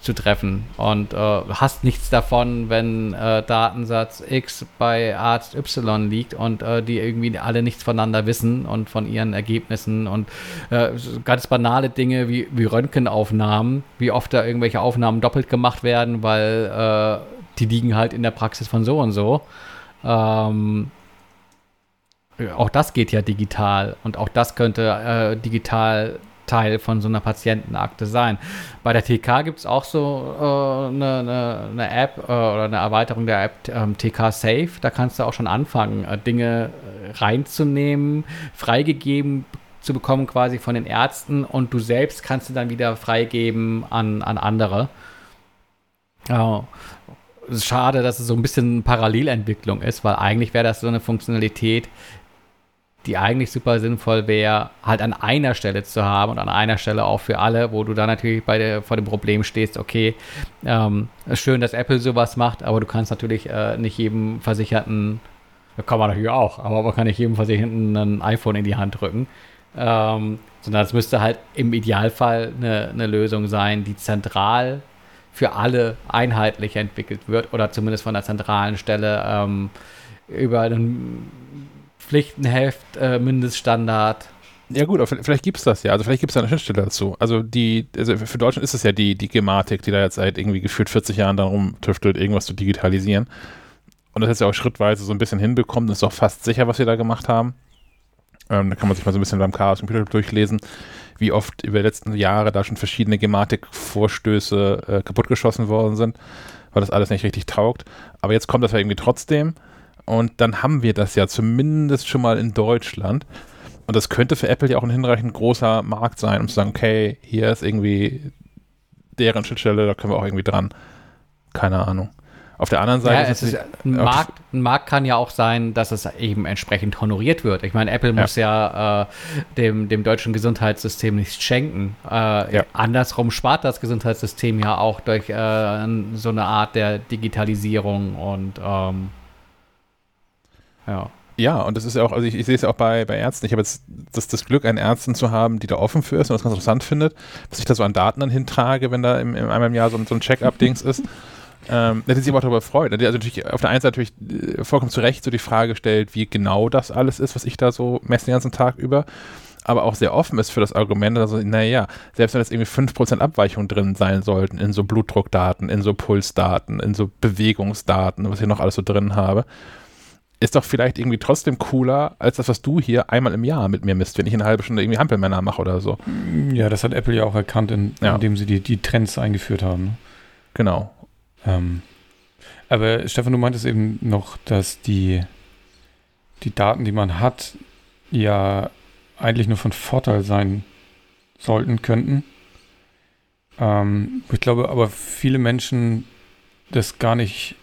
[SPEAKER 3] zu treffen und äh, hast nichts davon, wenn äh, Datensatz X bei Arzt Y liegt und äh, die irgendwie alle nichts voneinander wissen und von ihren Ergebnissen und äh, ganz banale Dinge wie, wie Röntgenaufnahmen, wie oft da irgendwelche Aufnahmen doppelt gemacht werden, weil äh, die liegen halt in der Praxis von so und so. Ähm, auch das geht ja digital und auch das könnte äh, digital Teil von so einer Patientenakte sein. Bei der TK gibt es auch so äh, eine, eine, eine, App äh, oder eine Erweiterung der App ähm, TK Safe. Da kannst du auch schon anfangen, äh, Dinge äh, reinzunehmen, freigegeben zu bekommen quasi von den Ärzten und du selbst kannst du dann wieder freigeben an, an andere. Ist schade, dass es so ein bisschen Parallelentwicklung ist, weil eigentlich wäre das so eine Funktionalität, die eigentlich super sinnvoll wäre, halt an einer Stelle zu haben und an einer Stelle auch für alle, wo du dann natürlich bei der, vor dem Problem stehst, okay, ähm, schön, dass Apple sowas macht, aber du kannst natürlich äh, nicht jedem Versicherten, kann man natürlich auch, aber man kann nicht jedem Versicherten ein iPhone in die Hand drücken. Ähm, sondern es müsste halt im Idealfall eine, eine Lösung sein, die zentral für alle einheitlich entwickelt wird oder zumindest von der zentralen Stelle ähm, über einen Pflichtenheft, äh, Mindeststandard.
[SPEAKER 1] Ja gut, vielleicht gibt es das ja. Also vielleicht gibt es eine Schnittstelle dazu. Also die, also für Deutschland ist es ja die, die Gematik, die da jetzt seit irgendwie gefühlt 40 Jahren dann rumtüftelt, irgendwas zu digitalisieren. Und das jetzt ja auch schrittweise so ein bisschen hinbekommt. Das ist auch fast sicher, was wir da gemacht haben. Ähm, da kann man sich mal so ein bisschen beim Chaos Computer durchlesen, wie oft über die letzten Jahre da schon verschiedene Gematik-Vorstöße äh, kaputtgeschossen worden sind, weil das alles nicht richtig taugt. Aber jetzt kommt das ja irgendwie trotzdem. Und dann haben wir das ja zumindest schon mal in Deutschland. Und das könnte für Apple ja auch ein hinreichend großer Markt sein, um zu sagen, okay, hier ist irgendwie deren Schnittstelle, da können wir auch irgendwie dran. Keine Ahnung. Auf der anderen Seite
[SPEAKER 3] ja, ist es ein, Markt, ein Markt kann ja auch sein, dass es eben entsprechend honoriert wird. Ich meine, Apple ja. muss ja äh, dem, dem deutschen Gesundheitssystem nichts schenken. Äh, ja. Andersrum spart das Gesundheitssystem ja auch durch äh, so eine Art der Digitalisierung und ähm,
[SPEAKER 1] ja. Ja, und das ist ja auch, also ich, ich sehe es ja auch bei, bei Ärzten. Ich habe jetzt das, das Glück, einen Ärzten zu haben, die da offen für ist und das ganz interessant findet, was ich da so an Daten dann hintrage, wenn da im, im einmal im Jahr so, so ein Check-up-Dings ist. Ähm, da hat sich aber auch darüber freut. Also natürlich auf der einen Seite natürlich äh, vollkommen zu Recht so die Frage stellt, wie genau das alles ist, was ich da so messe den ganzen Tag über aber auch sehr offen ist für das Argument, also naja, selbst wenn jetzt irgendwie 5% Abweichung drin sein sollten in so Blutdruckdaten, in so Pulsdaten, in so Bewegungsdaten, was ich noch alles so drin habe, ist doch vielleicht irgendwie trotzdem cooler, als das, was du hier einmal im Jahr mit mir misst, wenn ich eine halbe Stunde irgendwie Hampelmänner mache oder so.
[SPEAKER 2] Ja, das hat Apple ja auch erkannt, in, ja. indem sie die, die Trends eingeführt haben. Ne?
[SPEAKER 1] Genau.
[SPEAKER 2] Ähm, aber Stefan, du meintest eben noch, dass die, die Daten, die man hat, ja eigentlich nur von Vorteil sein sollten, könnten. Ähm, ich glaube aber, viele Menschen das gar nicht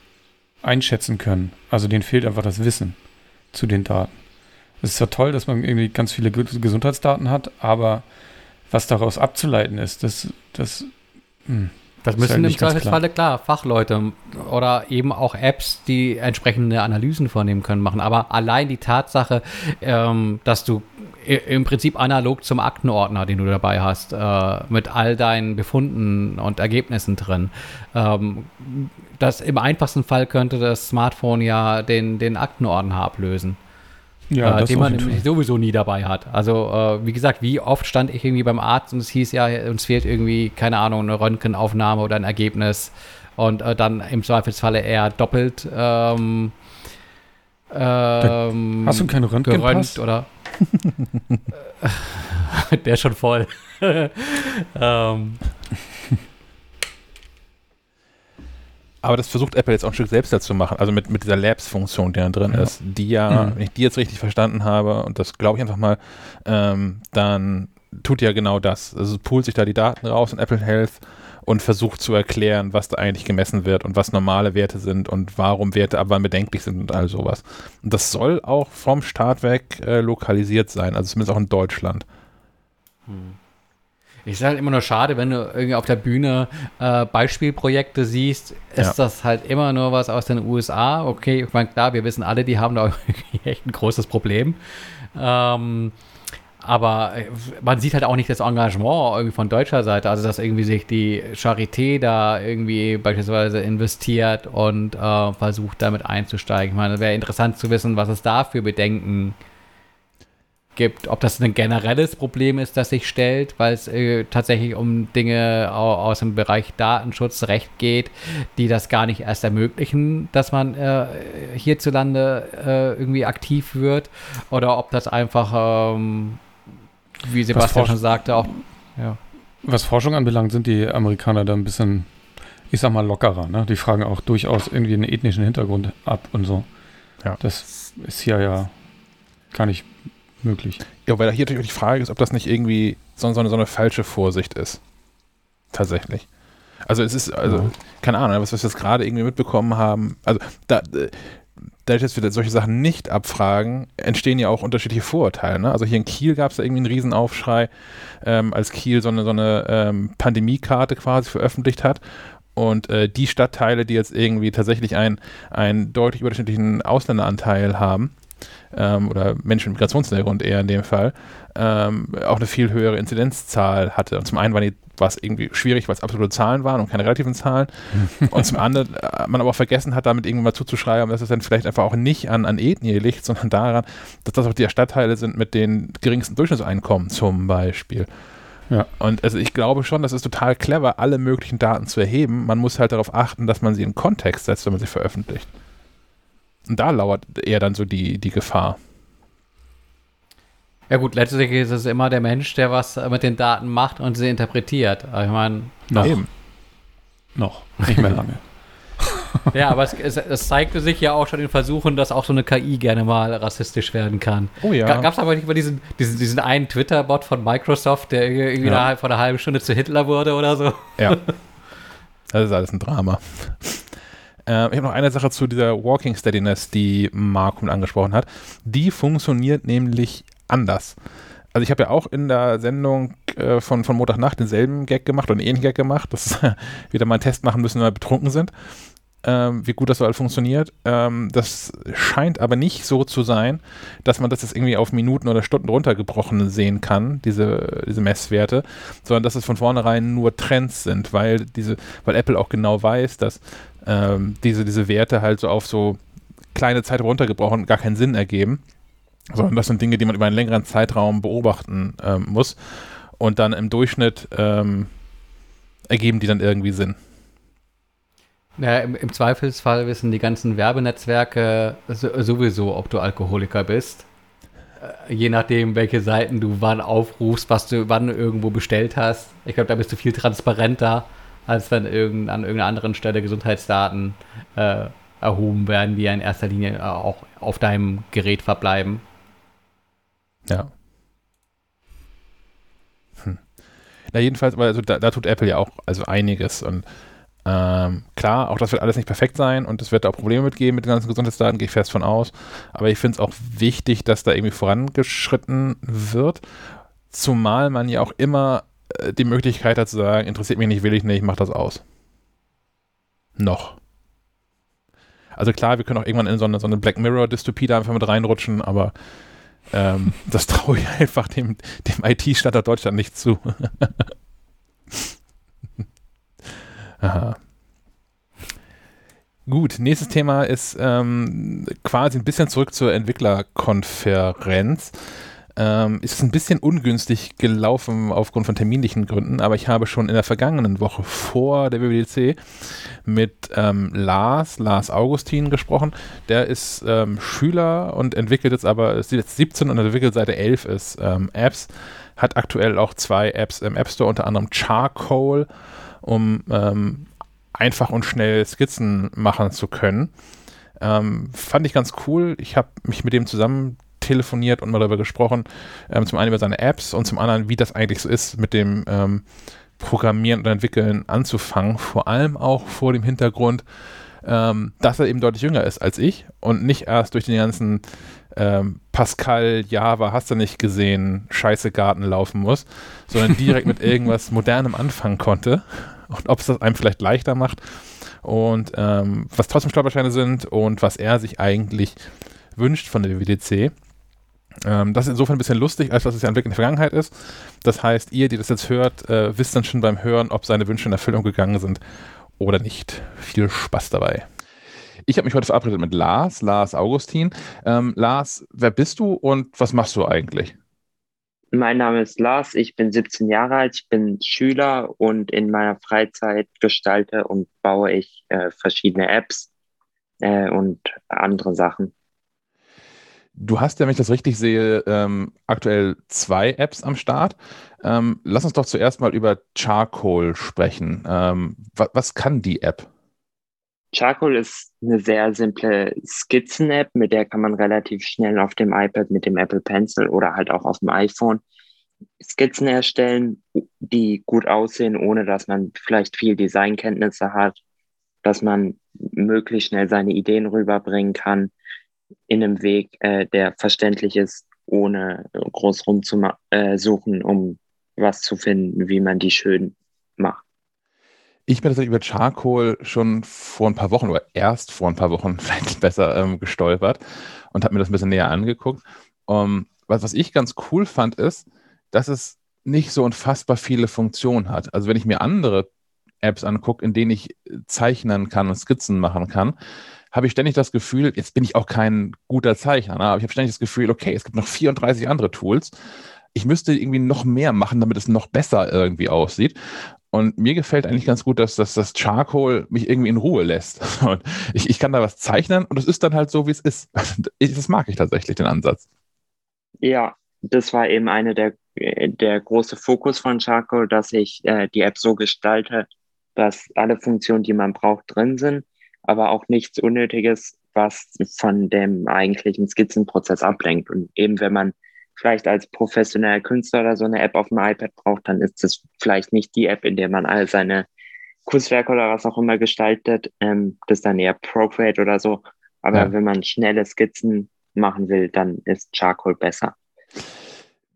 [SPEAKER 2] einschätzen können. Also denen fehlt einfach das Wissen zu den Daten. Es ist ja toll, dass man irgendwie ganz viele Gesundheitsdaten hat, aber was daraus abzuleiten ist, das, das,
[SPEAKER 3] hm, das müssen im Zweifelsfalle klar. klar Fachleute oder eben auch Apps, die entsprechende Analysen vornehmen können, machen. Aber allein die Tatsache, ähm, dass du im Prinzip analog zum Aktenordner, den du dabei hast, äh, mit all deinen Befunden und Ergebnissen drin. Ähm, das im einfachsten Fall könnte das Smartphone ja den, den Aktenordner ablösen. Ja, äh, den man sowieso nie dabei hat. Also, äh, wie gesagt, wie oft stand ich irgendwie beim Arzt und es hieß ja, uns fehlt irgendwie, keine Ahnung, eine Röntgenaufnahme oder ein Ergebnis und äh, dann im Zweifelsfalle eher doppelt ähm,
[SPEAKER 2] ähm, Hast du keine Röntgenpass?
[SPEAKER 3] oder Der ist schon voll. ähm.
[SPEAKER 1] Aber das versucht Apple jetzt auch ein Stück selbst dazu machen, also mit, mit dieser Labs-Funktion, die da drin ja. ist, die ja, mhm. wenn ich die jetzt richtig verstanden habe, und das glaube ich einfach mal, ähm, dann tut ja genau das. Also poolt sich da die Daten raus in Apple Health und versucht zu erklären, was da eigentlich gemessen wird und was normale Werte sind und warum Werte ab wann bedenklich sind und all sowas. Und das soll auch vom Start weg äh, lokalisiert sein, also zumindest auch in Deutschland.
[SPEAKER 3] Hm. Ich sage halt immer nur schade, wenn du irgendwie auf der Bühne äh, Beispielprojekte siehst, ist ja. das halt immer nur was aus den USA. Okay, ich meine, klar, wir wissen alle, die haben da echt ein großes Problem. Ähm, aber äh, man sieht halt auch nicht das Engagement irgendwie von deutscher Seite, also dass irgendwie sich die Charité da irgendwie beispielsweise investiert und äh, versucht damit einzusteigen. Ich meine, es wäre interessant zu wissen, was es da für Bedenken gibt gibt, ob das ein generelles Problem ist, das sich stellt, weil es äh, tatsächlich um Dinge aus dem Bereich Datenschutzrecht geht, die das gar nicht erst ermöglichen, dass man äh, hierzulande äh, irgendwie aktiv wird, oder ob das einfach, ähm, wie Sebastian schon sagte, auch ja.
[SPEAKER 2] Was Forschung anbelangt, sind die Amerikaner da ein bisschen, ich sag mal, lockerer. Ne? Die fragen auch durchaus irgendwie einen ethnischen Hintergrund ab und so. Ja. Das ist hier ja gar nicht möglich.
[SPEAKER 1] Ja, weil hier natürlich die Frage ist, ob das nicht irgendwie so, so, eine, so eine falsche Vorsicht ist. Tatsächlich. Also es ist, also, ja. keine Ahnung, was, wir jetzt gerade irgendwie mitbekommen haben, also da, äh, dadurch, dass wir solche Sachen nicht abfragen, entstehen ja auch unterschiedliche Vorurteile. Ne? Also hier in Kiel gab es da irgendwie einen Riesenaufschrei, ähm, als Kiel so eine, so eine ähm, Pandemiekarte quasi veröffentlicht hat. Und äh, die Stadtteile, die jetzt irgendwie tatsächlich einen, einen deutlich überdurchschnittlichen Ausländeranteil haben, ähm, oder Menschen mit Migrationshintergrund eher in dem Fall, ähm, auch eine viel höhere Inzidenzzahl hatte. Und zum einen war, die, war es irgendwie schwierig, weil es absolute Zahlen waren und keine relativen Zahlen. und zum anderen äh, man aber auch vergessen hat, damit irgendwann mal zuzuschreiben, dass es dann vielleicht einfach auch nicht an, an Ethnie liegt, sondern daran, dass das auch die Stadtteile sind mit den geringsten Durchschnittseinkommen zum Beispiel. Ja. Und also ich glaube schon, das ist total clever, alle möglichen Daten zu erheben. Man muss halt darauf achten, dass man sie in Kontext setzt, wenn man sie veröffentlicht. Und da lauert eher dann so die, die Gefahr.
[SPEAKER 3] Ja gut, letztlich ist es immer der Mensch, der was mit den Daten macht und sie interpretiert. Aber ich meine,
[SPEAKER 2] noch. Eben. Noch. Nicht mehr lange.
[SPEAKER 3] ja, aber es, es, es, zeigte sich ja auch schon in Versuchen, dass auch so eine KI gerne mal rassistisch werden kann.
[SPEAKER 1] Oh ja.
[SPEAKER 3] Gab es aber nicht mal diesen, diesen, diesen einen Twitter-Bot von Microsoft, der irgendwie ja. vor einer halben Stunde zu Hitler wurde oder so?
[SPEAKER 1] Ja. Das ist alles ein Drama. Äh, ich habe noch eine Sache zu dieser Walking Steadiness, die Mark mit angesprochen hat. Die funktioniert nämlich anders. Also ich habe ja auch in der Sendung äh, von, von Montagnacht denselben Gag gemacht oder einen ähnlichen Gag gemacht, dass wir wieder mal einen Test machen müssen, wenn wir betrunken sind. Ähm, wie gut das so halt funktioniert. Ähm, das scheint aber nicht so zu sein, dass man das jetzt irgendwie auf Minuten oder Stunden runtergebrochen sehen kann, diese, diese Messwerte, sondern dass es von vornherein nur Trends sind, weil diese, weil Apple auch genau weiß, dass ähm, diese, diese Werte halt so auf so kleine Zeit runtergebrochen gar keinen Sinn ergeben, sondern das sind Dinge, die man über einen längeren Zeitraum beobachten ähm, muss und dann im Durchschnitt ähm, ergeben die dann irgendwie Sinn.
[SPEAKER 3] Ja, im, im, Zweifelsfall wissen die ganzen Werbenetzwerke sowieso, ob du Alkoholiker bist. Äh, je nachdem, welche Seiten du wann aufrufst, was du wann irgendwo bestellt hast. Ich glaube, da bist du viel transparenter als wenn irgend, an irgendeiner anderen Stelle Gesundheitsdaten äh, erhoben werden, die ja in erster Linie auch auf deinem Gerät verbleiben.
[SPEAKER 1] Ja. Hm. Na, jedenfalls, also da, da, tut Apple ja auch also einiges und ähm, klar, auch das wird alles nicht perfekt sein und es wird auch Probleme mitgeben mit den ganzen Gesundheitsdaten, gehe ich fest von aus. Aber ich finde es auch wichtig, dass da irgendwie vorangeschritten wird. Zumal man ja auch immer äh, die Möglichkeit hat zu sagen, interessiert mich nicht, will ich nicht, mach das aus. Noch. Also klar, wir können auch irgendwann in so eine, so eine Black Mirror-Dystopie da einfach mit reinrutschen, aber ähm, das traue ich einfach dem, dem IT-Standard Deutschland nicht zu. Aha. Gut, nächstes Thema ist ähm, quasi ein bisschen zurück zur Entwicklerkonferenz. Ähm, ist ein bisschen ungünstig gelaufen aufgrund von terminlichen Gründen, aber ich habe schon in der vergangenen Woche vor der WWDC mit ähm, Lars, Lars Augustin gesprochen. Der ist ähm, Schüler und entwickelt jetzt aber, ist jetzt 17 und entwickelt seit er 11 ist ähm, Apps, hat aktuell auch zwei Apps im App Store, unter anderem Charcoal, um ähm, einfach und schnell Skizzen machen zu können. Ähm, fand ich ganz cool. Ich habe mich mit dem zusammen telefoniert und mal darüber gesprochen. Ähm, zum einen über seine Apps und zum anderen, wie das eigentlich so ist, mit dem ähm, Programmieren und Entwickeln anzufangen. Vor allem auch vor dem Hintergrund, ähm, dass er eben deutlich jünger ist als ich und nicht erst durch den ganzen ähm, Pascal, Java, hast du nicht gesehen, scheiße Garten laufen muss, sondern direkt mit irgendwas Modernem anfangen konnte und ob es das einem vielleicht leichter macht und ähm, was trotzdem Stolpersteine sind und was er sich eigentlich wünscht von der WWDC. Ähm, das ist insofern ein bisschen lustig, als dass es ja ein Blick in die Vergangenheit ist. Das heißt, ihr, die das jetzt hört, äh, wisst dann schon beim Hören, ob seine Wünsche in Erfüllung gegangen sind oder nicht. Viel Spaß dabei. Ich habe mich heute verabredet mit Lars, Lars Augustin. Ähm, Lars, wer bist du und was machst du eigentlich?
[SPEAKER 6] Mein Name ist Lars, ich bin 17 Jahre alt, ich bin Schüler und in meiner Freizeit gestalte und baue ich äh, verschiedene Apps äh, und andere Sachen.
[SPEAKER 1] Du hast ja, wenn ich das richtig sehe, ähm, aktuell zwei Apps am Start. Ähm, lass uns doch zuerst mal über Charcoal sprechen. Ähm, wa was kann die App?
[SPEAKER 6] Charcoal ist eine sehr simple Skizzen-App, mit der kann man relativ schnell auf dem iPad mit dem Apple Pencil oder halt auch auf dem iPhone Skizzen erstellen, die gut aussehen, ohne dass man vielleicht viel Designkenntnisse hat, dass man möglichst schnell seine Ideen rüberbringen kann in einem Weg, äh, der verständlich ist, ohne groß rumzusuchen, äh, um was zu finden, wie man die schön macht.
[SPEAKER 1] Ich bin tatsächlich über Charcoal schon vor ein paar Wochen oder erst vor ein paar Wochen vielleicht besser ähm, gestolpert und habe mir das ein bisschen näher angeguckt. Um, ähm, was, was ich ganz cool fand, ist, dass es nicht so unfassbar viele Funktionen hat. Also wenn ich mir andere Apps angucke, in denen ich zeichnen kann und Skizzen machen kann, habe ich ständig das Gefühl, jetzt bin ich auch kein guter Zeichner, ne, aber ich habe ständig das Gefühl, okay, es gibt noch 34 andere Tools. Ich müsste irgendwie noch mehr machen, damit es noch besser irgendwie aussieht. Und mir gefällt eigentlich ganz gut, dass, dass das Charcoal mich irgendwie in Ruhe lässt. Und ich, ich kann da was zeichnen und es ist dann halt so, wie es ist. Das mag ich tatsächlich, den Ansatz.
[SPEAKER 6] Ja, das war eben eine der, der große Fokus von Charcoal, dass ich äh, die App so gestalte, dass alle Funktionen, die man braucht, drin sind, aber auch nichts Unnötiges, was von dem eigentlichen Skizzenprozess ablenkt. Und eben wenn man vielleicht als professioneller Künstler oder so eine App auf dem iPad braucht, dann ist das vielleicht nicht die App, in der man all seine Kunstwerke oder was auch immer gestaltet. Ähm, das ist dann eher Procreate oder so. Aber ja. wenn man schnelle Skizzen machen will, dann ist Charcoal besser.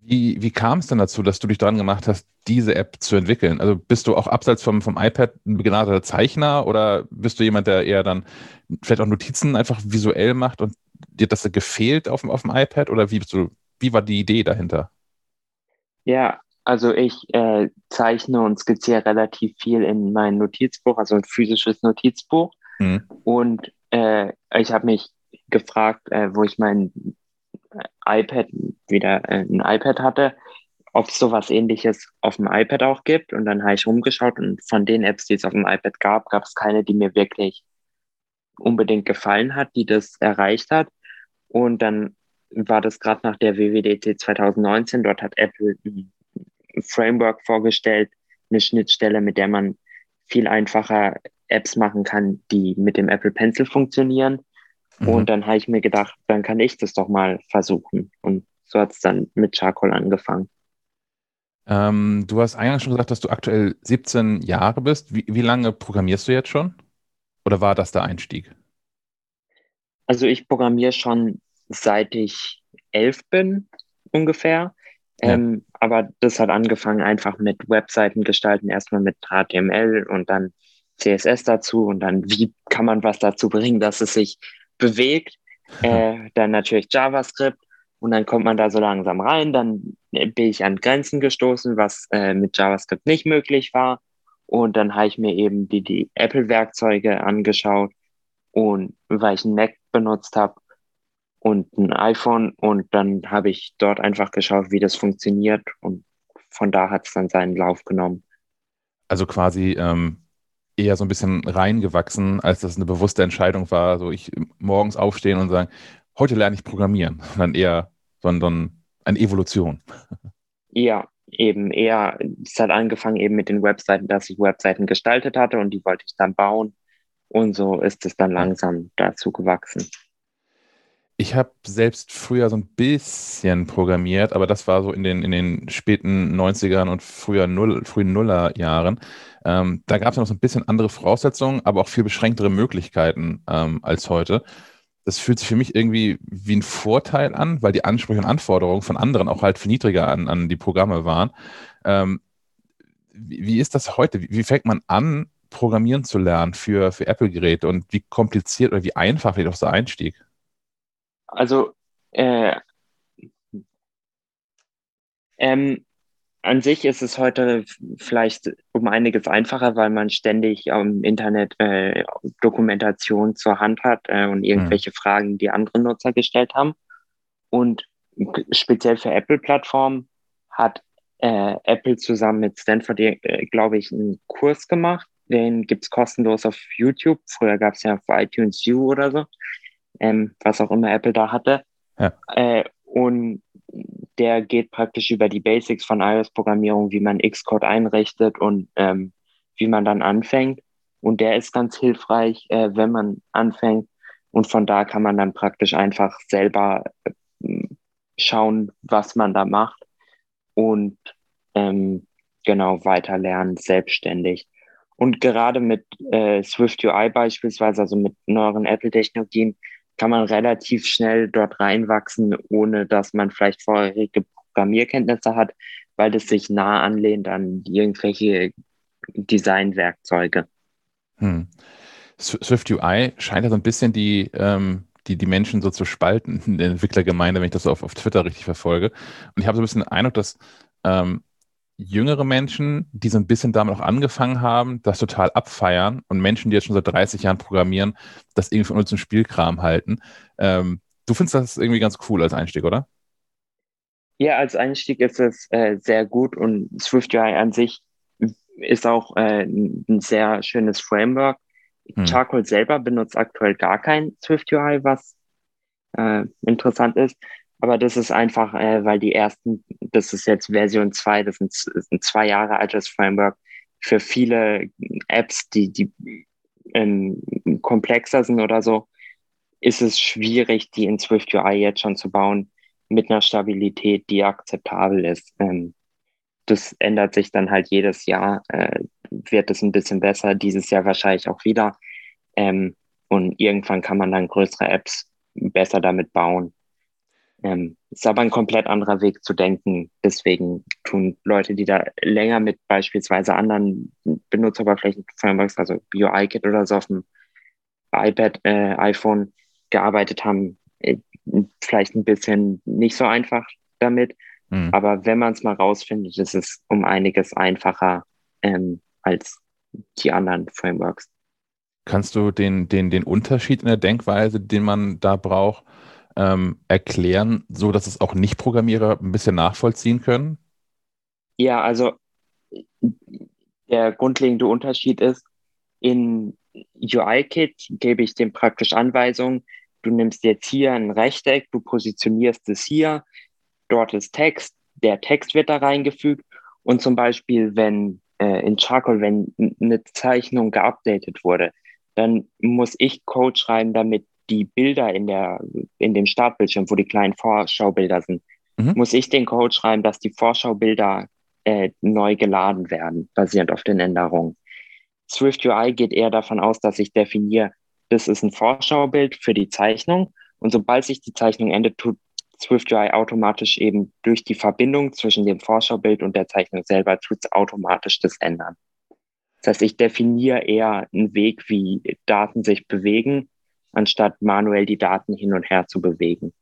[SPEAKER 1] Wie, wie kam es denn dazu, dass du dich dran gemacht hast, diese App zu entwickeln? Also bist du auch abseits vom, vom iPad ein begnadeter Zeichner oder bist du jemand, der eher dann vielleicht auch Notizen einfach visuell macht und dir das gefehlt auf dem, auf dem iPad oder wie bist du wie war die Idee dahinter?
[SPEAKER 6] Ja, also ich äh, zeichne und skizziere relativ viel in mein Notizbuch, also ein physisches Notizbuch. Mhm. Und äh, ich habe mich gefragt, äh, wo ich mein iPad wieder äh, ein iPad hatte, ob es sowas ähnliches auf dem iPad auch gibt. Und dann habe ich rumgeschaut und von den Apps, die es auf dem iPad gab, gab es keine, die mir wirklich unbedingt gefallen hat, die das erreicht hat. Und dann war das gerade nach der WWDC 2019. Dort hat Apple ein Framework vorgestellt, eine Schnittstelle, mit der man viel einfacher Apps machen kann, die mit dem Apple Pencil funktionieren. Mhm. Und dann habe ich mir gedacht, dann kann ich das doch mal versuchen. Und so hat es dann mit Charcoal angefangen.
[SPEAKER 1] Ähm, du hast eingangs schon gesagt, dass du aktuell 17 Jahre bist. Wie, wie lange programmierst du jetzt schon? Oder war das der Einstieg?
[SPEAKER 6] Also ich programmiere schon seit ich elf bin ungefähr. Ja. Ähm, aber das hat angefangen einfach mit Webseiten gestalten, erstmal mit HTML und dann CSS dazu und dann, wie kann man was dazu bringen, dass es sich bewegt. Äh, dann natürlich JavaScript und dann kommt man da so langsam rein. Dann bin ich an Grenzen gestoßen, was äh, mit JavaScript nicht möglich war. Und dann habe ich mir eben die, die Apple-Werkzeuge angeschaut und weil ich einen Mac benutzt habe, und ein iPhone und dann habe ich dort einfach geschaut, wie das funktioniert und von da hat es dann seinen Lauf genommen.
[SPEAKER 1] Also quasi ähm, eher so ein bisschen reingewachsen, als das eine bewusste Entscheidung war, so ich morgens aufstehen und sagen, heute lerne ich Programmieren, sondern eher, sondern eine Evolution.
[SPEAKER 6] Ja, eben eher, es hat angefangen eben mit den Webseiten, dass ich Webseiten gestaltet hatte und die wollte ich dann bauen und so ist es dann langsam dazu gewachsen.
[SPEAKER 1] Ich habe selbst früher so ein bisschen programmiert, aber das war so in den, in den späten 90ern und früher Null, frühen Nullerjahren. Ähm, da gab es noch so ein bisschen andere Voraussetzungen, aber auch viel beschränktere Möglichkeiten ähm, als heute. Das fühlt sich für mich irgendwie wie ein Vorteil an, weil die Ansprüche und Anforderungen von anderen auch halt viel niedriger an, an die Programme waren. Ähm, wie, wie, ist das heute? Wie, wie fängt man an, Programmieren zu lernen für, für Apple-Geräte und wie kompliziert oder wie einfach wird auch der Einstieg?
[SPEAKER 6] Also äh, Ähm, an sich ist es heute vielleicht um einiges einfacher, weil man ständig im Internet äh, Dokumentation zur Hand hat äh, und irgendwelche mhm. Fragen, die andere Nutzer gestellt haben. Und speziell für Apple-Plattformen hat äh, Apple zusammen mit Stanford, äh, glaube ich, einen Kurs gemacht. Den gibt es kostenlos auf YouTube. Früher gab es ja auf iTunes U oder so, ähm, was auch immer Apple da hatte. Ja. Äh, und der geht praktisch über die Basics von iOS-Programmierung, wie man Xcode einrichtet und ähm, wie man dann anfängt. Und der ist ganz hilfreich, äh, wenn man anfängt. Und von da kann man dann praktisch einfach selber äh, schauen, was man da macht und ähm, genau weiter lernen, selbstständig. Und gerade mit äh, Swift UI beispielsweise, also mit neueren Apple-Technologien, kann man relativ schnell dort reinwachsen, ohne dass man vielleicht vorherige Programmierkenntnisse hat, weil das sich nah anlehnt an irgendwelche Designwerkzeuge.
[SPEAKER 1] Hm. Swift UI scheint ja so ein bisschen die, ähm, die, die Menschen so zu spalten in der Entwicklergemeinde, wenn ich das auf, auf Twitter richtig verfolge. Und ich habe so ein bisschen den Eindruck, dass ähm, jüngere Menschen, die so ein bisschen damit auch angefangen haben, das total abfeiern und Menschen, die jetzt schon seit 30 Jahren programmieren, das irgendwie von uns zum Spielkram halten. Ähm, du findest das irgendwie ganz cool als Einstieg, oder?
[SPEAKER 6] Ja, als Einstieg ist es äh, sehr gut und SwiftUI an sich ist auch äh, ein sehr schönes Framework. Hm. Charcoal selber benutzt aktuell gar kein SwiftUI, was äh, interessant ist. Aber das ist einfach, äh, weil die ersten, das ist jetzt Version 2, das ist ein, ein zwei Jahre altes Framework für viele Apps, die, die ähm, komplexer sind oder so, ist es schwierig, die in Swift UI jetzt schon zu bauen mit einer Stabilität, die akzeptabel ist. Ähm, das ändert sich dann halt jedes Jahr, äh, wird es ein bisschen besser, dieses Jahr wahrscheinlich auch wieder. Ähm, und irgendwann kann man dann größere Apps besser damit bauen. Ähm, ist aber ein komplett anderer Weg zu denken. Deswegen tun Leute, die da länger mit beispielsweise anderen Benutzeroberflächen-Frameworks, also UIKit oder so auf dem iPad, äh, iPhone gearbeitet haben, äh, vielleicht ein bisschen nicht so einfach damit. Mhm. Aber wenn man es mal rausfindet, ist es um einiges einfacher ähm, als die anderen Frameworks.
[SPEAKER 1] Kannst du den, den, den Unterschied in der Denkweise, den man da braucht, ähm, erklären, so dass es auch Nicht-Programmierer ein bisschen nachvollziehen können?
[SPEAKER 6] Ja, also der grundlegende Unterschied ist, in UI-Kit gebe ich dem praktisch Anweisungen. Du nimmst jetzt hier ein Rechteck, du positionierst es hier, dort ist Text, der Text wird da reingefügt und zum Beispiel, wenn äh, in Charcoal, wenn eine Zeichnung geupdatet wurde, dann muss ich Code schreiben, damit die Bilder in, der, in dem Startbildschirm, wo die kleinen Vorschaubilder sind, mhm. muss ich den Code schreiben, dass die Vorschaubilder äh, neu geladen werden, basierend auf den Änderungen. Swift UI geht eher davon aus, dass ich definiere, das ist ein Vorschaubild für die Zeichnung und sobald sich die Zeichnung endet, tut Swift UI automatisch eben durch die Verbindung zwischen dem Vorschaubild und der Zeichnung selber tut es automatisch das ändern. Das heißt, ich definiere eher einen Weg, wie Daten sich bewegen anstatt manuell die Daten hin und her zu bewegen.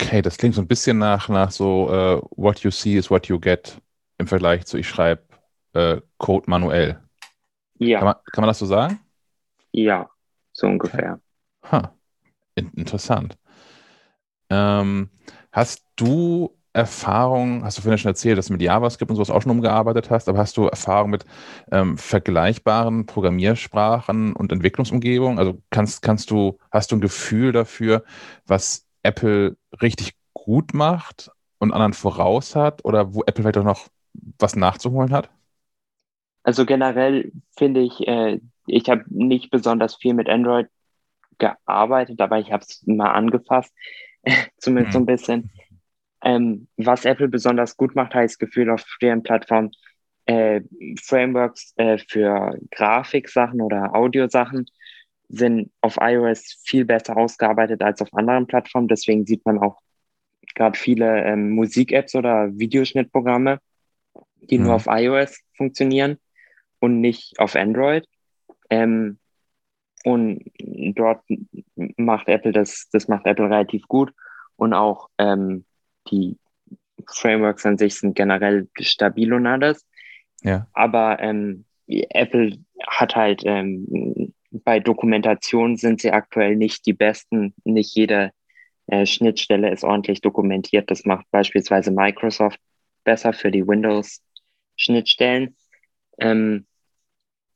[SPEAKER 1] Okay, das klingt so ein bisschen nach, nach so uh, what you see is what you get im Vergleich zu ich schreibe uh, Code manuell. Ja. Kann man, kann man, das so sagen?
[SPEAKER 6] Ja, so ungefähr.
[SPEAKER 1] Okay. Huh. In interessant. Ähm, hast du Erfahrung, hast du vorhin schon erzählt, dass du mit JavaScript und sowas auch schon umgearbeitet hast, aber hast du Erfahrung mit ähm, vergleichbaren Programmiersprachen und Entwicklungsumgebungen? Also kannst, kannst du, hast du ein Gefühl dafür, was Apple richtig gut macht und anderen voraus hat oder wo Apple vielleicht auch noch was nachzuholen hat?
[SPEAKER 6] Also generell finde ich, äh, ich habe nicht besonders viel mit Android gearbeitet, aber ich habe es mal angefasst, zumindest mhm. so ein bisschen. Ähm, was Apple besonders gut macht, heißt Gefühl auf deren Plattform äh, Frameworks äh, für Grafiksachen oder Audiosachen sind auf iOS viel besser ausgearbeitet als auf anderen Plattformen. Deswegen sieht man auch gerade viele ähm, Musik-Apps oder Videoschnittprogramme, die mhm. nur auf iOS funktionieren und nicht auf Android. Ähm, und dort macht Apple das, das macht Apple relativ gut. Und auch ähm, die Frameworks an sich sind generell stabil und alles. Ja. Aber ähm, Apple hat halt ähm, bei Dokumentation sind sie aktuell nicht die besten. Nicht jede äh, Schnittstelle ist ordentlich dokumentiert. Das macht beispielsweise Microsoft besser für die Windows-Schnittstellen. Ähm,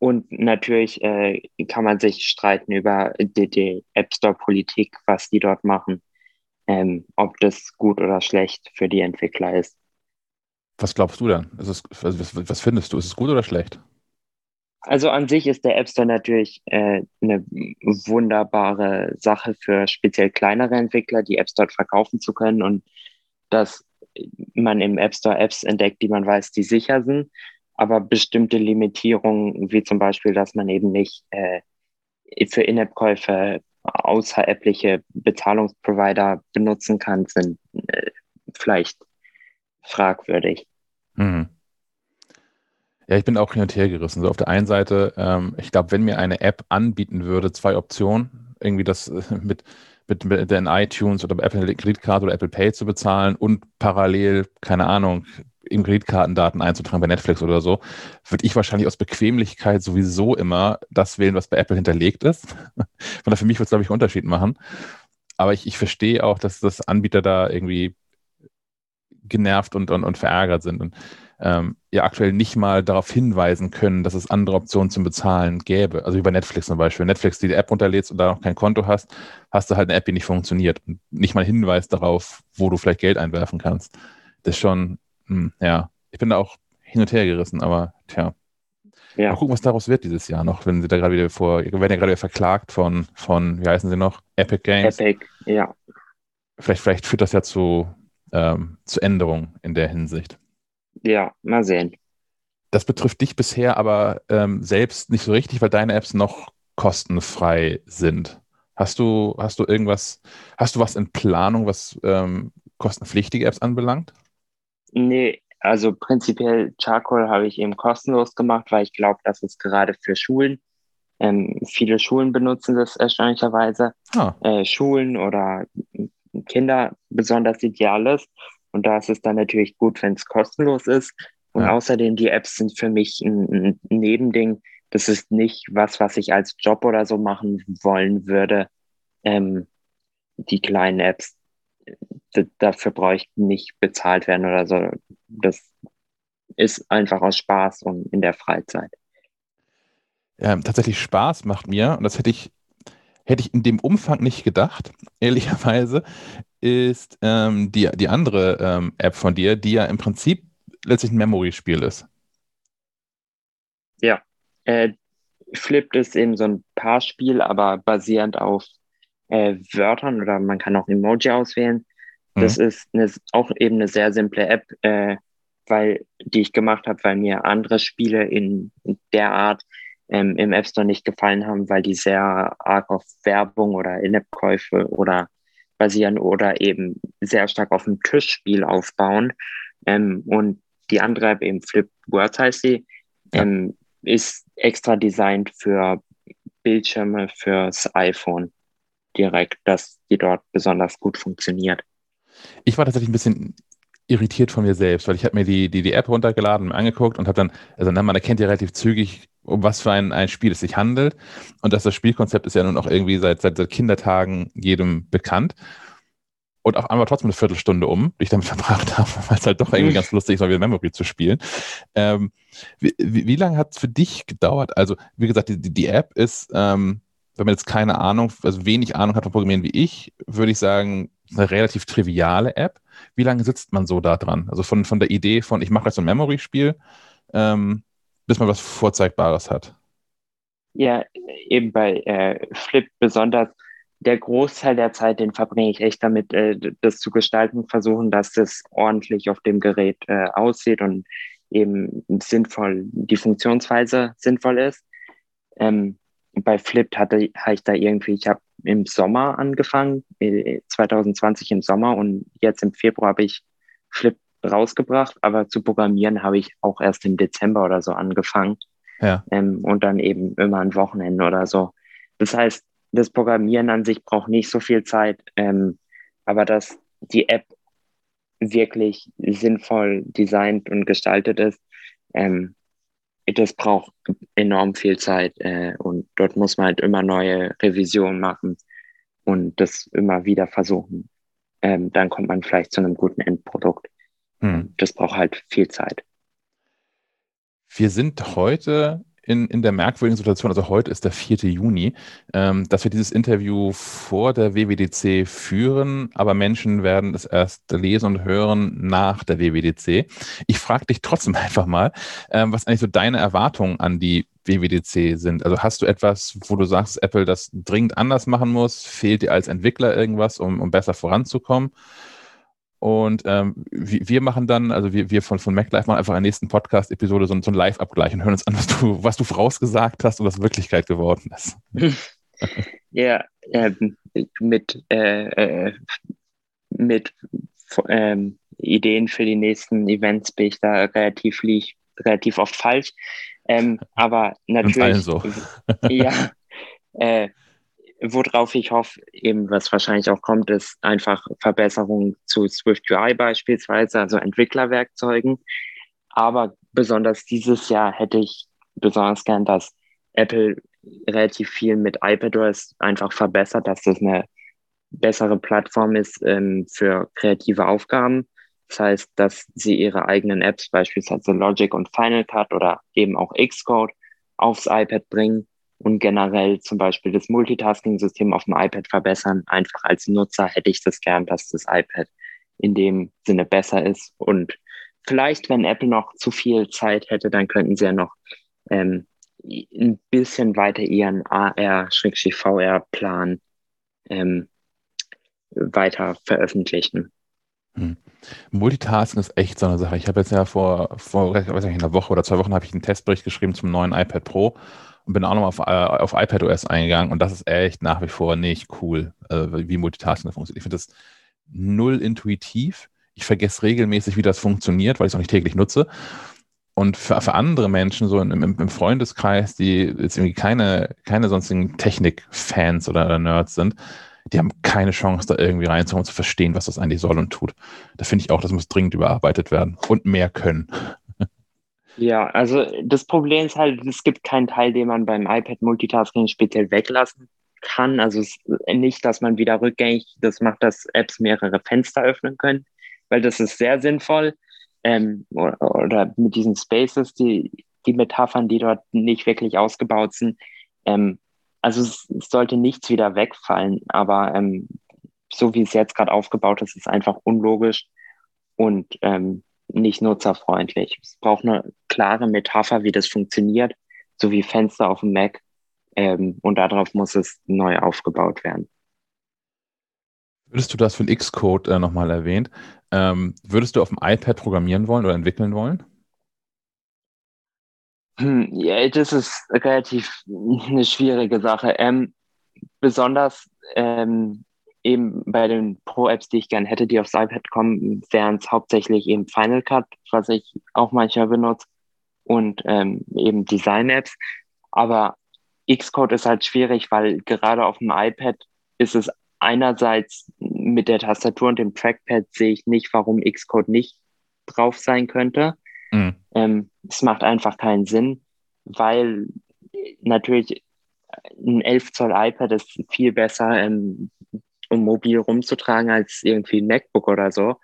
[SPEAKER 6] und natürlich äh, kann man sich streiten über die, die App Store-Politik, was die dort machen, ähm, ob das gut oder schlecht für die Entwickler ist.
[SPEAKER 1] Was glaubst du dann? Es, was, was, findest du? Ist es gut oder schlecht?
[SPEAKER 6] Also an sich ist der App Store natürlich äh, eine wunderbare Sache für speziell kleinere Entwickler, die Apps dort verkaufen zu können und dass man im App Store Apps entdeckt, die man weiß, die sicher sind aber bestimmte Limitierungen, wie zum Beispiel, dass man eben nicht äh, für In-App-Käufe außeräppliche Bezahlungsprovider benutzen kann, sind äh, vielleicht fragwürdig. Mhm.
[SPEAKER 1] Ja, ich bin auch hin und her gerissen. So auf der einen Seite, ähm, ich glaube, wenn mir eine App anbieten würde, zwei Optionen, irgendwie das äh, mit, mit, mit den iTunes oder Apple Kreditkarte oder Apple Pay zu bezahlen und parallel, keine Ahnung, eben Kreditkartendaten einzutragen bei Netflix oder so, würde ich wahrscheinlich aus Bequemlichkeit sowieso immer das wählen, was bei Apple hinterlegt ist. Von daher für mich wird es, glaube ich, einen Unterschied machen. Aber ich, ich verstehe auch, dass das Anbieter da irgendwie genervt und, und, und verärgert sind und ähm, ja aktuell nicht mal darauf hinweisen können, dass es andere Optionen zum Bezahlen gäbe. Also wie bei Netflix zum Beispiel. Netflix die App runterlädst und da noch kein Konto hast, hast du halt eine App, die nicht funktioniert und nicht mal Hinweis darauf, wo du vielleicht Geld einwerfen kannst. Das ist schon hm, ja, ich bin da auch hin und her gerissen, aber tja. Ja. Mal gucken, was daraus wird dieses Jahr noch, wenn sie da gerade wieder vor, werden ja gerade verklagt von, von, wie heißen sie noch? Epic Games.
[SPEAKER 6] Epic, ja.
[SPEAKER 1] Vielleicht, vielleicht führt das ja zu, ähm, zu Änderungen in der Hinsicht.
[SPEAKER 6] Ja, mal sehen.
[SPEAKER 1] Das betrifft dich bisher aber ähm, selbst nicht so richtig, weil deine Apps noch kostenfrei sind. Hast du, hast du irgendwas, hast du was in Planung, was ähm, kostenpflichtige Apps anbelangt?
[SPEAKER 6] Nee, also prinzipiell Charcoal habe ich eben kostenlos gemacht, weil ich glaube, dass es gerade für Schulen, ähm, viele Schulen benutzen das erstaunlicherweise, ah. äh, Schulen oder Kinder besonders ideal ist. Und da ist es dann natürlich gut, wenn es kostenlos ist. Und ja. außerdem, die Apps sind für mich ein, ein Nebending. Das ist nicht was, was ich als Job oder so machen wollen würde. Ähm, die kleinen Apps, dafür brauche ich nicht bezahlt werden oder so. Das ist einfach aus Spaß und in der Freizeit.
[SPEAKER 1] Ja, tatsächlich Spaß macht mir, und das hätte ich, hätte ich in dem Umfang nicht gedacht, ehrlicherweise, ist ähm, die, die andere ähm, App von dir, die ja im Prinzip letztlich ein Memory-Spiel ist.
[SPEAKER 6] Ja, äh, Flipped ist eben so ein Paarspiel, aber basierend auf äh, Wörtern oder man kann auch Emoji auswählen. Das mhm. ist eine, auch eben eine sehr simple App, äh, weil die ich gemacht habe, weil mir andere Spiele in der Art ähm, im App Store nicht gefallen haben, weil die sehr arg auf Werbung oder In-App-Käufe oder basieren oder eben sehr stark auf dem Tischspiel aufbauen. Ähm, und die andere App, eben Flip Words heißt sie, ja. ähm, ist extra designt für Bildschirme fürs iPhone direkt, dass die dort besonders gut funktioniert.
[SPEAKER 1] Ich war tatsächlich ein bisschen irritiert von mir selbst, weil ich habe mir die, die, die App runtergeladen und angeguckt und habe dann, also man erkennt ja relativ zügig, um was für ein, ein Spiel es sich handelt. Und dass das Spielkonzept ist ja nun auch irgendwie seit, seit, seit Kindertagen jedem bekannt. Und auf einmal trotzdem eine Viertelstunde um, die ich damit verbracht habe, weil es halt doch irgendwie ganz lustig ist, mal wieder Memory zu spielen. Ähm, wie, wie, wie lange hat es für dich gedauert? Also, wie gesagt, die, die App ist, ähm, wenn man jetzt keine Ahnung, also wenig Ahnung hat von Programmieren wie ich, würde ich sagen, eine relativ triviale App. Wie lange sitzt man so da dran? Also von, von der Idee von, ich mache jetzt ein Memory-Spiel, ähm, bis man was Vorzeigbares hat.
[SPEAKER 6] Ja, eben bei äh, Flip besonders. Der Großteil der Zeit, den verbringe ich echt damit, äh, das zu gestalten, versuchen, dass das ordentlich auf dem Gerät äh, aussieht und eben sinnvoll, die Funktionsweise sinnvoll ist. Ähm, bei Flip hatte, hatte ich da irgendwie, ich habe im Sommer angefangen, 2020 äh, im Sommer und jetzt im Februar habe ich Flip rausgebracht, aber zu programmieren habe ich auch erst im Dezember oder so angefangen. Ja. Ähm, und dann eben immer ein Wochenende oder so. Das heißt, das Programmieren an sich braucht nicht so viel Zeit, ähm, aber dass die App wirklich sinnvoll designt und gestaltet ist, ähm, das braucht enorm viel Zeit äh, und dort muss man halt immer neue Revisionen machen und das immer wieder versuchen. Ähm, dann kommt man vielleicht zu einem guten Endprodukt. Hm. Das braucht halt viel Zeit.
[SPEAKER 1] Wir sind heute in, in der merkwürdigen Situation, also heute ist der 4. Juni, ähm, dass wir dieses Interview vor der WWDC führen, aber Menschen werden es erst lesen und hören nach der WWDC. Ich frage dich trotzdem einfach mal, ähm, was eigentlich so deine Erwartungen an die WWDC sind. Also hast du etwas, wo du sagst, Apple das dringend anders machen muss? Fehlt dir als Entwickler irgendwas, um, um besser voranzukommen? Und ähm, wir machen dann, also wir, wir von, von MacLife machen einfach in der nächsten Podcast-Episode so, so einen Live-Abgleich und hören uns an, was du, was du vorausgesagt hast und was Wirklichkeit geworden ist.
[SPEAKER 6] ja, äh, mit, äh, äh, mit ähm, Ideen für die nächsten Events bin ich da relativ, relativ oft falsch. Ähm, aber natürlich. Allen so. ja, äh, worauf ich hoffe, eben was wahrscheinlich auch kommt, ist einfach Verbesserungen zu Swift UI beispielsweise, also Entwicklerwerkzeugen. Aber besonders dieses Jahr hätte ich besonders gern, dass Apple relativ viel mit iPadOS einfach verbessert, dass das eine bessere Plattform ist ähm, für kreative Aufgaben. Das heißt, dass sie ihre eigenen Apps, beispielsweise Logic und Final Cut oder eben auch Xcode, aufs iPad bringen und generell zum Beispiel das Multitasking-System auf dem iPad verbessern. Einfach als Nutzer hätte ich das gern, dass das iPad in dem Sinne besser ist. Und vielleicht, wenn Apple noch zu viel Zeit hätte, dann könnten sie ja noch ähm, ein bisschen weiter ihren AR-VR-Plan ähm, weiter veröffentlichen.
[SPEAKER 1] Hm. Multitasking ist echt so eine Sache. Ich habe jetzt ja vor, vor weiß nicht, einer Woche oder zwei Wochen habe ich einen Testbericht geschrieben zum neuen iPad Pro bin auch nochmal auf, äh, auf iPadOS eingegangen und das ist echt nach wie vor nicht cool, äh, wie Multitasking funktioniert. Ich finde das null intuitiv. Ich vergesse regelmäßig, wie das funktioniert, weil ich es auch nicht täglich nutze. Und für, für andere Menschen, so im, im, Freundeskreis, die jetzt irgendwie keine, keine sonstigen Technik-Fans oder Nerds sind, die haben keine Chance, da irgendwie reinzukommen und zu verstehen, was das eigentlich soll und tut. Da finde ich auch, das muss dringend überarbeitet werden und mehr können.
[SPEAKER 6] Ja, also das Problem ist halt, es gibt keinen Teil, den man beim iPad Multitasking speziell weglassen kann. Also nicht, dass man wieder rückgängig das macht, dass Apps mehrere Fenster öffnen können, weil das ist sehr sinnvoll. Ähm, oder, oder, mit diesen Spaces, die, die Metaphern, die dort nicht wirklich ausgebaut sind. Ähm, also es, es, sollte nichts wieder wegfallen, aber ähm, so wie es jetzt gerade aufgebaut ist, ist einfach unlogisch und ähm, nicht nutzerfreundlich. Es braucht eine klare Metapher, wie das funktioniert, so wie Fenster auf dem Mac. Ähm, und darauf muss es neu aufgebaut werden.
[SPEAKER 1] Würdest du das für den Xcode äh, nochmal erwähnt? Ähm, würdest du auf dem iPad programmieren wollen oder entwickeln wollen?
[SPEAKER 6] Hm, ja, das ist relativ eine schwierige Sache. Ähm, besonders ähm, eben bei den Pro-Apps, die ich gerne hätte, die aufs iPad kommen, wären es hauptsächlich eben Final Cut, was ich auch manchmal benutze, und ähm, eben Design-Apps. Aber Xcode ist halt schwierig, weil gerade auf dem iPad ist es einerseits mit der Tastatur und dem Trackpad sehe ich nicht, warum Xcode nicht drauf sein könnte. Mhm. Ähm, es macht einfach keinen Sinn, weil natürlich ein 11 Zoll iPad ist viel besser ähm, um mobil rumzutragen als irgendwie ein MacBook oder so.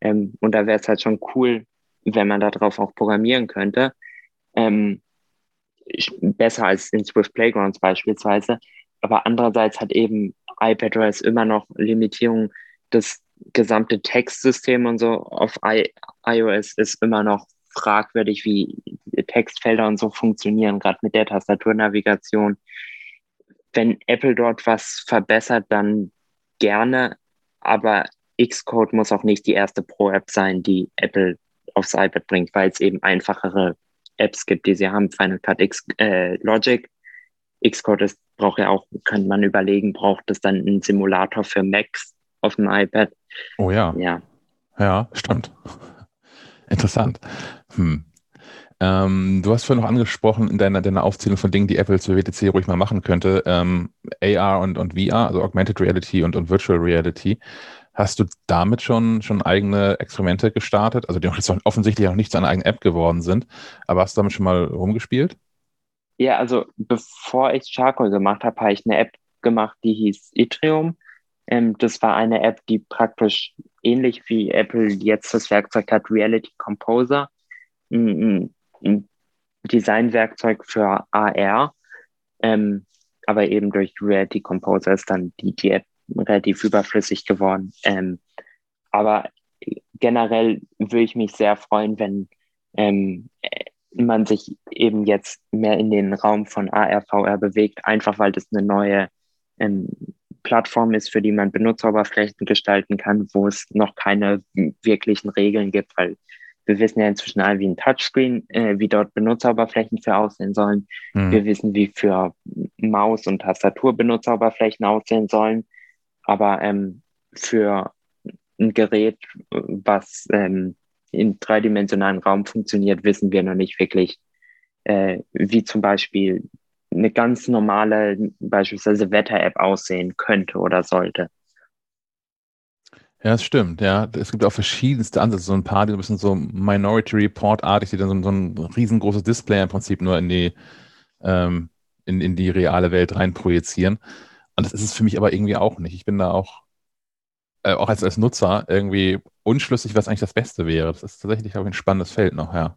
[SPEAKER 6] Ähm, und da wäre es halt schon cool, wenn man darauf auch programmieren könnte. Ähm, besser als in Swift Playgrounds beispielsweise. Aber andererseits hat eben iPadOS immer noch Limitierungen. Das gesamte Textsystem und so auf I iOS ist immer noch fragwürdig, wie Textfelder und so funktionieren, gerade mit der Tastaturnavigation. Wenn Apple dort was verbessert, dann gerne, aber Xcode muss auch nicht die erste Pro-App sein, die Apple aufs iPad bringt, weil es eben einfachere Apps gibt, die sie haben. Final Cut X, äh, Logic. Xcode ist, braucht ja auch, könnte man überlegen, braucht es dann einen Simulator für Macs auf dem iPad?
[SPEAKER 1] Oh ja.
[SPEAKER 6] Ja.
[SPEAKER 1] Ja, stimmt. Interessant. Hm. Ähm, du hast vorhin noch angesprochen in deiner, deiner Aufzählung von Dingen, die Apple zur WTC ruhig mal machen könnte, ähm, AR und, und VR, also Augmented Reality und, und Virtual Reality. Hast du damit schon, schon eigene Experimente gestartet? Also die offensichtlich auch nicht zu einer eigenen App geworden sind, aber hast du damit schon mal rumgespielt?
[SPEAKER 6] Ja, also bevor ich Charcoal gemacht habe, habe ich eine App gemacht, die hieß Etrium. Ähm, das war eine App, die praktisch ähnlich wie Apple jetzt das Werkzeug hat, Reality Composer, ein, ein Designwerkzeug für AR. Ähm, aber eben durch Reality Composer ist dann die, die App relativ überflüssig geworden. Ähm, aber generell würde ich mich sehr freuen, wenn ähm, man sich eben jetzt mehr in den Raum von AR, VR bewegt, einfach weil das eine neue ähm, Plattform ist, für die man Benutzeroberflächen gestalten kann, wo es noch keine wirklichen Regeln gibt, weil wir wissen ja inzwischen alle, wie ein Touchscreen, äh, wie dort Benutzeroberflächen für aussehen sollen. Mhm. Wir wissen, wie für Maus- und Tastatur Benutzeroberflächen aussehen sollen. Aber ähm, für ein Gerät, was ähm, im dreidimensionalen Raum funktioniert, wissen wir noch nicht wirklich, äh, wie zum Beispiel eine ganz normale, beispielsweise Wetter-App aussehen könnte oder sollte.
[SPEAKER 1] Ja, das stimmt, ja. Es gibt auch verschiedenste Ansätze, so ein paar, die so ein bisschen so Minority Report-artig, die dann so, so, ein riesengroßes Display im Prinzip nur in die, ähm, in, in die reale Welt rein projizieren. Und das ist es für mich aber irgendwie auch nicht. Ich bin da auch, äh, auch als, als Nutzer irgendwie unschlüssig, was eigentlich das Beste wäre. Das ist tatsächlich auch ein spannendes Feld noch, ja.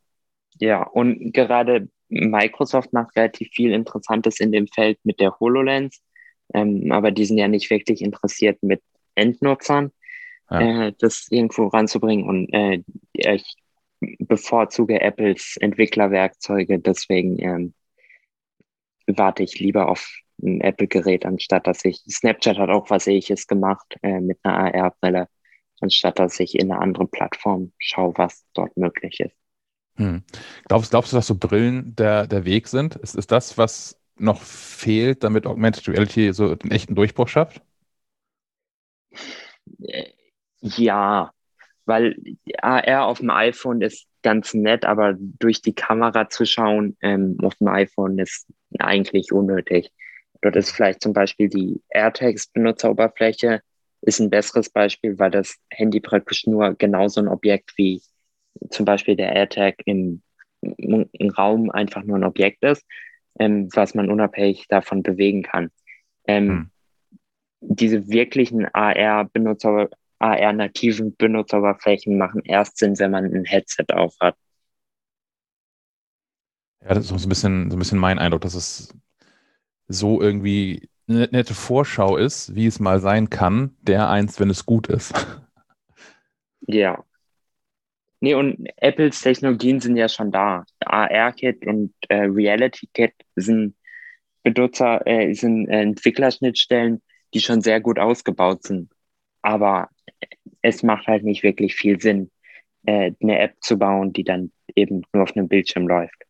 [SPEAKER 6] Ja, und gerade Microsoft macht relativ viel Interessantes in dem Feld mit der HoloLens, ähm, aber die sind ja nicht wirklich interessiert mit Endnutzern, ja. äh, das irgendwo ranzubringen. Und äh, ich bevorzuge Apples Entwicklerwerkzeuge, deswegen ähm, warte ich lieber auf ein Apple-Gerät, anstatt dass ich, Snapchat hat auch was ähnliches gemacht äh, mit einer AR-Brille, anstatt dass ich in eine andere Plattform schaue, was dort möglich ist.
[SPEAKER 1] Hm. Glaubst, glaubst du, dass so Brillen der, der Weg sind? Ist, ist das, was noch fehlt, damit Augmented Reality so einen echten Durchbruch schafft?
[SPEAKER 6] Ja, weil AR auf dem iPhone ist ganz nett, aber durch die Kamera zu schauen ähm, auf dem iPhone ist eigentlich unnötig. Dort ist vielleicht zum Beispiel die AirTags-Benutzeroberfläche ist ein besseres Beispiel, weil das Handy praktisch nur genauso ein Objekt wie zum Beispiel der AirTag im, im Raum einfach nur ein Objekt ist, ähm, was man unabhängig davon bewegen kann. Ähm, hm. Diese wirklichen AR-Benutzer, AR-nativen Benutzeroberflächen machen erst Sinn, wenn man ein Headset auf hat.
[SPEAKER 1] Ja, das ist so ein bisschen, so ein bisschen mein Eindruck, dass es so irgendwie eine nette Vorschau ist, wie es mal sein kann, der eins, wenn es gut ist.
[SPEAKER 6] Ja. Nee, und Apples Technologien sind ja schon da. AR-Kit und äh, Reality-Kit sind Benutzer, äh, sind äh, Entwicklerschnittstellen, die schon sehr gut ausgebaut sind. Aber es macht halt nicht wirklich viel Sinn, äh, eine App zu bauen, die dann eben nur auf einem Bildschirm läuft.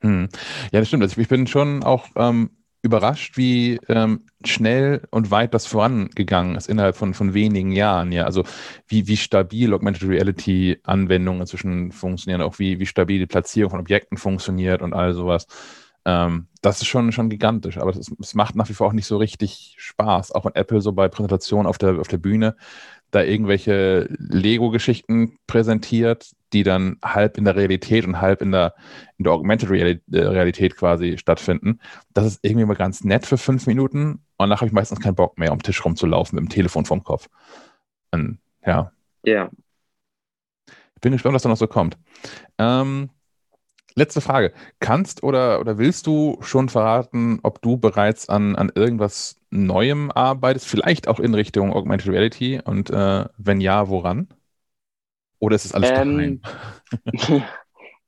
[SPEAKER 1] Hm. Ja, das stimmt. Also ich bin schon auch ähm, überrascht, wie ähm, schnell und weit das vorangegangen ist innerhalb von, von wenigen Jahren. Ja, also wie, wie stabil Augmented Reality Anwendungen inzwischen funktionieren, auch wie, wie stabil die Platzierung von Objekten funktioniert und all sowas. Ähm, das ist schon, schon gigantisch, aber es macht nach wie vor auch nicht so richtig Spaß. Auch wenn Apple so bei Präsentationen auf der, auf der Bühne da irgendwelche Lego-Geschichten präsentiert, die dann halb in der Realität und halb in der, in der Augmented äh, Realität quasi stattfinden. Das ist irgendwie mal ganz nett für fünf Minuten und danach habe ich meistens keinen Bock mehr, um den Tisch rumzulaufen mit dem Telefon vorm Kopf. Und, ja.
[SPEAKER 6] Ja.
[SPEAKER 1] Ich bin gespannt, was da noch so kommt. Ähm, letzte Frage. Kannst oder, oder willst du schon verraten, ob du bereits an, an irgendwas Neuem arbeitest, vielleicht auch in Richtung Augmented Reality und äh, wenn ja, woran? Oder ist es alles ähm,
[SPEAKER 6] geheim?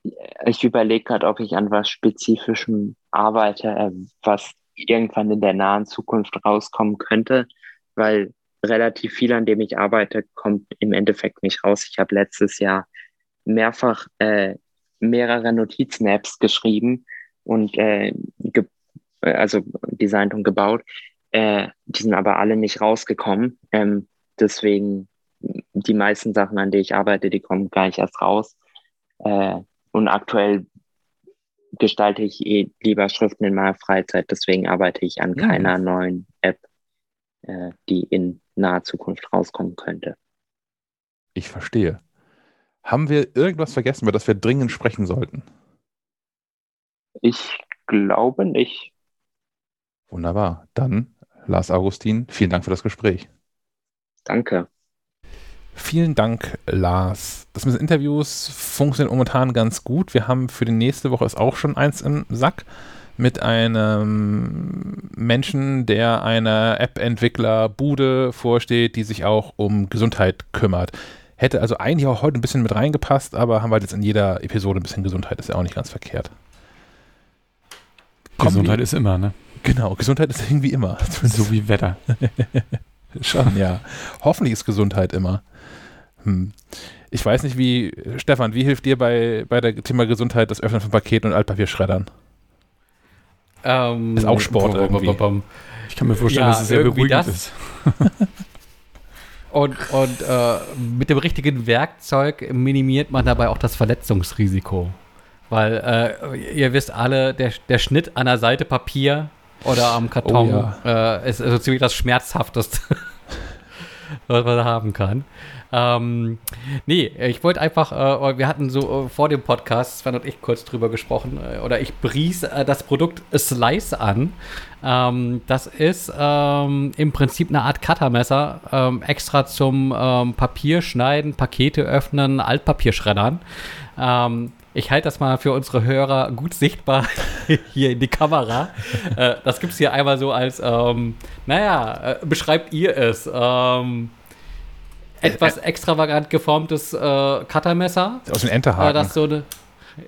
[SPEAKER 6] ich überlege gerade, ob ich an was Spezifischem arbeite, äh, was irgendwann in der nahen Zukunft rauskommen könnte, weil relativ viel, an dem ich arbeite, kommt im Endeffekt nicht raus. Ich habe letztes Jahr mehrfach äh, mehrere Notizen-Apps geschrieben und äh, ge also designt und gebaut. Äh, die sind aber alle nicht rausgekommen. Ähm, deswegen die meisten Sachen, an denen ich arbeite, die kommen gar nicht erst raus. Äh, und aktuell gestalte ich eh lieber Schriften in meiner Freizeit, deswegen arbeite ich an mhm. keiner neuen App. äh, die in naher Zukunft rauskommen könnte.
[SPEAKER 1] Ich verstehe. Haben wir irgendwas vergessen, über das wir dringend sprechen sollten?
[SPEAKER 6] Ich glaube nicht.
[SPEAKER 1] Wunderbar. Dann, Lars Augustin, vielen Dank für das Gespräch.
[SPEAKER 6] Danke.
[SPEAKER 1] Vielen Dank, Lars. Das mit den Interviews funktioniert momentan ganz gut. Wir haben für die nächste Woche ist auch schon eins im Sack mit einem Menschen, der einer App-Entwickler-Bude vorsteht, die sich auch um Gesundheit kümmert. Hätte also eigentlich auch heute ein bisschen mit reingepasst, aber haben wir jetzt in jeder Episode ein bisschen Gesundheit, ist ja auch nicht ganz verkehrt.
[SPEAKER 2] Gesundheit ist immer, ne?
[SPEAKER 1] Genau, Gesundheit ist irgendwie immer.
[SPEAKER 2] So wie Wetter.
[SPEAKER 1] Schon, ja. Hoffentlich ist Gesundheit immer. Hm. Ich weiß nicht, wie, Stefan, wie hilft dir bei, bei der Thema Gesundheit das Öffnen von Paketen und Altpapierschreddern?
[SPEAKER 3] Ähm,
[SPEAKER 1] ist auch Sport bom, irgendwie. Bom, bom,
[SPEAKER 2] ich kann mir vorstellen, ja, dass es sehr beruhigend das. ist.
[SPEAKER 3] und und äh, mit dem richtigen Werkzeug minimiert man dabei auch das Verletzungsrisiko. Weil äh, ihr wisst alle, der, der Schnitt an der Seite Papier oder am Karton oh, ja. äh, ist so ziemlich das Schmerzhafteste, was man haben kann. Ähm, nee, ich wollte einfach, äh, wir hatten so äh, vor dem Podcast, Sven und ich kurz drüber gesprochen, äh, oder ich bries äh, das Produkt Slice an. Ähm, das ist ähm, im Prinzip eine Art Cuttermesser, ähm, extra zum ähm, Papierschneiden, Pakete öffnen, Altpapierschreddern. Ähm, ich halte das mal für unsere Hörer gut sichtbar hier in die Kamera. äh, das gibt es hier einmal so als, ähm, naja, äh, beschreibt ihr es? Ähm, etwas extravagant geformtes äh, Cuttermesser.
[SPEAKER 1] Aus dem Enterhaken. Äh,
[SPEAKER 3] das so eine,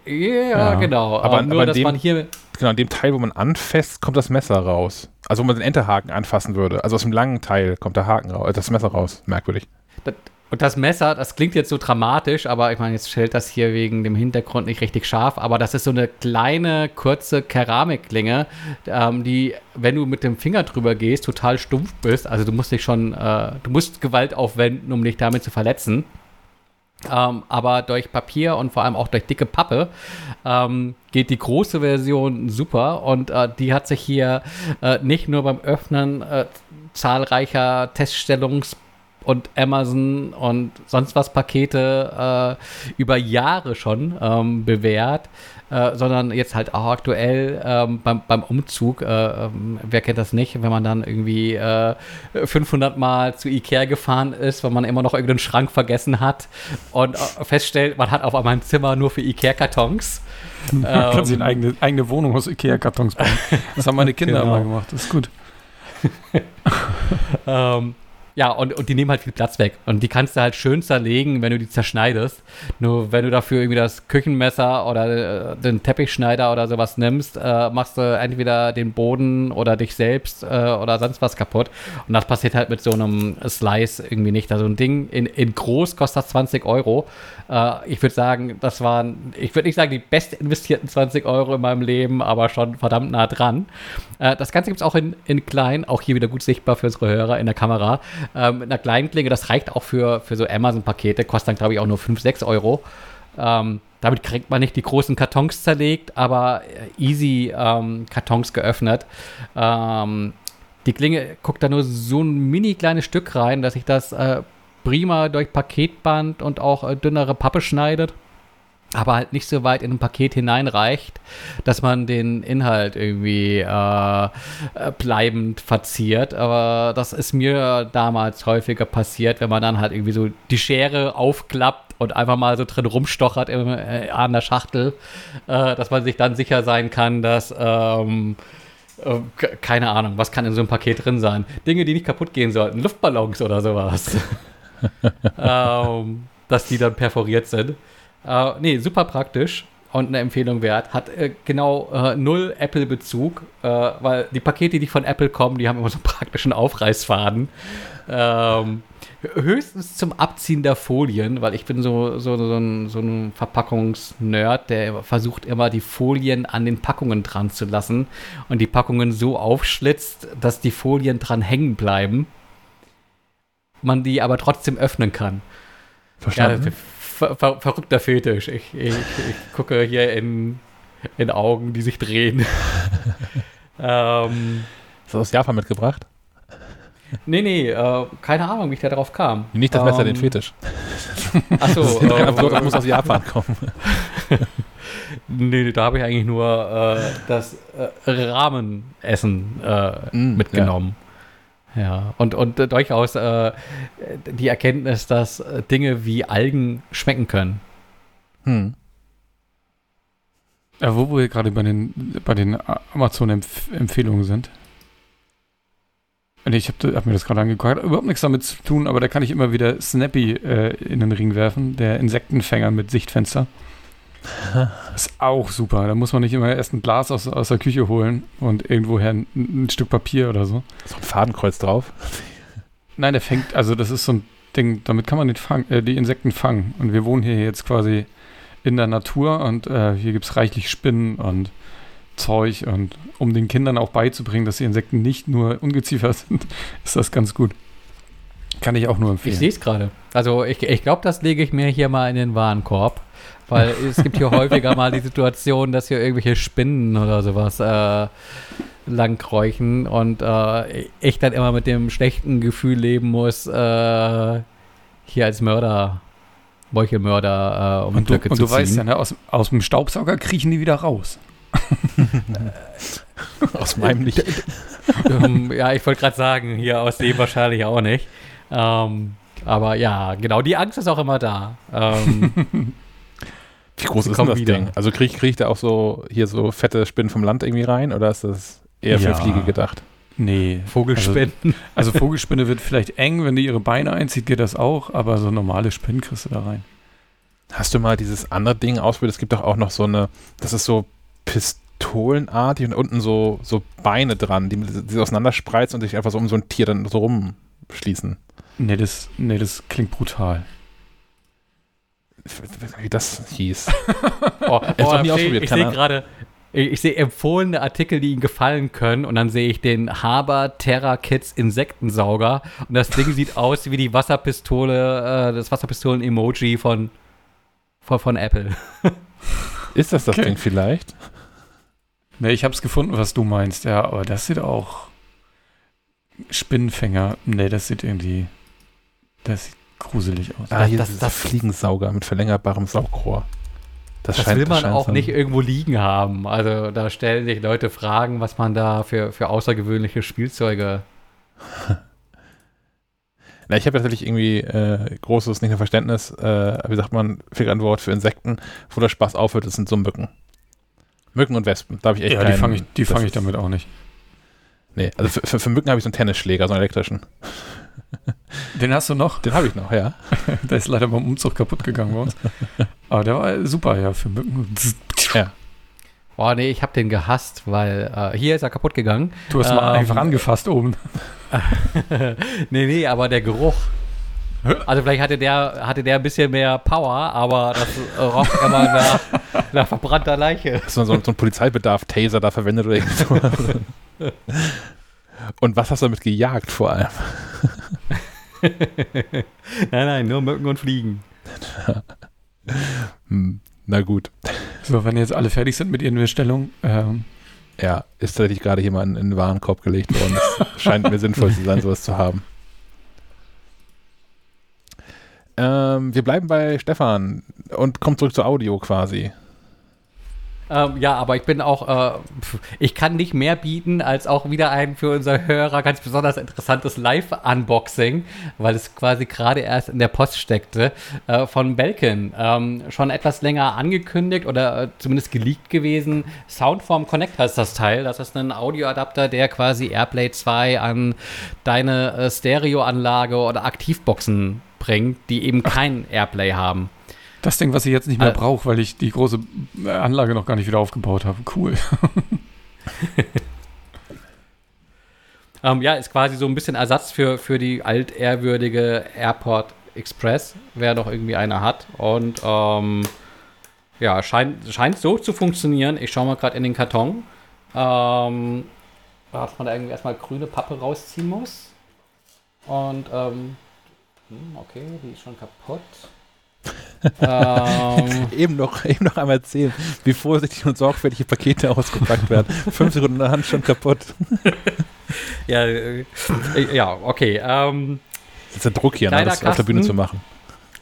[SPEAKER 3] ja, ja, genau.
[SPEAKER 1] Aber, ähm, nur, aber dass dem, man hier. Genau, an dem Teil, wo man anfasst, kommt das Messer raus. Also, wo man den Enterhaken anfassen würde. Also, aus dem langen Teil kommt der Haken raus, äh, das Messer raus. Merkwürdig.
[SPEAKER 3] Das, und das Messer, das klingt jetzt so dramatisch, aber ich meine, jetzt stellt das hier wegen dem Hintergrund nicht richtig scharf, aber das ist so eine kleine, kurze Keramikklinge, ähm, die, wenn du mit dem Finger drüber gehst, total stumpf bist. Also du musst dich schon, äh, du musst Gewalt aufwenden, um dich damit zu verletzen. Ähm, aber durch Papier und vor allem auch durch dicke Pappe ähm, geht die große Version super und äh, die hat sich hier äh, nicht nur beim Öffnen äh, zahlreicher Teststellungs- und Amazon und sonst was Pakete äh, über Jahre schon ähm, bewährt, äh, sondern jetzt halt auch aktuell ähm, beim, beim Umzug. Äh, ähm, wer kennt das nicht, wenn man dann irgendwie 500 äh, Mal zu Ikea gefahren ist, weil man immer noch irgendeinen Schrank vergessen hat und äh, feststellt, man hat auf einmal ein Zimmer nur für Ikea-Kartons.
[SPEAKER 2] Man kann sich eine eigene, eigene Wohnung aus Ikea-Kartons bauen. Das haben meine Kinder genau. immer gemacht. Das ist gut.
[SPEAKER 3] ähm, ja, und, und die nehmen halt viel Platz weg. Und die kannst du halt schön zerlegen, wenn du die zerschneidest. Nur wenn du dafür irgendwie das Küchenmesser oder äh, den Teppichschneider oder sowas nimmst, äh, machst du entweder den Boden oder dich selbst äh, oder sonst was kaputt. Und das passiert halt mit so einem Slice irgendwie nicht. Also ein Ding in, in groß kostet das 20 Euro. Äh, ich würde sagen, das waren, ich würde nicht sagen, die best investierten 20 Euro in meinem Leben, aber schon verdammt nah dran. Äh, das Ganze gibt es auch in, in klein, auch hier wieder gut sichtbar für unsere Hörer in der Kamera ähm, mit einer kleinen Klinge. Das reicht auch für, für so Amazon-Pakete, kostet dann, glaube ich, auch nur 5, 6 Euro. Ähm, damit kriegt man nicht die großen Kartons zerlegt, aber easy ähm, Kartons geöffnet. Ähm, die Klinge guckt da nur so ein mini kleines Stück rein, dass ich das äh, prima durch Paketband und auch äh, dünnere Pappe schneidet aber halt nicht so weit in ein Paket hineinreicht, dass man den Inhalt irgendwie äh, äh, bleibend verziert. Aber das ist mir damals häufiger passiert, wenn man dann halt irgendwie so die Schere aufklappt und einfach mal so drin rumstochert im, äh, an der Schachtel, äh, dass man sich dann sicher sein kann, dass ähm, äh, keine Ahnung, was kann in so einem Paket drin sein? Dinge, die nicht kaputt gehen sollten, Luftballons oder sowas. ähm, dass die dann perforiert sind. Äh, nee, super praktisch und eine Empfehlung wert. Hat äh, genau äh, null Apple-Bezug, äh, weil die Pakete, die von Apple kommen, die haben immer so einen praktischen Aufreißfaden. Ähm, höchstens zum Abziehen der Folien, weil ich bin so, so, so ein, so ein Verpackungsnerd, der versucht immer die Folien an den Packungen dran zu lassen und die Packungen so aufschlitzt, dass die Folien dran hängen bleiben. Man die aber trotzdem öffnen kann.
[SPEAKER 1] Verstanden.
[SPEAKER 3] Ja, ver ver verrückter Fetisch. Ich, ich, ich, gucke hier in, in Augen, die sich drehen.
[SPEAKER 1] ähm, Ist das aus Japan mitgebracht?
[SPEAKER 3] nee, nee, äh, keine Ahnung, wie ich da drauf kam.
[SPEAKER 1] Nicht das Messer, ähm, den Fetisch.
[SPEAKER 3] Achso, äh,
[SPEAKER 1] das muss aus Japan kommen.
[SPEAKER 3] nee, da habe ich eigentlich nur äh, das äh, Rahmenessen äh, mm, mitgenommen. Ja. Ja, und, und durchaus äh, die Erkenntnis, dass Dinge wie Algen schmecken können. Hm.
[SPEAKER 2] Ja, wo wir gerade bei den, bei den Amazon-Empfehlungen sind. Ich habe hab mir das gerade angeguckt, hat überhaupt nichts damit zu tun, aber da kann ich immer wieder Snappy äh, in den Ring werfen, der Insektenfänger mit Sichtfenster. ist auch super. Da muss man nicht immer erst ein Glas aus, aus der Küche holen und irgendwoher ein, ein Stück Papier oder so.
[SPEAKER 1] Auch ein Fadenkreuz drauf?
[SPEAKER 2] Nein, der fängt, also das ist so ein Ding, damit kann man Fang, äh, die Insekten fangen. Und wir wohnen hier jetzt quasi in der Natur und äh, hier gibt es reichlich Spinnen und Zeug und um den Kindern auch beizubringen, dass die Insekten nicht nur Ungeziefer sind, ist das ganz gut. Kann ich auch nur empfehlen.
[SPEAKER 3] Ich sehe es gerade. Also ich, ich glaube, das lege ich mir hier mal in den Warenkorb, weil es gibt hier häufiger mal die Situation, dass hier irgendwelche Spinnen oder sowas äh, langkräuchen und äh, ich dann immer mit dem schlechten Gefühl leben muss, äh, hier als Mörder Meuchelmörder äh, um
[SPEAKER 2] und du, Blöcke und zu du weißt ja, ne, aus, aus dem Staubsauger kriechen die wieder raus.
[SPEAKER 1] aus meinem nicht.
[SPEAKER 3] um, ja, ich wollte gerade sagen, hier aus dem wahrscheinlich auch nicht. Ähm, aber ja, genau, die Angst ist auch immer da. Ähm,
[SPEAKER 1] Wie groß ist denn das wieder. Ding? Also kriege krieg ich da auch so hier so fette Spinnen vom Land irgendwie rein oder ist das eher für ja. Fliege gedacht?
[SPEAKER 2] Nee.
[SPEAKER 3] Vogelspinnen.
[SPEAKER 2] Also, also, Vogelspinne wird vielleicht eng, wenn die ihre Beine einzieht, geht das auch, aber so normale Spinnen kriegst du da rein.
[SPEAKER 1] Hast du mal dieses andere Ding ausprobiert? Es gibt doch auch noch so eine, das ist so pistolenartig und unten so, so Beine dran, die, die auseinanderspreizen und sich einfach so um so ein Tier dann so rumschließen.
[SPEAKER 2] Nee, das, nee, das klingt brutal.
[SPEAKER 1] Wie das hieß.
[SPEAKER 3] oh, oh, ich, ich sehe gerade, ich sehe empfohlene Artikel, die Ihnen gefallen können und dann sehe ich den Haber Terra Kids Insektensauger und das Ding sieht aus wie die Wasserpistole, äh, das Wasserpistolen-Emoji von, von, von Apple.
[SPEAKER 1] Ist das das okay. Ding vielleicht?
[SPEAKER 2] Ne, ich habe es gefunden, was du meinst, ja, aber das sieht auch Spinnenfänger. Ne, das sieht irgendwie, das sieht gruselig aus.
[SPEAKER 1] Ah, hier das, ist das Fliegensauger mit verlängerbarem Saugrohr.
[SPEAKER 3] Das, das scheint, will man auch nicht irgendwo liegen haben. Also da stellen sich Leute Fragen, was man da für, für außergewöhnliche Spielzeuge.
[SPEAKER 1] Na, ich habe natürlich irgendwie äh, großes, nicht nur Verständnis, äh, wie sagt man, fehlt ein Wort für Insekten, wo der Spaß aufhört, das sind so Mücken. Mücken und Wespen, da habe ich echt
[SPEAKER 2] Ja, keinen, die fange ich, fang ich damit auch nicht.
[SPEAKER 1] Nee, also für, für, für Mücken habe ich so einen Tennisschläger, so einen elektrischen.
[SPEAKER 2] Den hast du noch?
[SPEAKER 1] Den habe ich noch, ja.
[SPEAKER 2] der ist leider beim Umzug kaputt gegangen bei uns. Aber der war super, ja, für Mücken.
[SPEAKER 3] Ja. Boah, nee, ich habe den gehasst, weil äh, hier ist er kaputt gegangen.
[SPEAKER 2] Du hast ähm, mal einfach angefasst oben.
[SPEAKER 3] nee, nee, aber der Geruch. Also vielleicht hatte der, hatte der ein bisschen mehr Power, aber das roch immer nach, nach verbrannter Leiche.
[SPEAKER 1] Hast du so, so einen Polizeibedarf-Taser da verwendet oder irgendwas? Und was hast du damit gejagt vor allem?
[SPEAKER 3] nein, nein, nur Mücken und Fliegen.
[SPEAKER 1] Hm, na gut.
[SPEAKER 2] So, wenn jetzt alle fertig sind mit ihren Bestellungen. Ähm.
[SPEAKER 1] Ja, ist tatsächlich gerade jemand in den Warenkorb gelegt worden. Es scheint mir sinnvoll zu sein, sowas zu haben. Ähm, wir bleiben bei Stefan und kommen zurück zu Audio quasi.
[SPEAKER 3] Ähm, ja, aber ich bin auch, äh, ich kann nicht mehr bieten als auch wieder ein für unsere Hörer ganz besonders interessantes Live-Unboxing, weil es quasi gerade erst in der Post steckte, äh, von Belkin. Ähm, schon etwas länger angekündigt oder äh, zumindest geleakt gewesen. Soundform Connect heißt das Teil. Das ist ein Audioadapter, der quasi Airplay 2 an deine äh, Stereoanlage oder Aktivboxen bringt, die eben kein Airplay haben.
[SPEAKER 2] Das Ding, was ich jetzt nicht mehr äh, brauche, weil ich die große Anlage noch gar nicht wieder aufgebaut habe. Cool.
[SPEAKER 3] ähm, ja, ist quasi so ein bisschen Ersatz für, für die altehrwürdige Airport Express, wer noch irgendwie eine hat. Und ähm, ja, scheint, scheint so zu funktionieren. Ich schaue mal gerade in den Karton. Ähm, dass man da irgendwie erstmal grüne Pappe rausziehen muss. Und, ähm, hm, okay, die ist schon kaputt
[SPEAKER 1] ähm, eben, noch, eben noch einmal erzählen, wie vorsichtig und sorgfältig Pakete ausgepackt werden. Fünf Sekunden in der Hand schon kaputt.
[SPEAKER 3] ja, äh, ja, okay. Ähm,
[SPEAKER 1] das ist der Druck hier, ne, das auf der Bühne zu machen.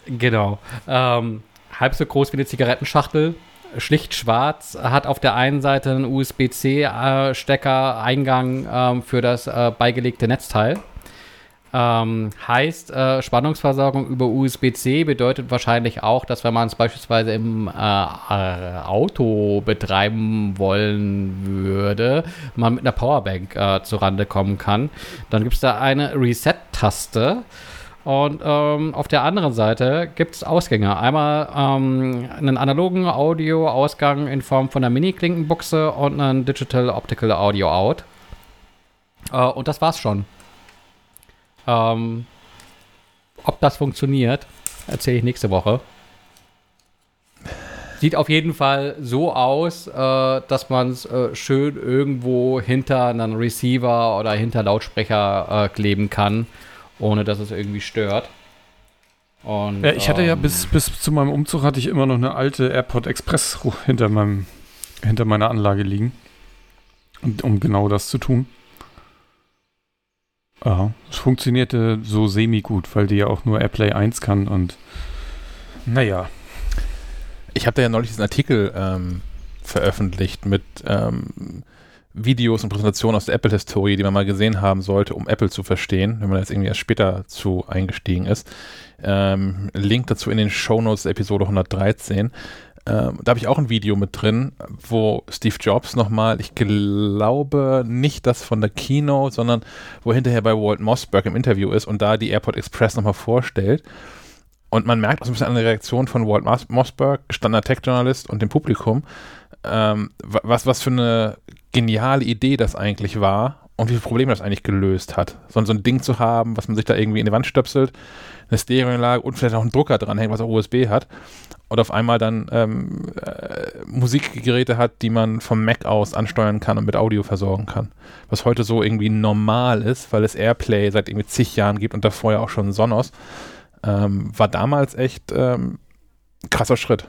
[SPEAKER 3] Genau. Ähm, halb so groß wie eine Zigarettenschachtel, schlicht schwarz, hat auf der einen Seite einen USB-C-Stecker, Eingang ähm, für das äh, beigelegte Netzteil. Ähm, heißt, äh, Spannungsversorgung über USB-C bedeutet wahrscheinlich auch, dass wenn man es beispielsweise im äh, äh, Auto betreiben wollen würde, man mit einer Powerbank äh, zurande kommen kann. Dann gibt es da eine Reset-Taste. Und ähm, auf der anderen Seite gibt es Ausgänge. Einmal ähm, einen analogen Audio-Ausgang in Form von einer Mini-Klinkenbuchse und einen Digital Optical Audio Out. Äh, und das war's schon. Ähm, ob das funktioniert, erzähle ich nächste Woche. Sieht auf jeden Fall so aus, äh, dass man es äh, schön irgendwo hinter einen Receiver oder hinter Lautsprecher äh, kleben kann ohne dass es irgendwie stört.
[SPEAKER 2] Und, ja, ich hatte ähm, ja bis, bis zu meinem Umzug hatte ich immer noch eine alte AirPod Express hinter meinem hinter meiner Anlage liegen, um genau das zu tun. Ja, es funktionierte so semi gut, weil die ja auch nur AirPlay 1 kann und naja.
[SPEAKER 1] Ich habe da ja neulich diesen Artikel ähm, veröffentlicht mit ähm, Videos und Präsentationen aus der Apple-Historie, die man mal gesehen haben sollte, um Apple zu verstehen, wenn man jetzt irgendwie erst später zu eingestiegen ist. Ähm, Link dazu in den Shownotes Episode 113. Ähm, da habe ich auch ein Video mit drin, wo Steve Jobs nochmal, ich glaube nicht das von der Keynote, sondern wo hinterher bei Walt Mossberg im Interview ist und da die Airport Express nochmal vorstellt. Und man merkt auch so ein bisschen an der Reaktion von Walt Mossberg, gestandener Tech-Journalist und dem Publikum, ähm, was, was für eine geniale Idee das eigentlich war und wie viele Probleme das eigentlich gelöst hat. So, so ein Ding zu haben, was man sich da irgendwie in die Wand stöpselt, eine Stereoanlage und vielleicht auch einen Drucker dranhängt, was auch USB hat und auf einmal dann ähm, äh, Musikgeräte hat, die man vom Mac aus ansteuern kann und mit Audio versorgen kann. Was heute so irgendwie normal ist, weil es Airplay seit irgendwie zig Jahren gibt und davor ja auch schon Sonos, ähm, war damals echt ähm, krasser Schritt.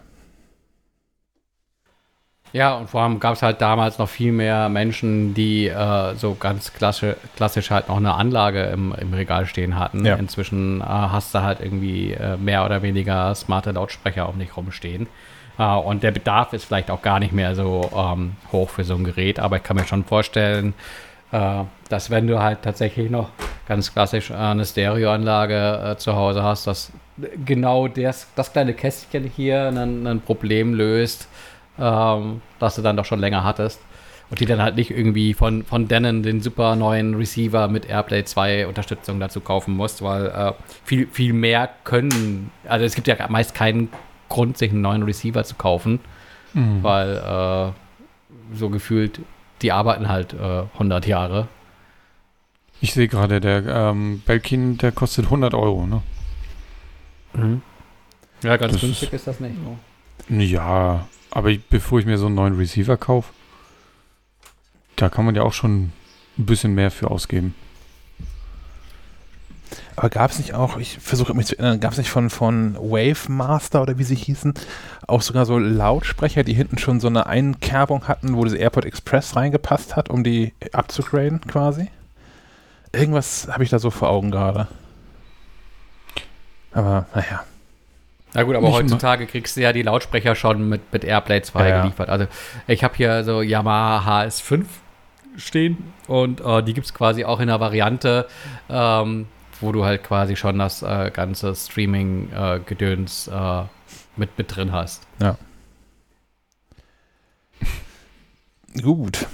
[SPEAKER 3] Ja, und vor allem gab es halt damals noch viel mehr Menschen, die äh, so ganz klassisch, klassisch halt noch eine Anlage im, im Regal stehen hatten. Ja. Inzwischen äh, hast du halt irgendwie äh, mehr oder weniger smarte Lautsprecher um dich rumstehen. Äh, und der Bedarf ist vielleicht auch gar nicht mehr so ähm, hoch für so ein Gerät, aber ich kann mir schon vorstellen, äh, dass wenn du halt tatsächlich noch ganz klassisch eine Stereoanlage äh, zu Hause hast, dass genau das, das kleine Kästchen hier ein, ein Problem löst ähm, das du dann doch schon länger hattest. Und die dann halt nicht irgendwie von, von Denon den super neuen Receiver mit AirPlay 2 Unterstützung dazu kaufen musst, weil äh, viel, viel mehr können, also es gibt ja meist keinen Grund, sich einen neuen Receiver zu kaufen, mhm. weil äh, so gefühlt, die arbeiten halt äh, 100 Jahre.
[SPEAKER 2] Ich sehe gerade, der ähm, Belkin, der kostet 100 Euro, ne?
[SPEAKER 3] Mhm. Ja, ganz das günstig ist, ist das nicht.
[SPEAKER 2] Ja, aber ich, bevor ich mir so einen neuen Receiver kaufe, da kann man ja auch schon ein bisschen mehr für ausgeben.
[SPEAKER 1] Aber gab es nicht auch, ich versuche mich zu erinnern, gab es nicht von, von Wave Master oder wie sie hießen, auch sogar so Lautsprecher, die hinten schon so eine Einkerbung hatten, wo diese AirPod Express reingepasst hat, um die abzugraden quasi? Irgendwas habe ich da so vor Augen gerade. Aber naja.
[SPEAKER 3] Na gut, aber heutzutage immer. kriegst du ja die Lautsprecher schon mit, mit Airplay 2 ja, geliefert. Also ich habe hier so Yamaha HS5 stehen und äh, die gibt es quasi auch in der Variante, ähm, wo du halt quasi schon das äh, ganze Streaming-Gedöns äh, mit, mit drin hast.
[SPEAKER 1] Ja. Gut.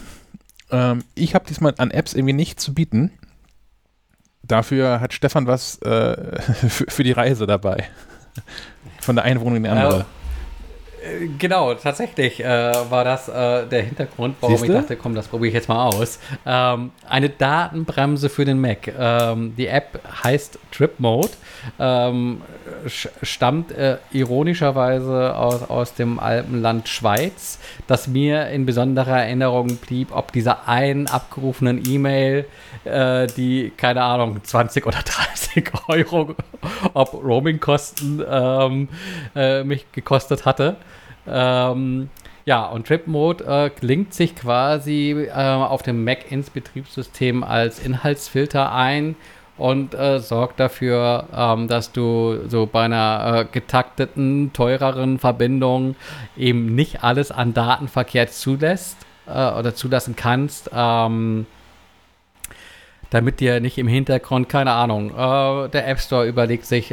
[SPEAKER 1] Ähm, ich habe diesmal an Apps irgendwie nichts zu bieten. Dafür hat Stefan was äh, für, für die Reise dabei. Von der einen Wohnung in die andere.
[SPEAKER 3] Äh, genau, tatsächlich äh, war das äh, der Hintergrund, warum Siehste? ich dachte, komm, das probiere ich jetzt mal aus. Ähm, eine Datenbremse für den Mac. Ähm, die App heißt Trip Mode, ähm, stammt äh, ironischerweise aus, aus dem Alpenland Schweiz, das mir in besonderer Erinnerung blieb, ob dieser einen abgerufenen E-Mail, äh, die, keine Ahnung, 20 oder 30 Euro, ob Roaming-Kosten ähm, äh, mich gekostet hatte. Ähm, Ja, und Trip Mode äh, klingt sich quasi äh, auf dem Mac ins Betriebssystem als Inhaltsfilter ein und äh, sorgt dafür, ähm, dass du so bei einer äh, getakteten, teureren Verbindung eben nicht alles an Datenverkehr zulässt äh, oder zulassen kannst. Ähm, damit dir nicht im Hintergrund, keine Ahnung, äh, der App Store überlegt sich,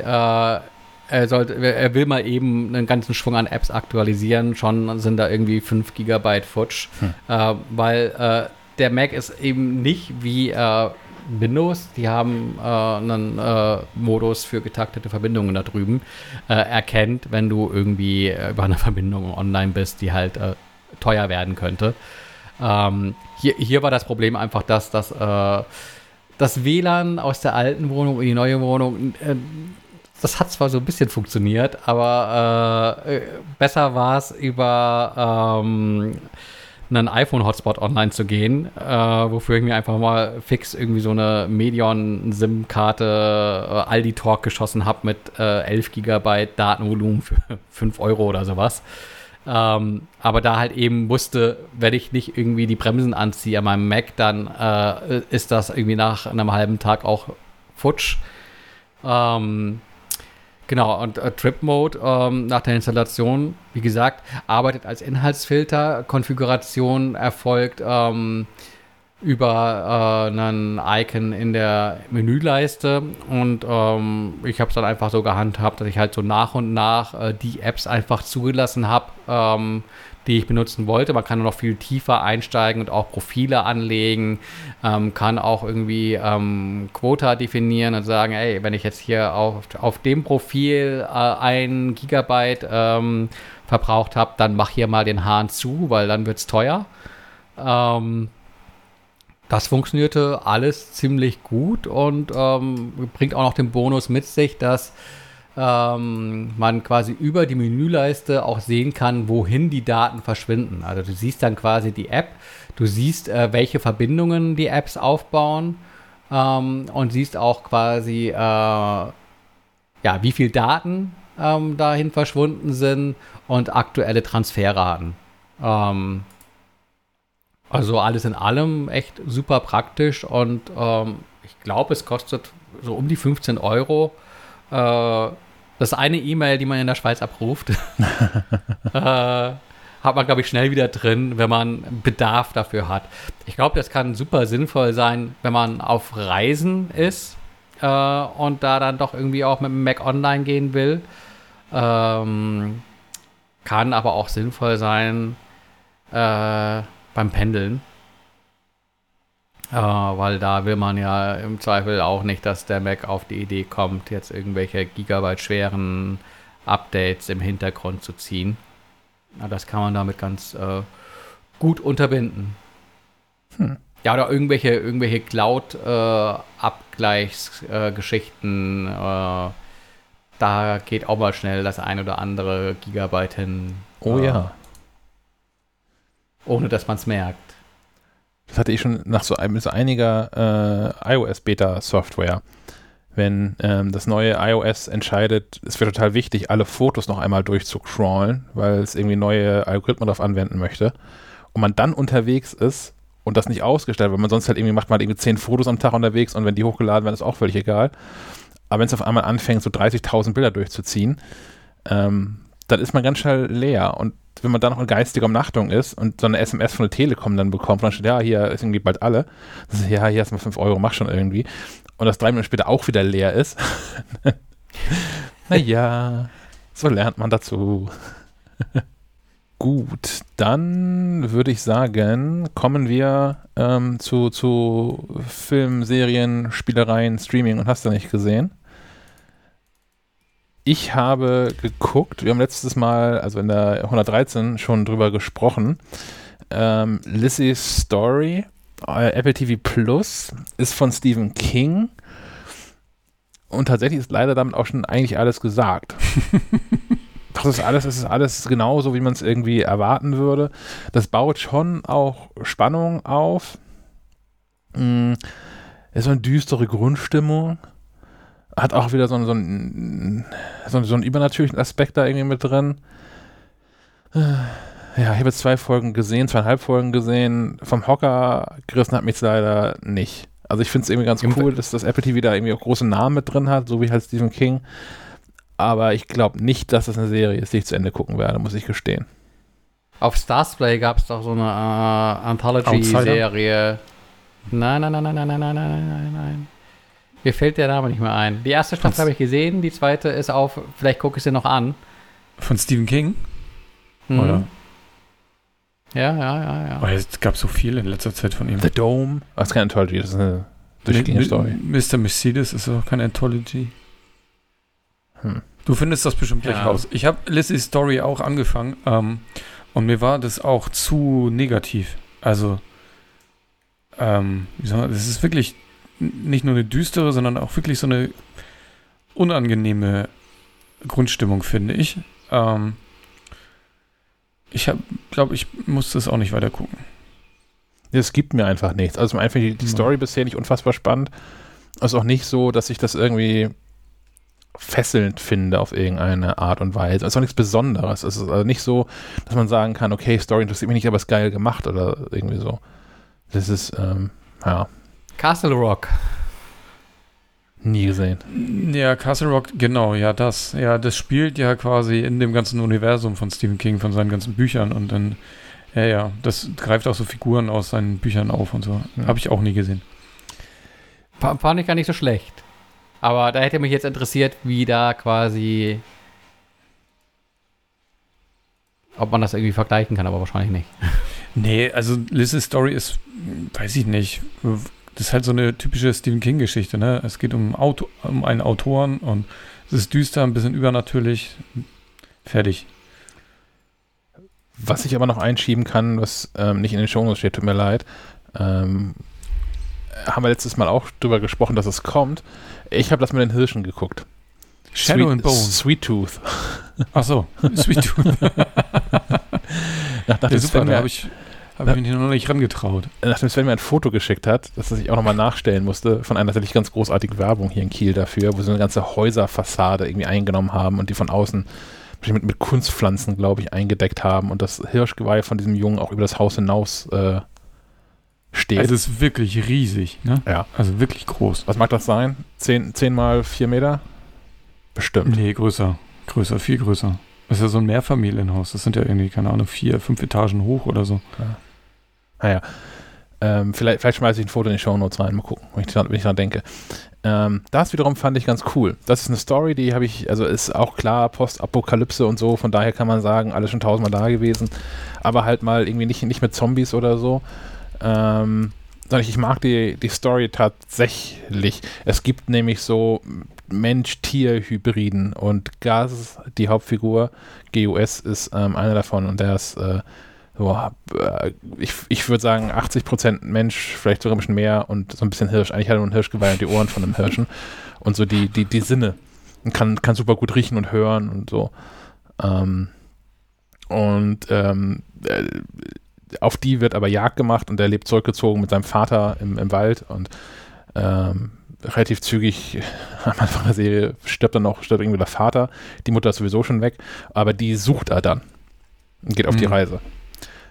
[SPEAKER 3] er, sollte, er will mal eben einen ganzen Schwung an Apps aktualisieren, schon sind da irgendwie 5 GB futsch, hm. äh, weil äh, der Mac ist eben nicht wie äh, Windows, die haben äh, einen äh, Modus für getaktete Verbindungen da drüben, erkennt, wenn du irgendwie über eine Verbindung online bist, die halt teuer werden könnte. Ähm, hier, hier war das Problem einfach, dass das das WLAN aus der alten Wohnung in die neue Wohnung, äh, das hat zwar so ein bisschen funktioniert, aber äh, äh besser war es über ähm, einen iPhone-Hotspot online zu gehen, äh, wofür ich mir einfach mal fix irgendwie so eine Medion-SIM-Karte äh, Aldi Talk geschossen habe mit äh, 11 GB Datenvolumen für 5 Euro oder sowas. Ähm, aber da halt eben wusste, wenn ich nicht irgendwie die Bremsen anziehe an meinem Mac, dann äh, ist das irgendwie nach einem halben Tag auch futsch. Ähm, genau, und äh, Trip Mode ähm, nach der Installation, wie gesagt, arbeitet als Inhaltsfilter. Konfiguration erfolgt ähm, über äh, einen Icon in der Menüleiste und ähm, ich habe es dann einfach so gehandhabt, dass ich halt so nach und nach äh, die Apps einfach zugelassen habe, ähm, die ich benutzen wollte. Man kann noch viel tiefer einsteigen und auch Profile anlegen, ähm, kann auch irgendwie ähm, Quota definieren und sagen, ey, wenn ich jetzt hier auf, auf dem Profil äh, ein Gigabyte ähm, verbraucht habe, dann mach hier mal den Hahn zu, weil dann wird es teuer. Ähm, das funktionierte alles ziemlich gut und ähm, bringt auch noch den Bonus mit sich, dass ähm, man quasi über die Menüleiste auch sehen kann, wohin die Daten verschwinden. Also du siehst dann quasi die App, du siehst, äh, welche Verbindungen die Apps aufbauen ähm, und siehst auch quasi, äh, ja, wie viel Daten ähm, dahin verschwunden sind und aktuelle Transferraten. Ähm, also alles in allem echt super praktisch und ähm, ich glaube, es kostet so um die 15 Euro. Äh, das eine E-Mail, die man in der Schweiz abruft. äh, hat man, glaube ich, schnell wieder drin, wenn man Bedarf dafür hat. Ich glaube, das kann super sinnvoll sein, wenn man auf Reisen ist äh, und da dann doch irgendwie auch mit dem Mac online gehen will. Ähm, kann aber auch sinnvoll sein, äh, beim Pendeln. Äh, weil da will man ja im Zweifel auch nicht, dass der Mac auf die Idee kommt, jetzt irgendwelche Gigabyte schweren Updates im Hintergrund zu ziehen. Das kann man damit ganz äh, gut unterbinden. Hm. Ja, oder irgendwelche, irgendwelche Cloud-Abgleichsgeschichten. Äh, äh, da geht auch mal schnell das ein oder andere Gigabyte hin.
[SPEAKER 1] Oh ja
[SPEAKER 3] ohne dass man es merkt.
[SPEAKER 1] Das hatte ich schon nach so, so einiger äh, iOS-Beta-Software. Wenn ähm, das neue iOS entscheidet, es wird total wichtig, alle Fotos noch einmal durchzucrawlen, weil es irgendwie neue Algorithmen darauf anwenden möchte. Und man dann unterwegs ist und das nicht ausgestellt, weil man sonst halt irgendwie macht man irgendwie zehn Fotos am Tag unterwegs und wenn die hochgeladen werden, ist auch völlig egal. Aber wenn es auf einmal anfängt, so 30.000 Bilder durchzuziehen, ähm, dann ist man ganz schnell leer. Und wenn man dann noch in geistiger Umnachtung ist und so eine SMS von der Telekom dann bekommt, dann steht, ja, hier ist irgendwie bald alle. Ist, ja, hier hast du mal 5 Euro, mach schon irgendwie. Und das drei Minuten später auch wieder leer ist. naja, so lernt man dazu. Gut, dann würde ich sagen, kommen wir ähm, zu, zu Film, Serien, Spielereien, Streaming und hast du nicht gesehen? Ich habe geguckt, wir haben letztes Mal, also in der 113 schon drüber gesprochen. Ähm, Lizzie's Story, äh, Apple TV Plus, ist von Stephen King. Und tatsächlich ist leider damit auch schon eigentlich alles gesagt. das ist alles, das ist alles genauso, wie man es irgendwie erwarten würde. Das baut schon auch Spannung auf. Mm, ist so eine düstere Grundstimmung hat auch wieder so, einen, so, einen, so, einen, so einen übernatürlichen Aspekt da irgendwie mit drin. Ja, ich habe jetzt zwei Folgen gesehen, zweieinhalb Folgen gesehen. Vom Hocker gerissen hat mich leider nicht. Also ich finde es irgendwie ganz cool, dass das Apple TV da irgendwie auch große Namen mit drin hat, so wie halt Stephen King. Aber ich glaube nicht, dass das eine Serie ist, die ich zu Ende gucken werde, muss ich gestehen.
[SPEAKER 3] Auf Starsplay gab es doch so eine äh, Anthology-Serie. Nein, nein, nein, nein, nein, nein, nein, nein, nein, nein. Mir fällt der Name nicht mehr ein. Die erste Staffel habe ich gesehen, die zweite ist auf, vielleicht gucke ich sie noch an.
[SPEAKER 2] Von Stephen King?
[SPEAKER 3] Mhm. Oder? Ja, ja, ja, ja.
[SPEAKER 2] Oh, es gab so viel in letzter Zeit von ihm.
[SPEAKER 1] The Dome. Das ist keine Anthology, das ist eine durchgehende Story.
[SPEAKER 2] Mr. Mercedes ist auch keine Anthology. Hm. Du findest das bestimmt gleich ja. raus. Ich habe Lizzy's Story auch angefangen ähm, und mir war das auch zu negativ. Also, ähm, wie soll man, das ist wirklich nicht nur eine düstere, sondern auch wirklich so eine unangenehme Grundstimmung, finde ich. Ähm, ich glaube, ich muss das auch nicht weiter gucken.
[SPEAKER 1] Es gibt mir einfach nichts. Also einfach die, die Story bisher nicht unfassbar spannend. Es ist auch nicht so, dass ich das irgendwie fesselnd finde auf irgendeine Art und Weise. Es ist auch nichts Besonderes. Es ist also nicht so, dass man sagen kann, okay, Story interessiert mich nicht, aber es ist geil gemacht oder irgendwie so. Das ist, ähm, ja.
[SPEAKER 3] Castle Rock.
[SPEAKER 1] Nie gesehen.
[SPEAKER 2] Ja, Castle Rock, genau, ja, das. Ja, das spielt ja quasi in dem ganzen Universum von Stephen King, von seinen ganzen Büchern und dann, ja, ja, das greift auch so Figuren aus seinen Büchern auf und so. Ja. Habe ich auch nie gesehen.
[SPEAKER 3] Fand ich gar nicht so schlecht. Aber da hätte mich jetzt interessiert, wie da quasi. Ob man das irgendwie vergleichen kann, aber wahrscheinlich nicht.
[SPEAKER 2] Nee, also Liz's Story ist, weiß ich nicht das ist halt so eine typische Stephen King-Geschichte, ne? Es geht um, Auto, um einen Autoren und es ist düster, ein bisschen übernatürlich. Fertig.
[SPEAKER 1] Was ich aber noch einschieben kann, was ähm, nicht in den Shownotes steht, tut mir leid. Ähm, haben wir letztes Mal auch drüber gesprochen, dass es kommt. Ich habe das mit den Hirschen geguckt.
[SPEAKER 2] Shadow
[SPEAKER 1] Sweet,
[SPEAKER 2] and Bone.
[SPEAKER 1] Sweet Tooth.
[SPEAKER 2] Ach so, Sweet Tooth. nach, nach ja, super, da habe ich habe ich mich noch nicht rangetraut.
[SPEAKER 1] Nachdem Sven mir ein Foto geschickt hat, dass sich auch nochmal nachstellen musste, von einer tatsächlich ganz großartigen Werbung hier in Kiel dafür, wo sie eine ganze Häuserfassade irgendwie eingenommen haben und die von außen mit, mit Kunstpflanzen, glaube ich, eingedeckt haben und das Hirschgeweih von diesem Jungen auch über das Haus hinaus äh, steht.
[SPEAKER 2] Also es ist wirklich riesig, ne?
[SPEAKER 1] Ja.
[SPEAKER 2] Also wirklich groß.
[SPEAKER 1] Was mag das sein? Zehn, zehn mal vier Meter? Bestimmt.
[SPEAKER 2] Nee, größer. Größer, viel größer. Das ist ja so ein Mehrfamilienhaus. Das sind ja irgendwie, keine Ahnung, vier, fünf Etagen hoch oder so. Ja.
[SPEAKER 1] Naja. Ähm, vielleicht, vielleicht schmeiße ich ein Foto in die Show Notes rein, mal gucken, wenn ich, wenn ich daran denke. Ähm, das wiederum fand ich ganz cool. Das ist eine Story, die habe ich, also ist auch klar, Postapokalypse und so, von daher kann man sagen, alles schon tausendmal da gewesen, aber halt mal irgendwie nicht, nicht mit Zombies oder so. Ähm, sondern ich, ich mag die, die Story tatsächlich. Es gibt nämlich so Mensch-Tier-Hybriden und Gas, die Hauptfigur, GUS, ist ähm, einer davon und der ist äh, boah, äh, ich, ich würde sagen 80% Mensch, vielleicht sogar ein bisschen mehr und so ein bisschen Hirsch. Eigentlich hat er nur ein Hirschgeweih und die Ohren von einem Hirschen und so die, die, die Sinne. Und kann, kann super gut riechen und hören und so. Ähm, und ähm, äh, auf die wird aber Jagd gemacht und er lebt zurückgezogen mit seinem Vater im, im Wald und ähm, relativ zügig am Anfang der Serie stirbt dann noch, stirbt irgendwie der Vater, die Mutter ist sowieso schon weg, aber die sucht er dann und geht auf mhm. die Reise.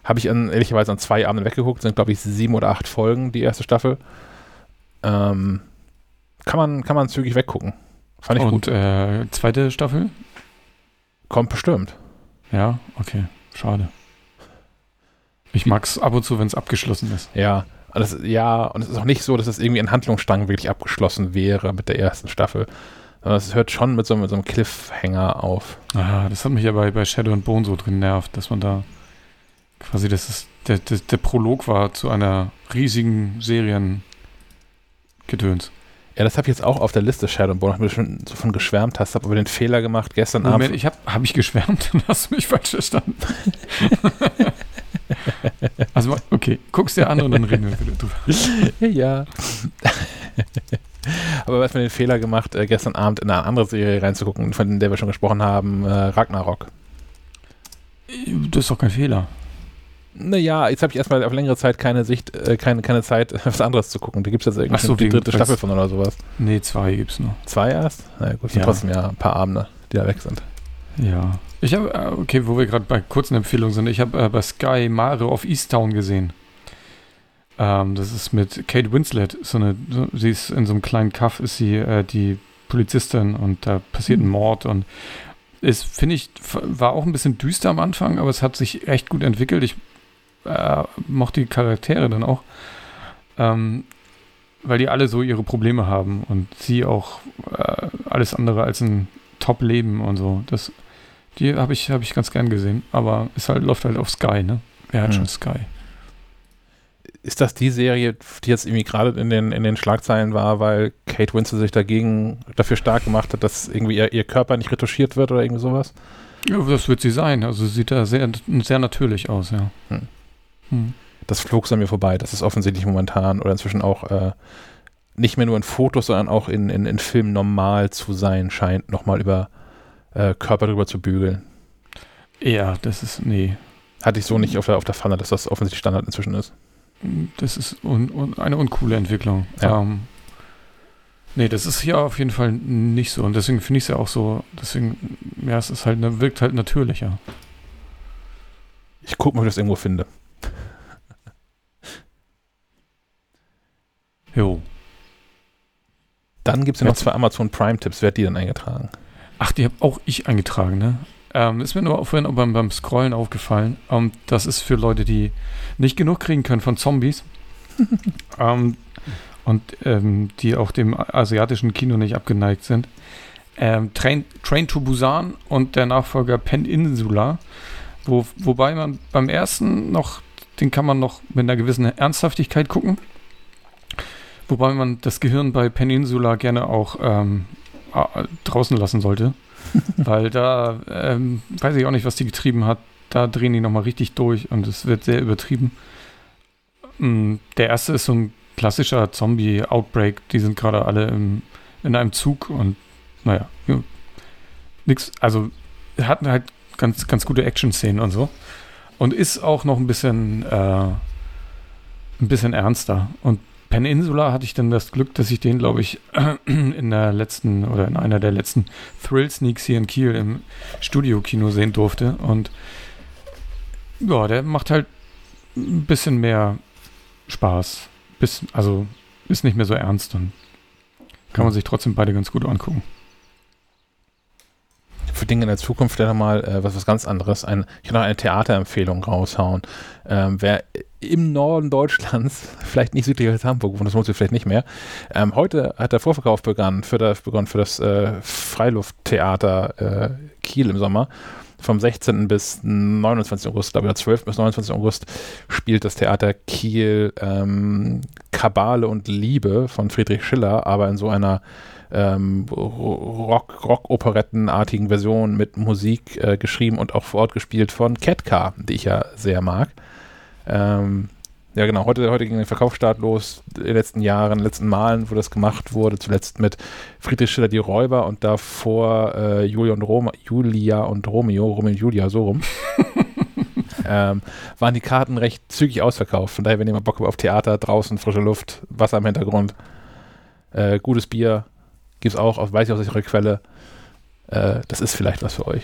[SPEAKER 1] Habe ich an, ehrlicherweise an zwei Abenden weggeguckt, sind glaube ich sieben oder acht Folgen, die erste Staffel. Ähm, kann, man, kann man zügig weggucken.
[SPEAKER 2] Fand ich Und, gut. Äh, zweite Staffel?
[SPEAKER 1] Kommt bestimmt.
[SPEAKER 2] Ja, okay. Schade. Ich mag es ab und zu, wenn es abgeschlossen ist.
[SPEAKER 1] Ja, das, ja, und es ist auch nicht so, dass es irgendwie ein Handlungsstrang wirklich abgeschlossen wäre mit der ersten Staffel. Sondern es hört schon mit so, mit so einem Cliffhanger auf.
[SPEAKER 2] Ah, das hat mich ja bei, bei Shadow and Bone so drin nervt, dass man da quasi, dass es der, der, der Prolog war zu einer riesigen Seriengedöns.
[SPEAKER 1] Ja, das habe ich jetzt auch auf der Liste Shadowbone, weil du schon so von geschwärmt hast, habe aber den Fehler gemacht gestern
[SPEAKER 2] Moment,
[SPEAKER 1] Abend.
[SPEAKER 2] ich habe hab ich geschwärmt, dann hast du mich falsch verstanden. also, okay, guck's dir an und dann reden wir wieder drüber.
[SPEAKER 1] ja. aber was mir den Fehler gemacht, äh, gestern Abend in eine andere Serie reinzugucken, von der wir schon gesprochen haben, äh, Ragnarok.
[SPEAKER 2] Das ist doch kein Fehler.
[SPEAKER 1] Naja, jetzt habe ich erstmal auf längere Zeit keine Sicht, äh, keine, keine Zeit, was anderes zu gucken. Da gibt es jetzt irgendwie
[SPEAKER 2] so,
[SPEAKER 1] die dritte Staffel von oder sowas.
[SPEAKER 2] Nee, zwei gibt es noch.
[SPEAKER 1] Zwei erst? Na naja, gut, sind ja. trotzdem ja ein paar Abende, die da weg sind.
[SPEAKER 2] Ja. Ich habe, äh, okay, wo wir gerade bei kurzen Empfehlungen sind, ich habe äh, bei Sky Mare of Easttown gesehen. Ähm, das ist mit Kate Winslet. So eine, sie ist in so einem kleinen Kaff, ist sie äh, die Polizistin und da passiert ein mhm. Mord und ist, finde ich, war auch ein bisschen düster am Anfang, aber es hat sich echt gut entwickelt. Ich äh, mochte die Charaktere dann auch, ähm, weil die alle so ihre Probleme haben und sie auch äh, alles andere als ein Top-Leben und so. Das, die habe ich, hab ich ganz gern gesehen, aber es halt, läuft halt auf Sky, ne? Wer hat hm. schon Sky?
[SPEAKER 1] ist das die Serie, die jetzt irgendwie gerade in den, in den Schlagzeilen war, weil Kate Winslet sich dagegen dafür stark gemacht hat, dass irgendwie ihr, ihr Körper nicht retuschiert wird oder irgendwie sowas?
[SPEAKER 2] Ja, das wird sie sein. Also sieht da sehr, sehr natürlich aus, ja. Hm.
[SPEAKER 1] Hm. Das flog so an mir vorbei. Das ist offensichtlich momentan oder inzwischen auch äh, nicht mehr nur in Fotos, sondern auch in, in, in Filmen normal zu sein scheint, nochmal über äh, Körper drüber zu bügeln.
[SPEAKER 2] Ja, das ist, nee.
[SPEAKER 1] Hatte ich so nicht auf der, auf der Pfanne, dass das offensichtlich Standard inzwischen ist
[SPEAKER 2] das ist un, un, eine uncoole Entwicklung. Ja. Ähm, nee, das ist hier auf jeden Fall nicht so. Und deswegen finde ich es ja auch so, deswegen, ja, es ist halt, ne, wirkt halt natürlicher.
[SPEAKER 1] Ich gucke mal, ob ich das irgendwo finde.
[SPEAKER 2] Jo.
[SPEAKER 1] Dann gibt es ja noch zwei Amazon Prime-Tipps. Wer hat die dann eingetragen?
[SPEAKER 2] Ach, die habe auch ich eingetragen, ne? Ähm, ist mir nur vorhin beim, beim Scrollen aufgefallen. Ähm, das ist für Leute, die nicht genug kriegen können von Zombies. ähm, und ähm, die auch dem asiatischen Kino nicht abgeneigt sind. Ähm, Train, Train to Busan und der Nachfolger Peninsula. Wo, wobei man beim ersten noch, den kann man noch mit einer gewissen Ernsthaftigkeit gucken. Wobei man das Gehirn bei Peninsula gerne auch ähm, draußen lassen sollte. Weil da ähm, weiß ich auch nicht, was die getrieben hat. Da drehen die nochmal richtig durch und es wird sehr übertrieben. Mm, der erste ist so ein klassischer Zombie-Outbreak. Die sind gerade alle im, in einem Zug und naja, ja, nix. Also hatten halt ganz, ganz gute Action-Szenen und so. Und ist auch noch ein bisschen, äh, ein bisschen ernster. Und Peninsula hatte ich dann das Glück, dass ich den, glaube ich, in der letzten oder in einer der letzten Thrill Sneaks hier in Kiel im Studio-Kino sehen durfte. Und ja, der macht halt ein bisschen mehr Spaß. Bis, also ist nicht mehr so ernst und kann man sich trotzdem beide ganz gut angucken
[SPEAKER 1] für Dinge in der Zukunft vielleicht nochmal äh, was, was ganz anderes. Ein, ich kann noch eine Theaterempfehlung raushauen. Ähm, wer im Norden Deutschlands, vielleicht nicht südlich als Hamburg, das lohnt sich vielleicht nicht mehr, ähm, heute hat der Vorverkauf begonnen für das, begonnen für das äh, Freilufttheater äh, Kiel im Sommer. Vom 16. bis 29. August, glaube ich, 12. bis 29. August spielt das Theater Kiel ähm, Kabale und Liebe von Friedrich Schiller, aber in so einer ähm, Rock, Rock-Operettenartigen Version mit Musik äh, geschrieben und auch vor Ort gespielt von Ketka, die ich ja sehr mag. Ähm, ja, genau. Heute, heute ging der Verkaufsstart los. In den letzten Jahren, in den letzten Malen, wo das gemacht wurde. Zuletzt mit Friedrich Schiller, die Räuber und davor äh, Julia, und Rom Julia und Romeo, Romeo und Julia, so rum. ähm, waren die Karten recht zügig ausverkauft. Von daher, wenn ihr mal Bock habt auf Theater, draußen, frische Luft, Wasser im Hintergrund, äh, gutes Bier, Gibt es auch, auf, weiß ich aus welcher Quelle. Äh, das ist vielleicht was für euch.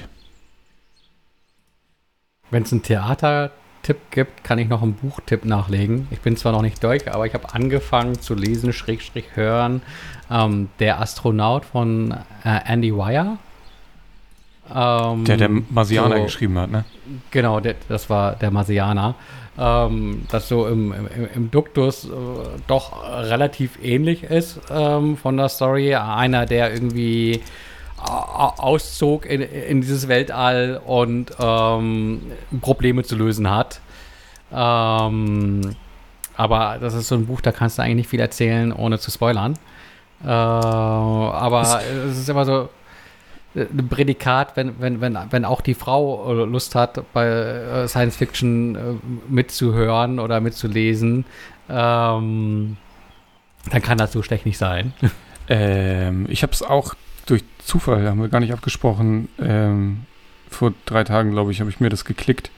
[SPEAKER 3] Wenn es einen Theatertipp gibt, kann ich noch einen Buchtipp nachlegen. Ich bin zwar noch nicht durch, aber ich habe angefangen zu lesen, Schrägstrich hören. Ähm, der Astronaut von äh, Andy Wire.
[SPEAKER 2] Ähm, der der Marsianer so, geschrieben hat, ne?
[SPEAKER 3] Genau, der, das war der Marsianer ähm, das so im, im, im Duktus äh, doch relativ ähnlich ist ähm, von der Story. Einer, der irgendwie auszog in, in dieses Weltall und ähm, Probleme zu lösen hat. Ähm, aber das ist so ein Buch, da kannst du eigentlich nicht viel erzählen, ohne zu spoilern. Äh, aber es ist immer so, ein Prädikat, wenn, wenn, wenn, wenn auch die Frau äh, Lust hat, bei äh, Science Fiction äh, mitzuhören oder mitzulesen, ähm, dann kann das so schlecht nicht sein.
[SPEAKER 2] Ähm, ich habe es auch durch Zufall, haben wir gar nicht abgesprochen, ähm, vor drei Tagen, glaube ich, habe ich mir das geklickt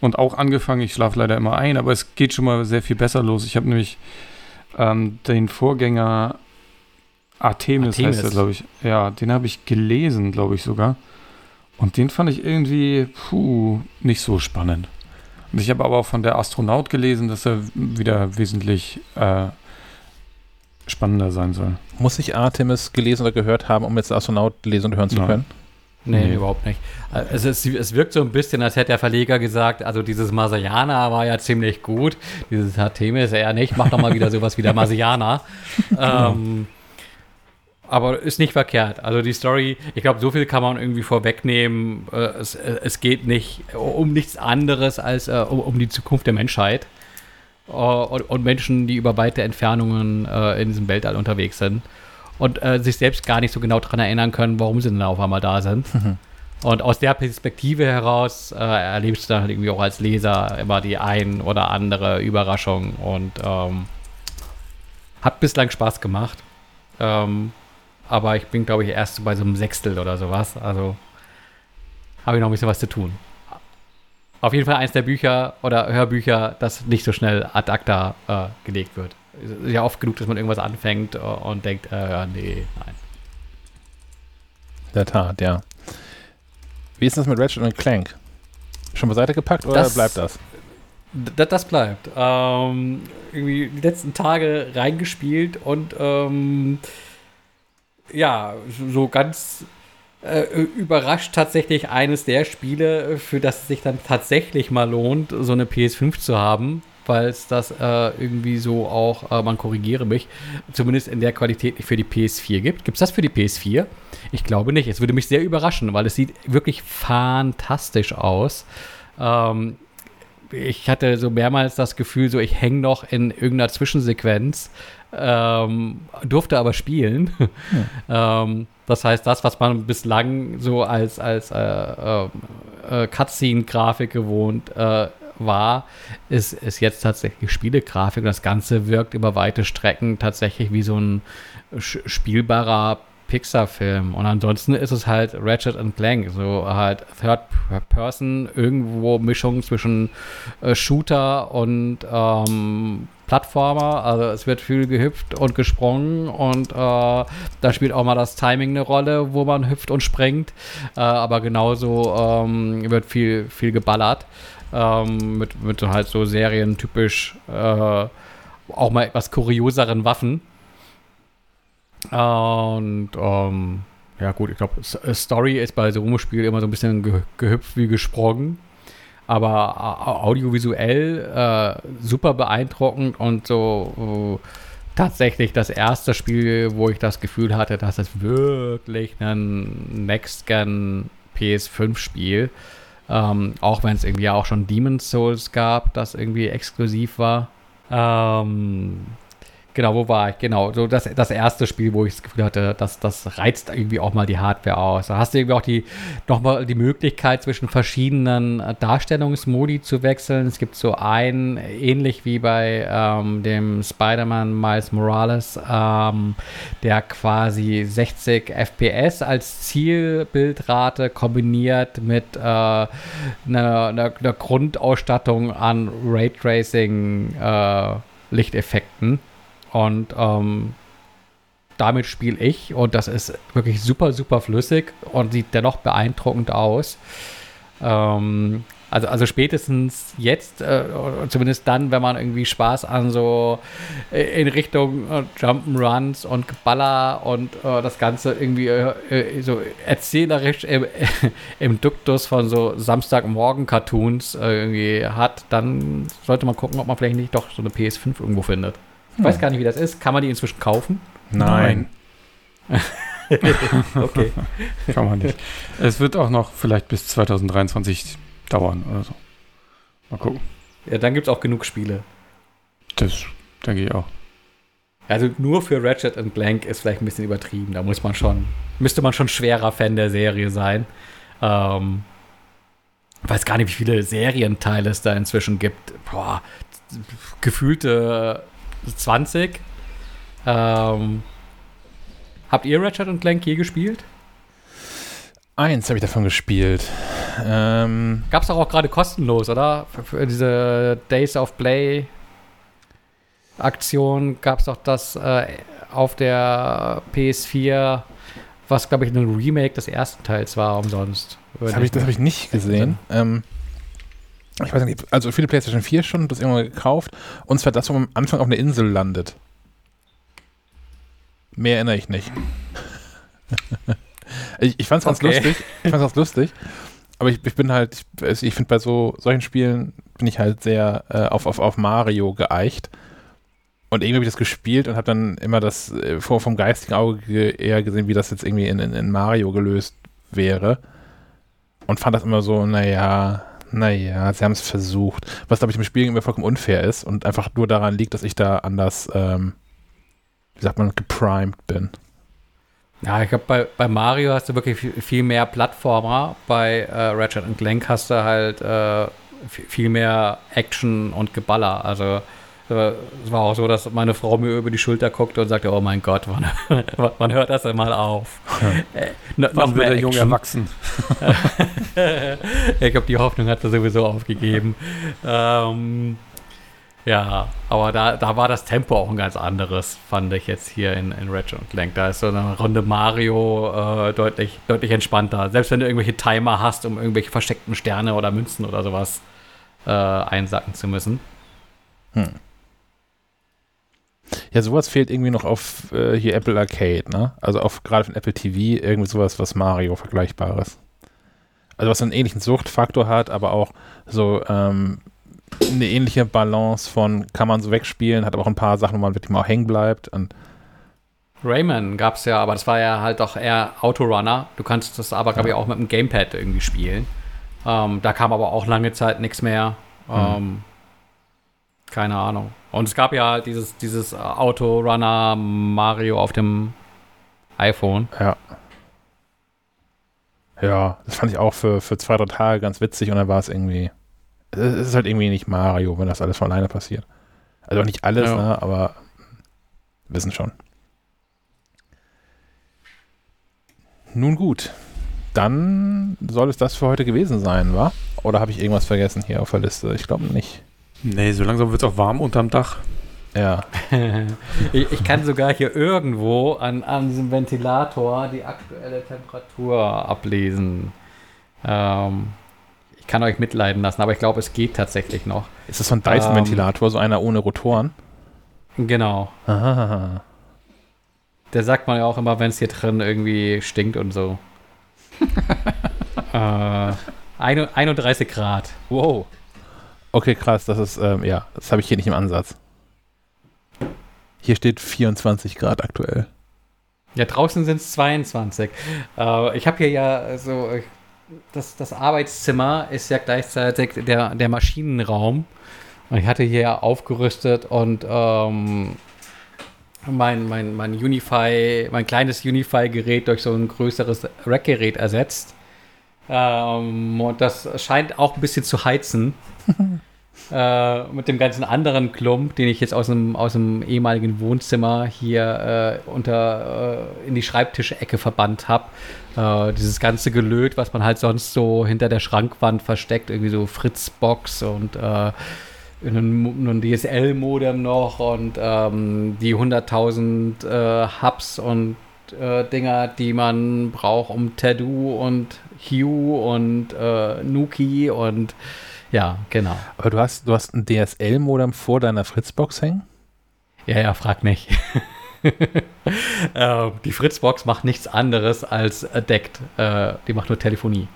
[SPEAKER 2] und auch angefangen. Ich schlafe leider immer ein, aber es geht schon mal sehr viel besser los. Ich habe nämlich ähm, den Vorgänger Artemis, Artemis. heißt er, glaube ich. Ja, den habe ich gelesen, glaube ich sogar. Und den fand ich irgendwie, puh, nicht so spannend. Und ich habe aber auch von der Astronaut gelesen, dass er wieder wesentlich äh, spannender sein soll.
[SPEAKER 1] Muss ich Artemis gelesen oder gehört haben, um jetzt Astronaut lesen und hören zu
[SPEAKER 3] Nein.
[SPEAKER 1] können?
[SPEAKER 3] Nee, nee, überhaupt nicht. Also es, es, wirkt so ein bisschen, als hätte der Verleger gesagt, also dieses Marsianer war ja ziemlich gut, dieses Artemis eher nicht, mach doch mal wieder sowas wie der Marsianer. ähm, aber ist nicht verkehrt. Also die Story, ich glaube, so viel kann man irgendwie vorwegnehmen. Äh, es, es, geht nicht um nichts anderes als äh, um, um, die Zukunft der Menschheit. Äh, und, und, Menschen, die über weite Entfernungen äh, in diesem Weltall unterwegs sind und äh, sich selbst gar nicht so genau daran erinnern können, warum sie denn auf einmal da sind. Mhm. Und aus der Perspektive heraus äh, erlebst du dann halt irgendwie auch als Leser immer die ein oder andere Überraschung und ähm, hat bislang Spaß gemacht. Ähm, aber ich bin, glaube ich, erst bei so einem Sechstel oder sowas. Also habe ich noch ein bisschen was zu tun. Auf jeden Fall eins der Bücher oder Hörbücher, das nicht so schnell ad acta äh, gelegt wird ja oft genug, dass man irgendwas anfängt äh, und denkt, äh, nee, nein.
[SPEAKER 1] In der Tat, ja. Wie ist das mit Ratchet und Clank? Schon beiseite gepackt oder das, bleibt das?
[SPEAKER 3] Das bleibt. Ähm, irgendwie die letzten Tage reingespielt und ähm, ja, so ganz äh, überrascht tatsächlich eines der Spiele, für das es sich dann tatsächlich mal lohnt, so eine PS5 zu haben falls das äh, irgendwie so auch, äh, man korrigiere mich, zumindest in der Qualität nicht für die PS4 gibt. Gibt es das für die PS4? Ich glaube nicht. Es würde mich sehr überraschen, weil es sieht wirklich fantastisch aus. Ähm, ich hatte so mehrmals das Gefühl, so ich hänge noch in irgendeiner Zwischensequenz, ähm, durfte aber spielen. Hm. ähm, das heißt, das, was man bislang so als, als äh, äh, äh Cutscene-Grafik gewohnt äh, war, ist, ist jetzt tatsächlich Spielegrafik und das Ganze wirkt über weite Strecken tatsächlich wie so ein spielbarer Pixar-Film. Und ansonsten ist es halt Ratchet and Clank, so halt Third Person, irgendwo Mischung zwischen äh, Shooter und ähm, Plattformer. Also es wird viel gehüpft und gesprungen und äh, da spielt auch mal das Timing eine Rolle, wo man hüpft und springt. Äh, aber genauso ähm, wird viel, viel geballert ähm, mit, mit halt so serientypisch äh, auch mal etwas kurioseren Waffen. Und ähm, ja gut, ich glaube, Story ist bei so einem Spiel immer so ein bisschen ge gehüpft wie gesprungen. Aber audiovisuell äh, super beeindruckend und so äh, tatsächlich das erste Spiel, wo ich das Gefühl hatte, dass es wirklich ein Next-Gen PS5-Spiel ist ähm, auch wenn es irgendwie auch schon Demon's Souls gab, das irgendwie exklusiv war. Ähm, Genau, wo war ich? Genau, so das, das erste Spiel, wo ich das Gefühl hatte, dass das reizt irgendwie auch mal die Hardware aus. Da hast du irgendwie auch die nochmal die Möglichkeit, zwischen verschiedenen Darstellungsmodi zu wechseln. Es gibt so einen, ähnlich wie bei ähm, dem Spider-Man Miles Morales, ähm, der quasi 60 FPS als Zielbildrate kombiniert mit äh, einer, einer, einer, Grundausstattung an Raytracing äh, Lichteffekten. Und ähm, damit spiele ich und das ist wirklich super, super flüssig und sieht dennoch beeindruckend aus. Ähm, also, also spätestens jetzt, äh, zumindest dann, wenn man irgendwie Spaß an so äh, in Richtung äh, Jump'n'Runs und Geballer und äh, das Ganze irgendwie äh, äh so erzählerisch im, im, Duktus von so Samstagmorgen-Cartoons irgendwie hat, dann sollte man gucken, ob man vielleicht nicht doch so eine PS5 irgendwo findet. Ich weiß hm. gar nicht, wie das ist. Kann man die inzwischen kaufen?
[SPEAKER 1] Nein.
[SPEAKER 2] okay. Kann man nicht. Es wird auch noch vielleicht bis 2023 dauern oder so. Mal gucken.
[SPEAKER 3] Ja, dann gibt es auch genug Spiele.
[SPEAKER 2] Das denke ich auch.
[SPEAKER 3] Also nur für Ratchet und Blank ist vielleicht ein bisschen übertrieben. Da muss man schon, müsste man schon schwerer Fan der Serie sein. Ähm, weiß gar nicht, wie viele Serienteile es da inzwischen gibt. Boah, gefühlte 20. Ähm, habt ihr Ratchet und Clank je gespielt?
[SPEAKER 1] Eins habe ich davon gespielt.
[SPEAKER 3] Ähm, Gab es auch, auch gerade kostenlos, oder? Für, für, diese Days of Play Aktion gab es doch das äh, auf der PS4 was glaube ich ein Remake des ersten Teils war, umsonst.
[SPEAKER 1] Das habe ich, hab ich nicht gesehen. Ähm, ich weiß nicht, also für die PlayStation 4 schon, das irgendwann gekauft. Und zwar das, wo man am Anfang auf einer Insel landet. Mehr erinnere ich nicht. ich ich fand es ganz okay. lustig. Ich fand es ganz lustig. Aber ich, ich bin halt, ich, ich finde bei so solchen Spielen bin ich halt sehr äh, auf, auf, auf Mario geeicht. Und irgendwie habe ich das gespielt und habe dann immer das äh, vor vom geistigen Auge eher gesehen, wie das jetzt irgendwie in, in, in Mario gelöst wäre. Und fand das immer so, naja, naja, sie haben es versucht. Was, glaube ich, im Spiel immer vollkommen unfair ist und einfach nur daran liegt, dass ich da anders, ähm, wie sagt man, geprimed bin.
[SPEAKER 3] Ja, ich glaube, bei, bei Mario hast du wirklich viel, mehr Plattformer. Bei äh, Ratchet Clank hast du halt äh, viel mehr Action und Geballer. Also es war auch so, dass meine Frau mir über die Schulter guckte und sagte, oh mein Gott, wann, wann hört das denn mal auf?
[SPEAKER 2] Äh, noch mehr der Junge erwachsen?
[SPEAKER 3] ich glaube, die Hoffnung hat er sowieso aufgegeben. Ähm, ja, aber da, da war das Tempo auch ein ganz anderes, fand ich jetzt hier in, in Ratchet Clank. Da ist so eine Runde Mario äh, deutlich, deutlich entspannter. Selbst wenn du irgendwelche Timer hast, um irgendwelche versteckten Sterne oder Münzen oder sowas äh, einsacken zu müssen. Hm.
[SPEAKER 1] Ja, sowas fehlt irgendwie noch auf äh, hier Apple Arcade, ne? Also auf gerade von Apple TV irgendwie sowas, was Mario vergleichbares. Also was einen ähnlichen Suchtfaktor hat, aber auch so ähm, eine ähnliche Balance von kann man so wegspielen, hat aber auch ein paar Sachen, wo man wirklich mal auch hängen bleibt. Und
[SPEAKER 3] Rayman gab es ja, aber das war ja halt doch eher Autorunner. Du kannst das aber, glaube ich, auch mit dem Gamepad irgendwie spielen. Ähm, da kam aber auch lange Zeit nichts mehr. Hm. Ähm, keine Ahnung. Und es gab ja dieses, dieses Autorunner Mario auf dem iPhone.
[SPEAKER 1] Ja. Ja, das fand ich auch für, für zwei, drei Tage ganz witzig und dann war es irgendwie. Es ist halt irgendwie nicht Mario, wenn das alles von alleine passiert. Also nicht alles, ja. ne, aber wissen schon. Nun gut. Dann soll es das für heute gewesen sein, wa? Oder habe ich irgendwas vergessen hier auf der Liste? Ich glaube nicht.
[SPEAKER 2] Nee, so langsam wird es auch warm unterm Dach.
[SPEAKER 1] Ja.
[SPEAKER 3] ich, ich, kann sogar hier irgendwo an, an diesem Ventilator die aktuelle Temperatur ablesen. Ähm, ich kann euch mitleiden lassen, aber ich glaube, es geht tatsächlich noch.
[SPEAKER 1] Ist das so ein Dyson-Ventilator, ähm, so einer ohne Rotoren?
[SPEAKER 3] Genau. Aha. Der sagt man ja auch immer, wenn es hier drin irgendwie stinkt und so. äh, 31 Grad.
[SPEAKER 1] Wow. Okay, krass, das ist, ähm, ja, das habe ich hier nicht im Ansatz. Hier steht 24 Grad aktuell.
[SPEAKER 3] Ja, draußen sind es 22. Äh, ich habe hier ja so, das, das Arbeitszimmer ist ja gleichzeitig der, der Maschinenraum. Und ich hatte hier aufgerüstet und ähm, mein, mein, mein Unify, mein kleines Unify-Gerät durch so ein größeres Rack-Gerät ersetzt. Ähm, und das scheint auch ein bisschen zu heizen. äh, mit dem ganzen anderen Klump, den ich jetzt aus dem, aus dem ehemaligen Wohnzimmer hier äh, unter äh, in die Schreibtischecke verbannt habe. Äh, dieses ganze Gelöt, was man halt sonst so hinter der Schrankwand versteckt, irgendwie so Fritzbox und äh, ein, DSL-Modem noch und ähm, die 100.000 äh, Hubs und äh, Dinger, die man braucht, um Tadu und Hue und äh, Nuki und ja, genau.
[SPEAKER 1] Aber du hast, du hast ein DSL-Modem vor deiner Fritzbox hängen?
[SPEAKER 3] Ja, ja, frag nicht. äh, die Fritzbox macht nichts anderes als deckt. Äh, die macht nur Telefonie.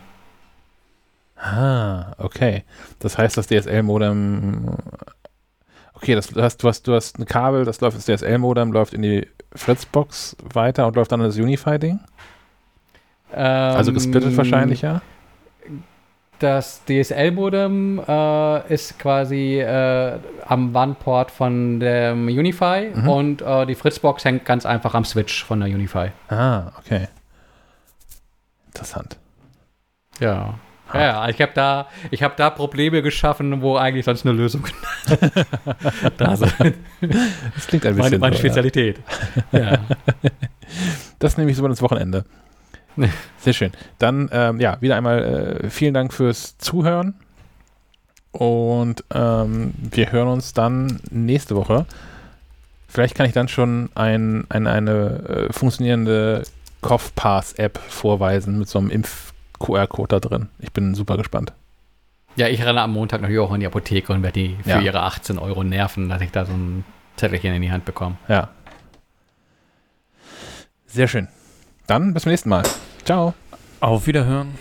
[SPEAKER 1] Ah, okay. Das heißt, das DSL-Modem. Okay, das, du, hast, du, hast, du hast ein Kabel, das läuft, das DSL-Modem läuft in die Fritzbox weiter und läuft dann das Unify-Ding? Ähm, also gesplittet wahrscheinlich, ja?
[SPEAKER 3] Das DSL-Modem äh, ist quasi äh, am WAN-Port von dem Unify mhm. und äh, die Fritzbox hängt ganz einfach am Switch von der Unify.
[SPEAKER 1] Ah, okay. Interessant.
[SPEAKER 3] Ja. Ja, ich habe da, hab da Probleme geschaffen, wo eigentlich sonst eine Lösung
[SPEAKER 1] da sind. Das klingt ein bisschen
[SPEAKER 3] Meine, meine so, Spezialität. Ja.
[SPEAKER 1] Das nehme ich so das Wochenende. Sehr schön. Dann, ähm, ja, wieder einmal äh, vielen Dank fürs Zuhören. Und ähm, wir hören uns dann nächste Woche. Vielleicht kann ich dann schon ein, ein eine äh, funktionierende CoughPass-App vorweisen mit so einem Impf-QR-Code da drin. Ich bin super gespannt.
[SPEAKER 3] Ja, ich renne am Montag natürlich auch in die Apotheke und werde die für ja. ihre 18 Euro nerven, dass ich da so ein Zettelchen in die Hand bekomme.
[SPEAKER 1] Ja. Sehr schön. Dann bis zum nächsten Mal. Ciao.
[SPEAKER 2] Auf Wiederhören.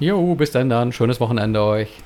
[SPEAKER 3] Jo, bis dann dann. Schönes Wochenende euch.